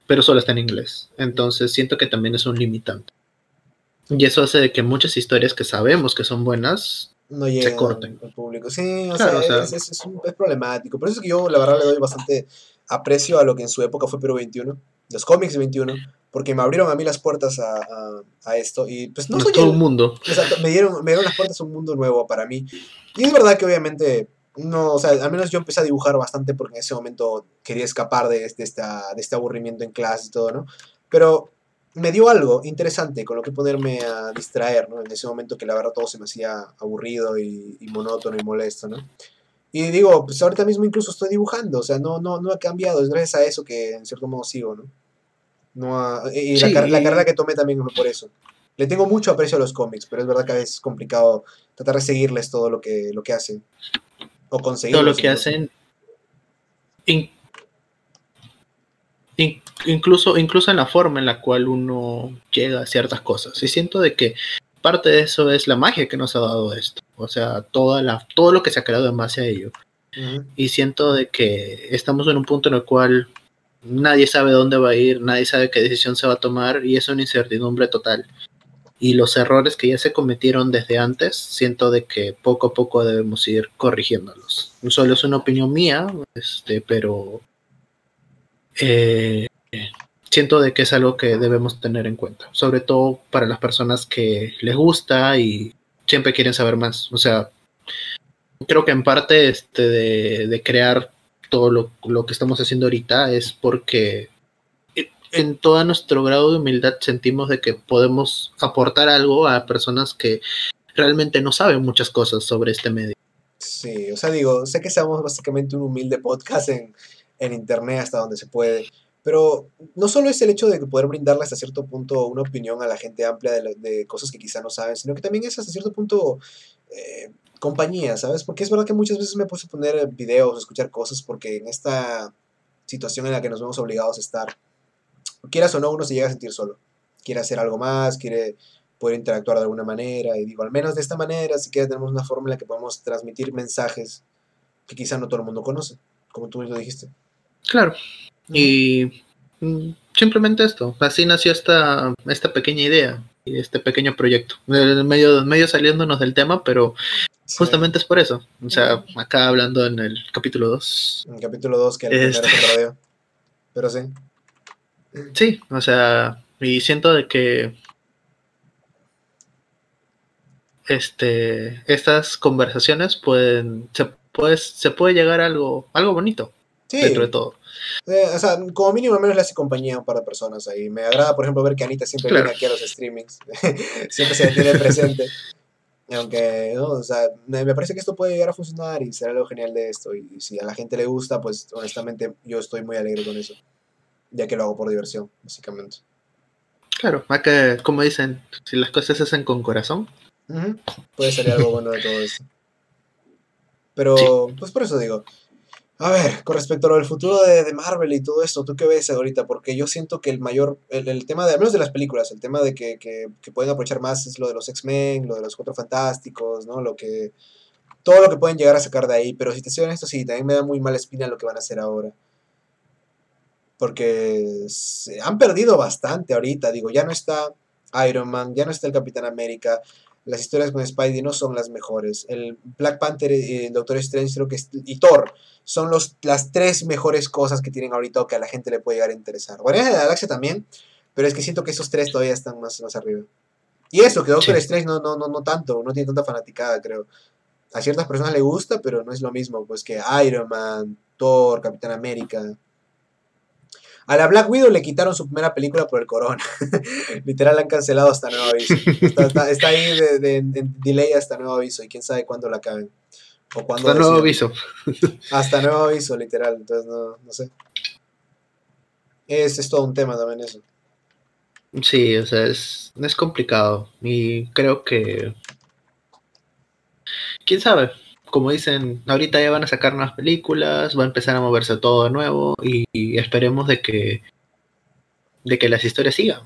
pero solo está en inglés. Entonces siento que también es un limitante. Y eso hace de que muchas historias que sabemos que son buenas no se corten. al público. Sí, o claro, sea, o sea es, es, un, es, problemático. Por eso es que yo, la verdad, le doy bastante aprecio a lo que en su época fue Perú 21, los cómics de 21, porque me abrieron a mí las puertas a, a, a esto. Y pues no, no soy todo el, un mundo. Exacto, me dieron, me dieron las puertas a un mundo nuevo para mí. Y es verdad que obviamente no, o sea, al menos yo empecé a dibujar bastante porque en ese momento quería escapar de, de, esta, de este aburrimiento en clase y todo, ¿no? Pero me dio algo interesante con lo que ponerme a distraer, ¿no? En ese momento que la verdad todo se me hacía aburrido y, y monótono y molesto, ¿no? Y digo, pues ahorita mismo incluso estoy dibujando, o sea, no, no, no ha cambiado, es gracias a eso que en cierto modo sigo, ¿no? no ha, y sí. la, la, carrera que tomé también fue por eso. Le tengo mucho aprecio a los cómics, pero es verdad que a veces es complicado tratar de seguirles todo lo que, lo que hacen o conseguir todo lo que hacen in, in, incluso incluso en la forma en la cual uno llega a ciertas cosas. Y siento de que parte de eso es la magia que nos ha dado esto. O sea toda la todo lo que se ha creado en base a ello. Uh -huh. y siento de que estamos en un punto en el cual nadie sabe dónde va a ir nadie sabe qué decisión se va a tomar y es una incertidumbre total y los errores que ya se cometieron desde antes, siento de que poco a poco debemos ir corrigiéndolos. Solo es una opinión mía, este, pero eh, siento de que es algo que debemos tener en cuenta, sobre todo para las personas que les gusta y siempre quieren saber más. O sea, creo que en parte este de, de crear todo lo, lo que estamos haciendo ahorita es porque en todo nuestro grado de humildad sentimos de que podemos aportar algo a personas que realmente no saben muchas cosas sobre este medio. Sí, o sea, digo, sé que seamos básicamente un humilde podcast en, en internet hasta donde se puede, pero no solo es el hecho de poder brindarle hasta cierto punto una opinión a la gente amplia de, de cosas que quizá no saben, sino que también es hasta cierto punto eh, compañía, ¿sabes? Porque es verdad que muchas veces me puse a poner videos, escuchar cosas, porque en esta situación en la que nos vemos obligados a estar, quieras o no, uno se llega a sentir solo. Quiere hacer algo más, quiere poder interactuar de alguna manera, y digo, al menos de esta manera, si quieres tenemos una forma en la que podemos transmitir mensajes que quizá no todo el mundo conoce, como tú lo dijiste. Claro, y mm, simplemente esto, así nació esta, esta pequeña idea, y este pequeño proyecto, medio, medio saliéndonos del tema, pero sí. justamente es por eso, o sea, acá hablando en el capítulo 2. En el capítulo 2 que el este... pero sí. Sí, o sea, y siento de que este estas conversaciones pueden se puede se puede llegar a algo algo bonito sí. dentro de todo. Eh, o sea, como mínimo al menos le hace compañía a un par de personas ahí. Me agrada, por ejemplo, ver que Anita siempre claro. viene aquí a los streamings. *laughs* siempre se tiene presente. Aunque, ¿no? O sea, me parece que esto puede llegar a funcionar y será algo genial de esto. Y si a la gente le gusta, pues honestamente yo estoy muy alegre con eso ya que lo hago por diversión, básicamente. Claro, acá, como dicen, si las cosas se hacen con corazón, uh -huh. puede salir algo bueno de todo eso. Pero, sí. pues por eso digo, a ver, con respecto a lo del futuro de, de, Marvel y todo esto, ¿tú qué ves ahorita? Porque yo siento que el mayor, el, el tema de, al menos de las películas, el tema de que, que, que pueden aprovechar más es lo de los X-Men, lo de los Cuatro Fantásticos, ¿no? Lo que, todo lo que pueden llegar a sacar de ahí, pero si te soy honesto, sí, también me da muy mala espina lo que van a hacer ahora porque se han perdido bastante ahorita, digo, ya no está Iron Man, ya no está el Capitán América, las historias con Spidey no son las mejores, el Black Panther y el Doctor Strange creo que es, y Thor son los, las tres mejores cosas que tienen ahorita o que a la gente le puede llegar a interesar. Guardianes de la Galaxia también, pero es que siento que esos tres todavía están más, más arriba. Y eso, que Doctor sí. Strange no, no, no, no tanto, no tiene tanta fanaticada, creo. a ciertas personas le gusta, pero no es lo mismo pues que Iron Man, Thor, Capitán América. A la Black Widow le quitaron su primera película por el corona. *laughs* Literal la han cancelado hasta nuevo aviso. Está, ahí de, delay hasta nuevo aviso y quién sabe cuándo la acaben. O cuándo hasta nuevo aviso. *laughs* hasta nuevo aviso, literal. Entonces no, no sé. Es, es todo un tema también eso. Sí, o sea, es, es complicado. Y creo que. Quién sabe. Como dicen, ahorita ya van a sacar nuevas películas, va a empezar a moverse todo de nuevo y, esperemos de que de que las historias sigan.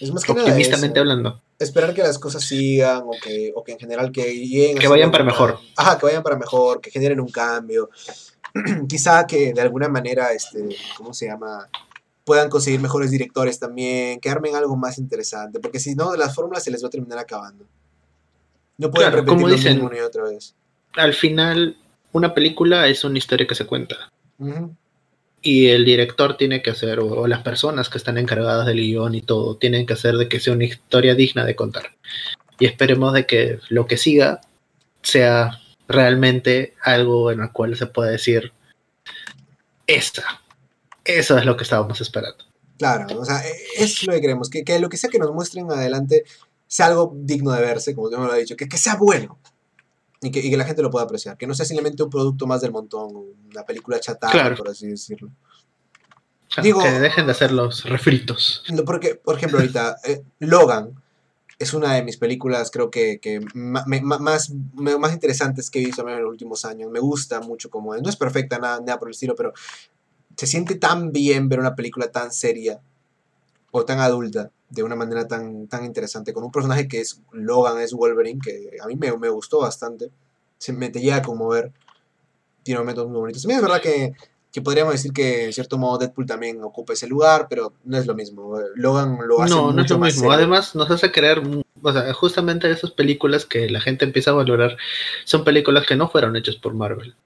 Es más que Optimistamente hablando. Esperar que las cosas sigan o que, o que en general que lleguen. Que vayan para mejor. Ajá, que vayan para mejor, que generen un cambio. *clears throat* Quizá que de alguna manera, este, ¿cómo se llama? puedan conseguir mejores directores también, que armen algo más interesante, porque si no, las fórmulas se les va a terminar acabando. No pueden repetir como dicen, lo otra vez. Al final, una película es una historia que se cuenta. Y el director tiene que hacer, o, las personas que están encargadas del guion y todo, tienen que hacer de que sea una historia digna de contar. Y esperemos de que lo que siga sea realmente algo en el cual se pueda decir esta eso es lo que estábamos esperando. Claro, o sea, e, es lo que queremos, que, lo que sea que nos muestren adelante sea algo digno de verse, como yo me lo he dicho, que, que sea bueno y que, y que, la gente lo pueda apreciar, que no sea simplemente un producto más del montón, una película chatada, por así decirlo. Digo, que dejen de hacer los refritos. Porque, por ejemplo, ahorita, eh, Logan es una de mis películas, creo que, que más, más interesantes que he visto en los últimos años. Me gusta mucho como es. No es perfecta, nada, nada por el estilo, pero se siente tan bien ver una película tan seria o tan adulta de una manera tan, tan interesante, con un personaje que es Logan, es Wolverine, que a mí me, me gustó bastante, se me te llega a conmover, tiene momentos muy bonitos. es verdad que, que, podríamos decir que en cierto modo Deadpool también ocupa ese lugar, pero no es lo mismo. Logan lo hace no, no es lo mismo. Además, nos hace creer, o sea, justamente esas películas que la gente empieza a valorar son películas que no fueron hechas por Marvel.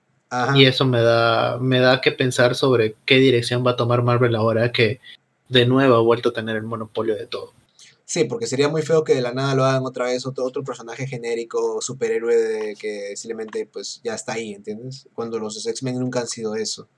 Y eso me da, me da que pensar sobre qué dirección va a tomar Marvel ahora que de nuevo ha vuelto a tener el monopolio de todo. Sí, porque sería muy feo que de la nada lo hagan otra vez otro, otro personaje genérico, superhéroe de, que simplemente pues ya está ahí, ¿entiendes? Cuando los X-Men nunca han sido eso.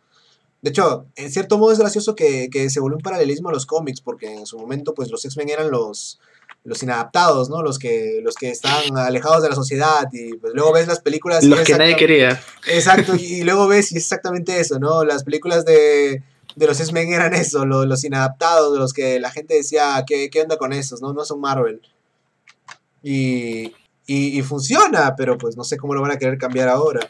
De hecho, en cierto modo es gracioso que, que se volvió un paralelismo a los cómics, porque en su momento pues los X-Men eran los, los inadaptados, ¿no? Los que, los que están alejados de la sociedad y pues luego ves las películas... Los que nadie quería. Exacto, y, luego ves y es exactamente eso, ¿no? Las películas de, de los X-Men eran eso, los, los inadaptados, los que la gente decía, ¿qué, qué onda con esos? No, no son Marvel. Y, y, y, funciona, pero pues no sé cómo lo van a querer cambiar ahora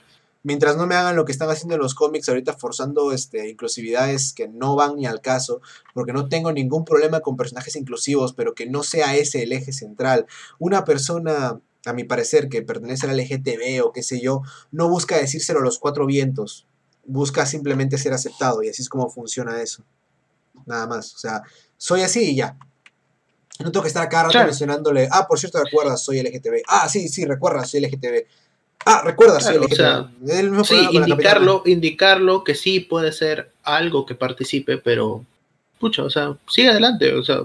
mientras no me hagan lo que están haciendo en los cómics ahorita forzando este, inclusividades que no van ni al caso, porque no tengo ningún problema con personajes inclusivos, pero que no sea ese el eje central. Una persona, a mi parecer, que pertenece al LGTB o qué sé yo, no busca decírselo a los cuatro vientos, busca simplemente ser aceptado y así es como funciona eso. Nada más, o sea, soy así y ya. No tengo que estar acá rato mencionándole, ah, por cierto, recuerdas, soy LGTB. Ah, sí, sí, recuerdas, soy LGTB. Ah, recuerda, sí, sí indicarlo, indicarlo que sí puede ser algo que participe, pero pucha, o sea, sigue adelante, o sea,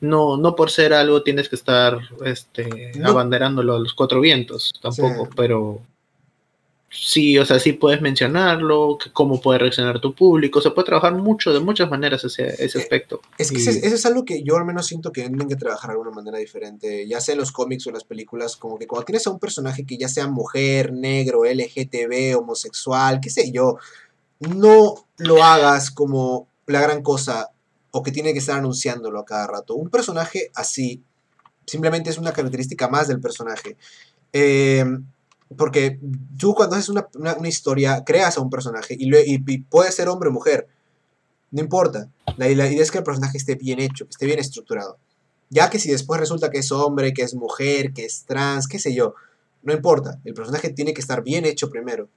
no, no por ser algo tienes que estar este, abanderándolo a los cuatro vientos, tampoco, pero sí, o sea, sí puedes mencionarlo, cómo puede reaccionar tu público, se puede trabajar mucho, de muchas maneras ese, ese eh, aspecto. Es que eso es algo que yo al menos siento que tienen que trabajar de alguna manera diferente, ya sea en los cómics o en las películas, como que cuando tienes a un personaje que ya sea mujer, negro, LGTB, homosexual, qué sé yo, no lo hagas como la gran cosa o que tiene que estar anunciándolo a cada rato. Un personaje así simplemente es una característica más del personaje. Eh, porque tú cuando haces una, historia, creas a un personaje y, puede ser hombre o mujer. No importa. La, idea es que el personaje esté bien hecho, que esté bien estructurado. Ya que si después resulta que es hombre, que es mujer, que es trans, qué sé yo, no importa. El personaje tiene que estar bien hecho primero.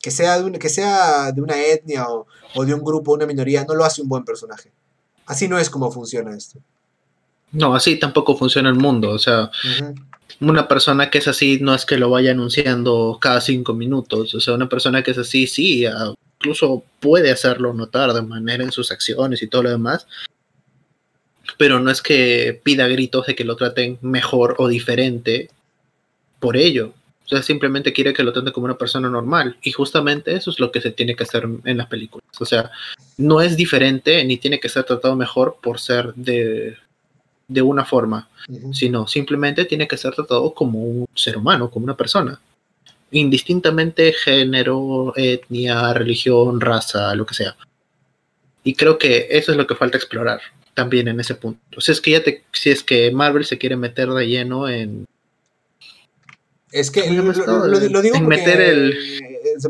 Que sea de, que sea de una etnia o, de un grupo, una minoría, no lo hace un buen personaje. Así no es como funciona esto. No, así tampoco funciona el mundo. O sea, una persona que es así no es que lo vaya anunciando cada cinco minutos, o sea, una persona que es así, sí, incluso puede hacerlo notar de manera en sus acciones y todo lo demás, pero no es que pida gritos de que lo traten mejor o diferente por ello. O sea, simplemente quiere que lo trate como una persona normal. Y justamente eso es lo que se tiene que hacer en las películas. O sea, no es diferente ni tiene que ser tratado mejor por ser de, de una forma, sino simplemente tiene que ser tratado como un ser humano, como una persona. Indistintamente género, etnia, religión, raza, lo que sea. Y creo que eso es lo que falta explorar también en ese punto. Si es que ya te, si es que Marvel se quiere meter de lleno en es que lo, digo porque meter el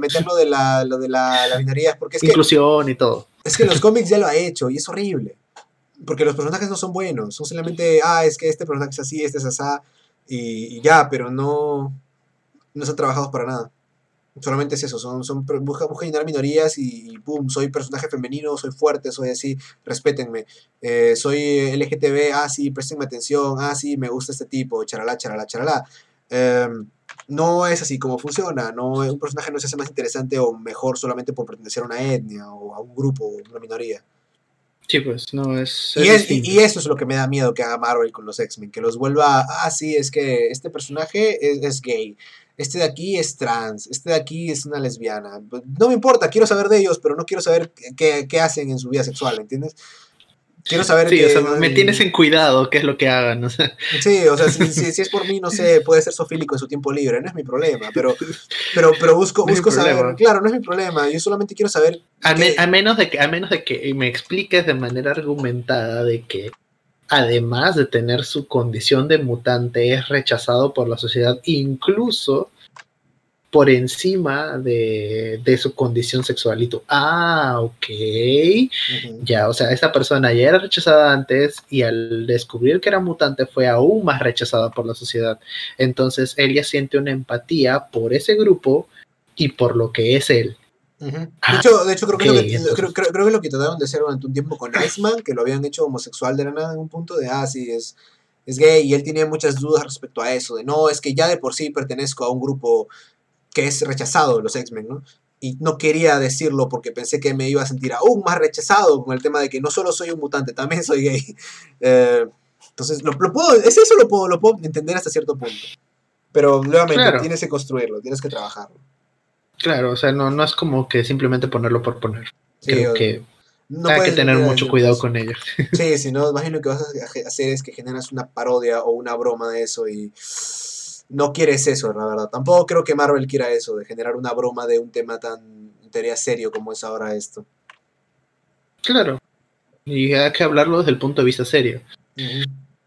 meter lo de la lo de la, la porque es inclusión y todo. Es que los cómics ya lo ha hecho y es horrible. Porque los personajes no son buenos, son solamente, ah, es que este personaje es así, este es así, y, ya, pero no, no están trabajados para nada. Solamente es eso, son, son busca, busca llenar minorías y, pum, soy personaje femenino, soy fuerte, soy así, respétenme. Eh, soy LGTB, ah, sí, prestenme atención, ah, sí, me gusta este tipo, charalá, charalá, charalá. Em, no es así como funciona. No, un personaje no se hace más interesante o mejor solamente por pertenecer a una etnia o a un grupo o una minoría. Sí, pues no es. y, eso es lo que me da miedo que haga Marvel con los X-Men, que los vuelva. Ah, sí, es que este personaje es, gay. Este de aquí es trans. Este de aquí es una lesbiana. No me importa, quiero saber de ellos, pero no quiero saber qué, qué hacen en su vida sexual, ¿entiendes? Quiero saber. Sí, o sea, me tienes en cuidado qué es lo que hagan. O sea. *laughs* Sí, o sea, si, si, es por mí, no sé, puede ser sofílico en su tiempo libre, no es mi problema, pero, pero, pero busco, *laughs* busco saber. Claro, no es mi problema, yo solamente quiero saber. A, menos de que, a menos de que me expliques de manera argumentada de que además de tener su condición de mutante, es rechazado por la sociedad, incluso por encima de, su condición sexual. Y tú, ah, ok. Ya, o sea, esta persona ya era rechazada antes y al descubrir que era mutante fue aún más rechazada por la sociedad. Entonces, ella siente una empatía por ese grupo y por lo que es él. de, hecho, de hecho, creo, que lo que, creo, creo, que lo que trataron de hacer durante un tiempo con Iceman, que lo habían hecho homosexual de la nada en un punto de, ah, sí, es, es gay, y él tiene muchas dudas respecto a eso, de no, es que ya de por sí pertenezco a un grupo que es rechazado los X-Men, ¿no? Y no quería decirlo porque pensé que me iba a sentir aún más rechazado con el tema de que no solo soy un mutante, también soy gay. *laughs* Eh, entonces, lo, puedo, es eso lo puedo, lo puedo entender hasta cierto punto. Pero nuevamente, tienes que construirlo, tienes que trabajarlo. Claro, o sea, no, no es como que simplemente ponerlo por poner. Creo que hay que tener mucho cuidado con ello. Sí, si no, imagino que vas a hacer es que generas una parodia o una broma de eso y no quieres eso, la verdad. Tampoco creo que Marvel quiera eso, de generar una broma de un tema tan, teoría serio como es ahora esto. Claro. Y hay que hablarlo desde el punto de vista serio.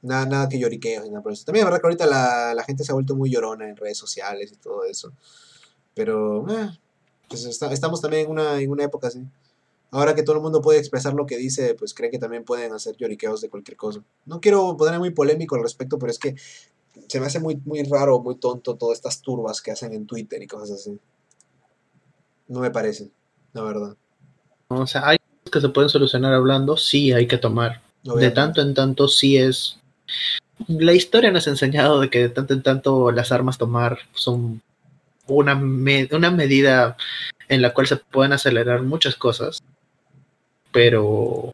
Nada, nada que lloriqueo, nada por eso. También es verdad que ahorita la, gente se ha vuelto muy llorona en redes sociales y todo eso. Pero, eh, pues estamos también en una, en una época así. Ahora que todo el mundo puede expresar lo que dice, pues creen que también pueden hacer lloriqueos de cualquier cosa. No quiero ponerme muy polémico al respecto, pero es que se me hace muy, muy raro, muy tonto todas estas turbas que hacen en Twitter y cosas así. No me parece, la verdad. O sea, hay cosas que se pueden solucionar hablando, sí hay que tomar. De tanto en tanto sí es... La historia nos ha enseñado de que de tanto en tanto las armas tomar son una, una medida en la cual se pueden acelerar muchas cosas, pero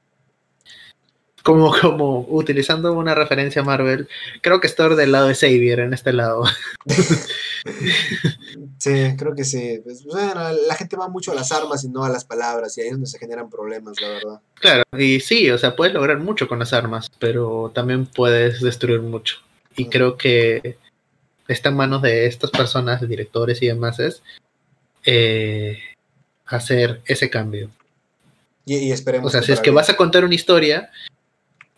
como, *laughs* como utilizando una referencia a Marvel, creo que estoy del lado de Xavier en este lado. *laughs* Sí, creo que sí. Pues, la gente va mucho a las armas y no a las palabras, y ahí es donde se generan problemas, la verdad. Claro, y sí, o sea, puedes lograr mucho con las armas, pero también puedes destruir mucho. Y creo que está en manos de estas personas, directores y demás, es eh, hacer ese cambio. Y, esperemos. O sea, si es que vas a contar una historia,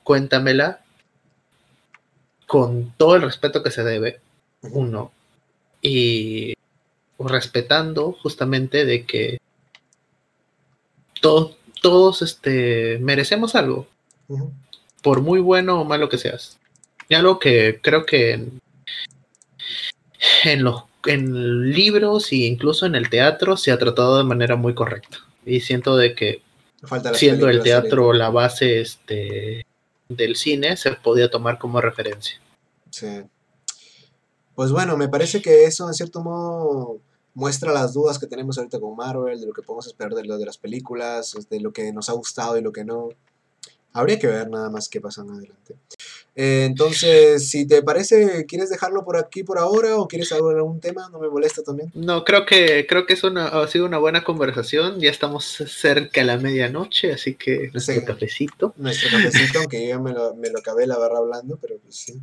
cuéntamela con todo el respeto que se debe, uno, y respetando justamente de que todos, todos este, merecemos algo, por muy bueno o malo que seas. Y algo que creo que en, en los en libros e incluso en el teatro se ha tratado de manera muy correcta. Y siento de que siendo el teatro la base este, del cine se podía tomar como referencia. Sí. Pues bueno, me parece que eso en cierto modo muestra las dudas que tenemos ahorita con Marvel, de lo que podemos esperar de, las películas, de lo que nos ha gustado y lo que no. Habría que ver nada más qué pasa en adelante. Eh, entonces, si te parece, ¿quieres dejarlo por aquí por ahora o quieres hablar de algún tema? No me molesta también. No, creo que creo que es una, ha sido una buena conversación. Ya estamos cerca de la medianoche, así que nuestro Sí. cafecito. Nuestro cafecito, aunque yo me lo, me lo acabé la barra hablando, pero pues sí.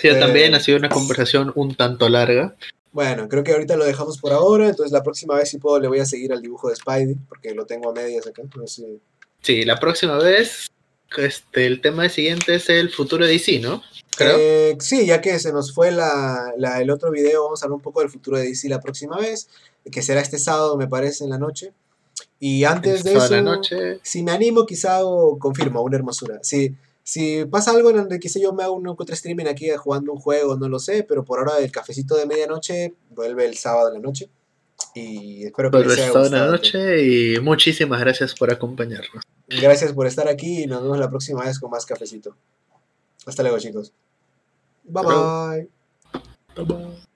Sí, Eh, también ha sido una conversación un tanto larga. Bueno, creo que ahorita lo dejamos por ahora, entonces la próxima vez si puedo le voy a seguir al dibujo de Spidey, porque lo tengo a medias acá. No sé. Sí, la próxima vez, este, el tema siguiente es el futuro de DC, ¿no? Creo. Eh, sí, ya que se nos fue la, la- el otro video, vamos a hablar un poco del futuro de DC la próxima vez, que será este sábado, me parece, en la noche. Y antes de Toda eso, noche. si me animo, quizá hago, confirmo, una hermosura. Si, si pasa algo en donde quizá yo me hago un otro streaming aquí jugando un juego, no lo sé, pero por ahora el cafecito de medianoche vuelve el sábado en la noche. Y espero que Por les haya de gustado. noche y muchísimas gracias por acompañarnos. Gracias por estar aquí y nos vemos la próxima vez con más cafecito. Hasta luego, chicos. Bye bye. Bye, bye.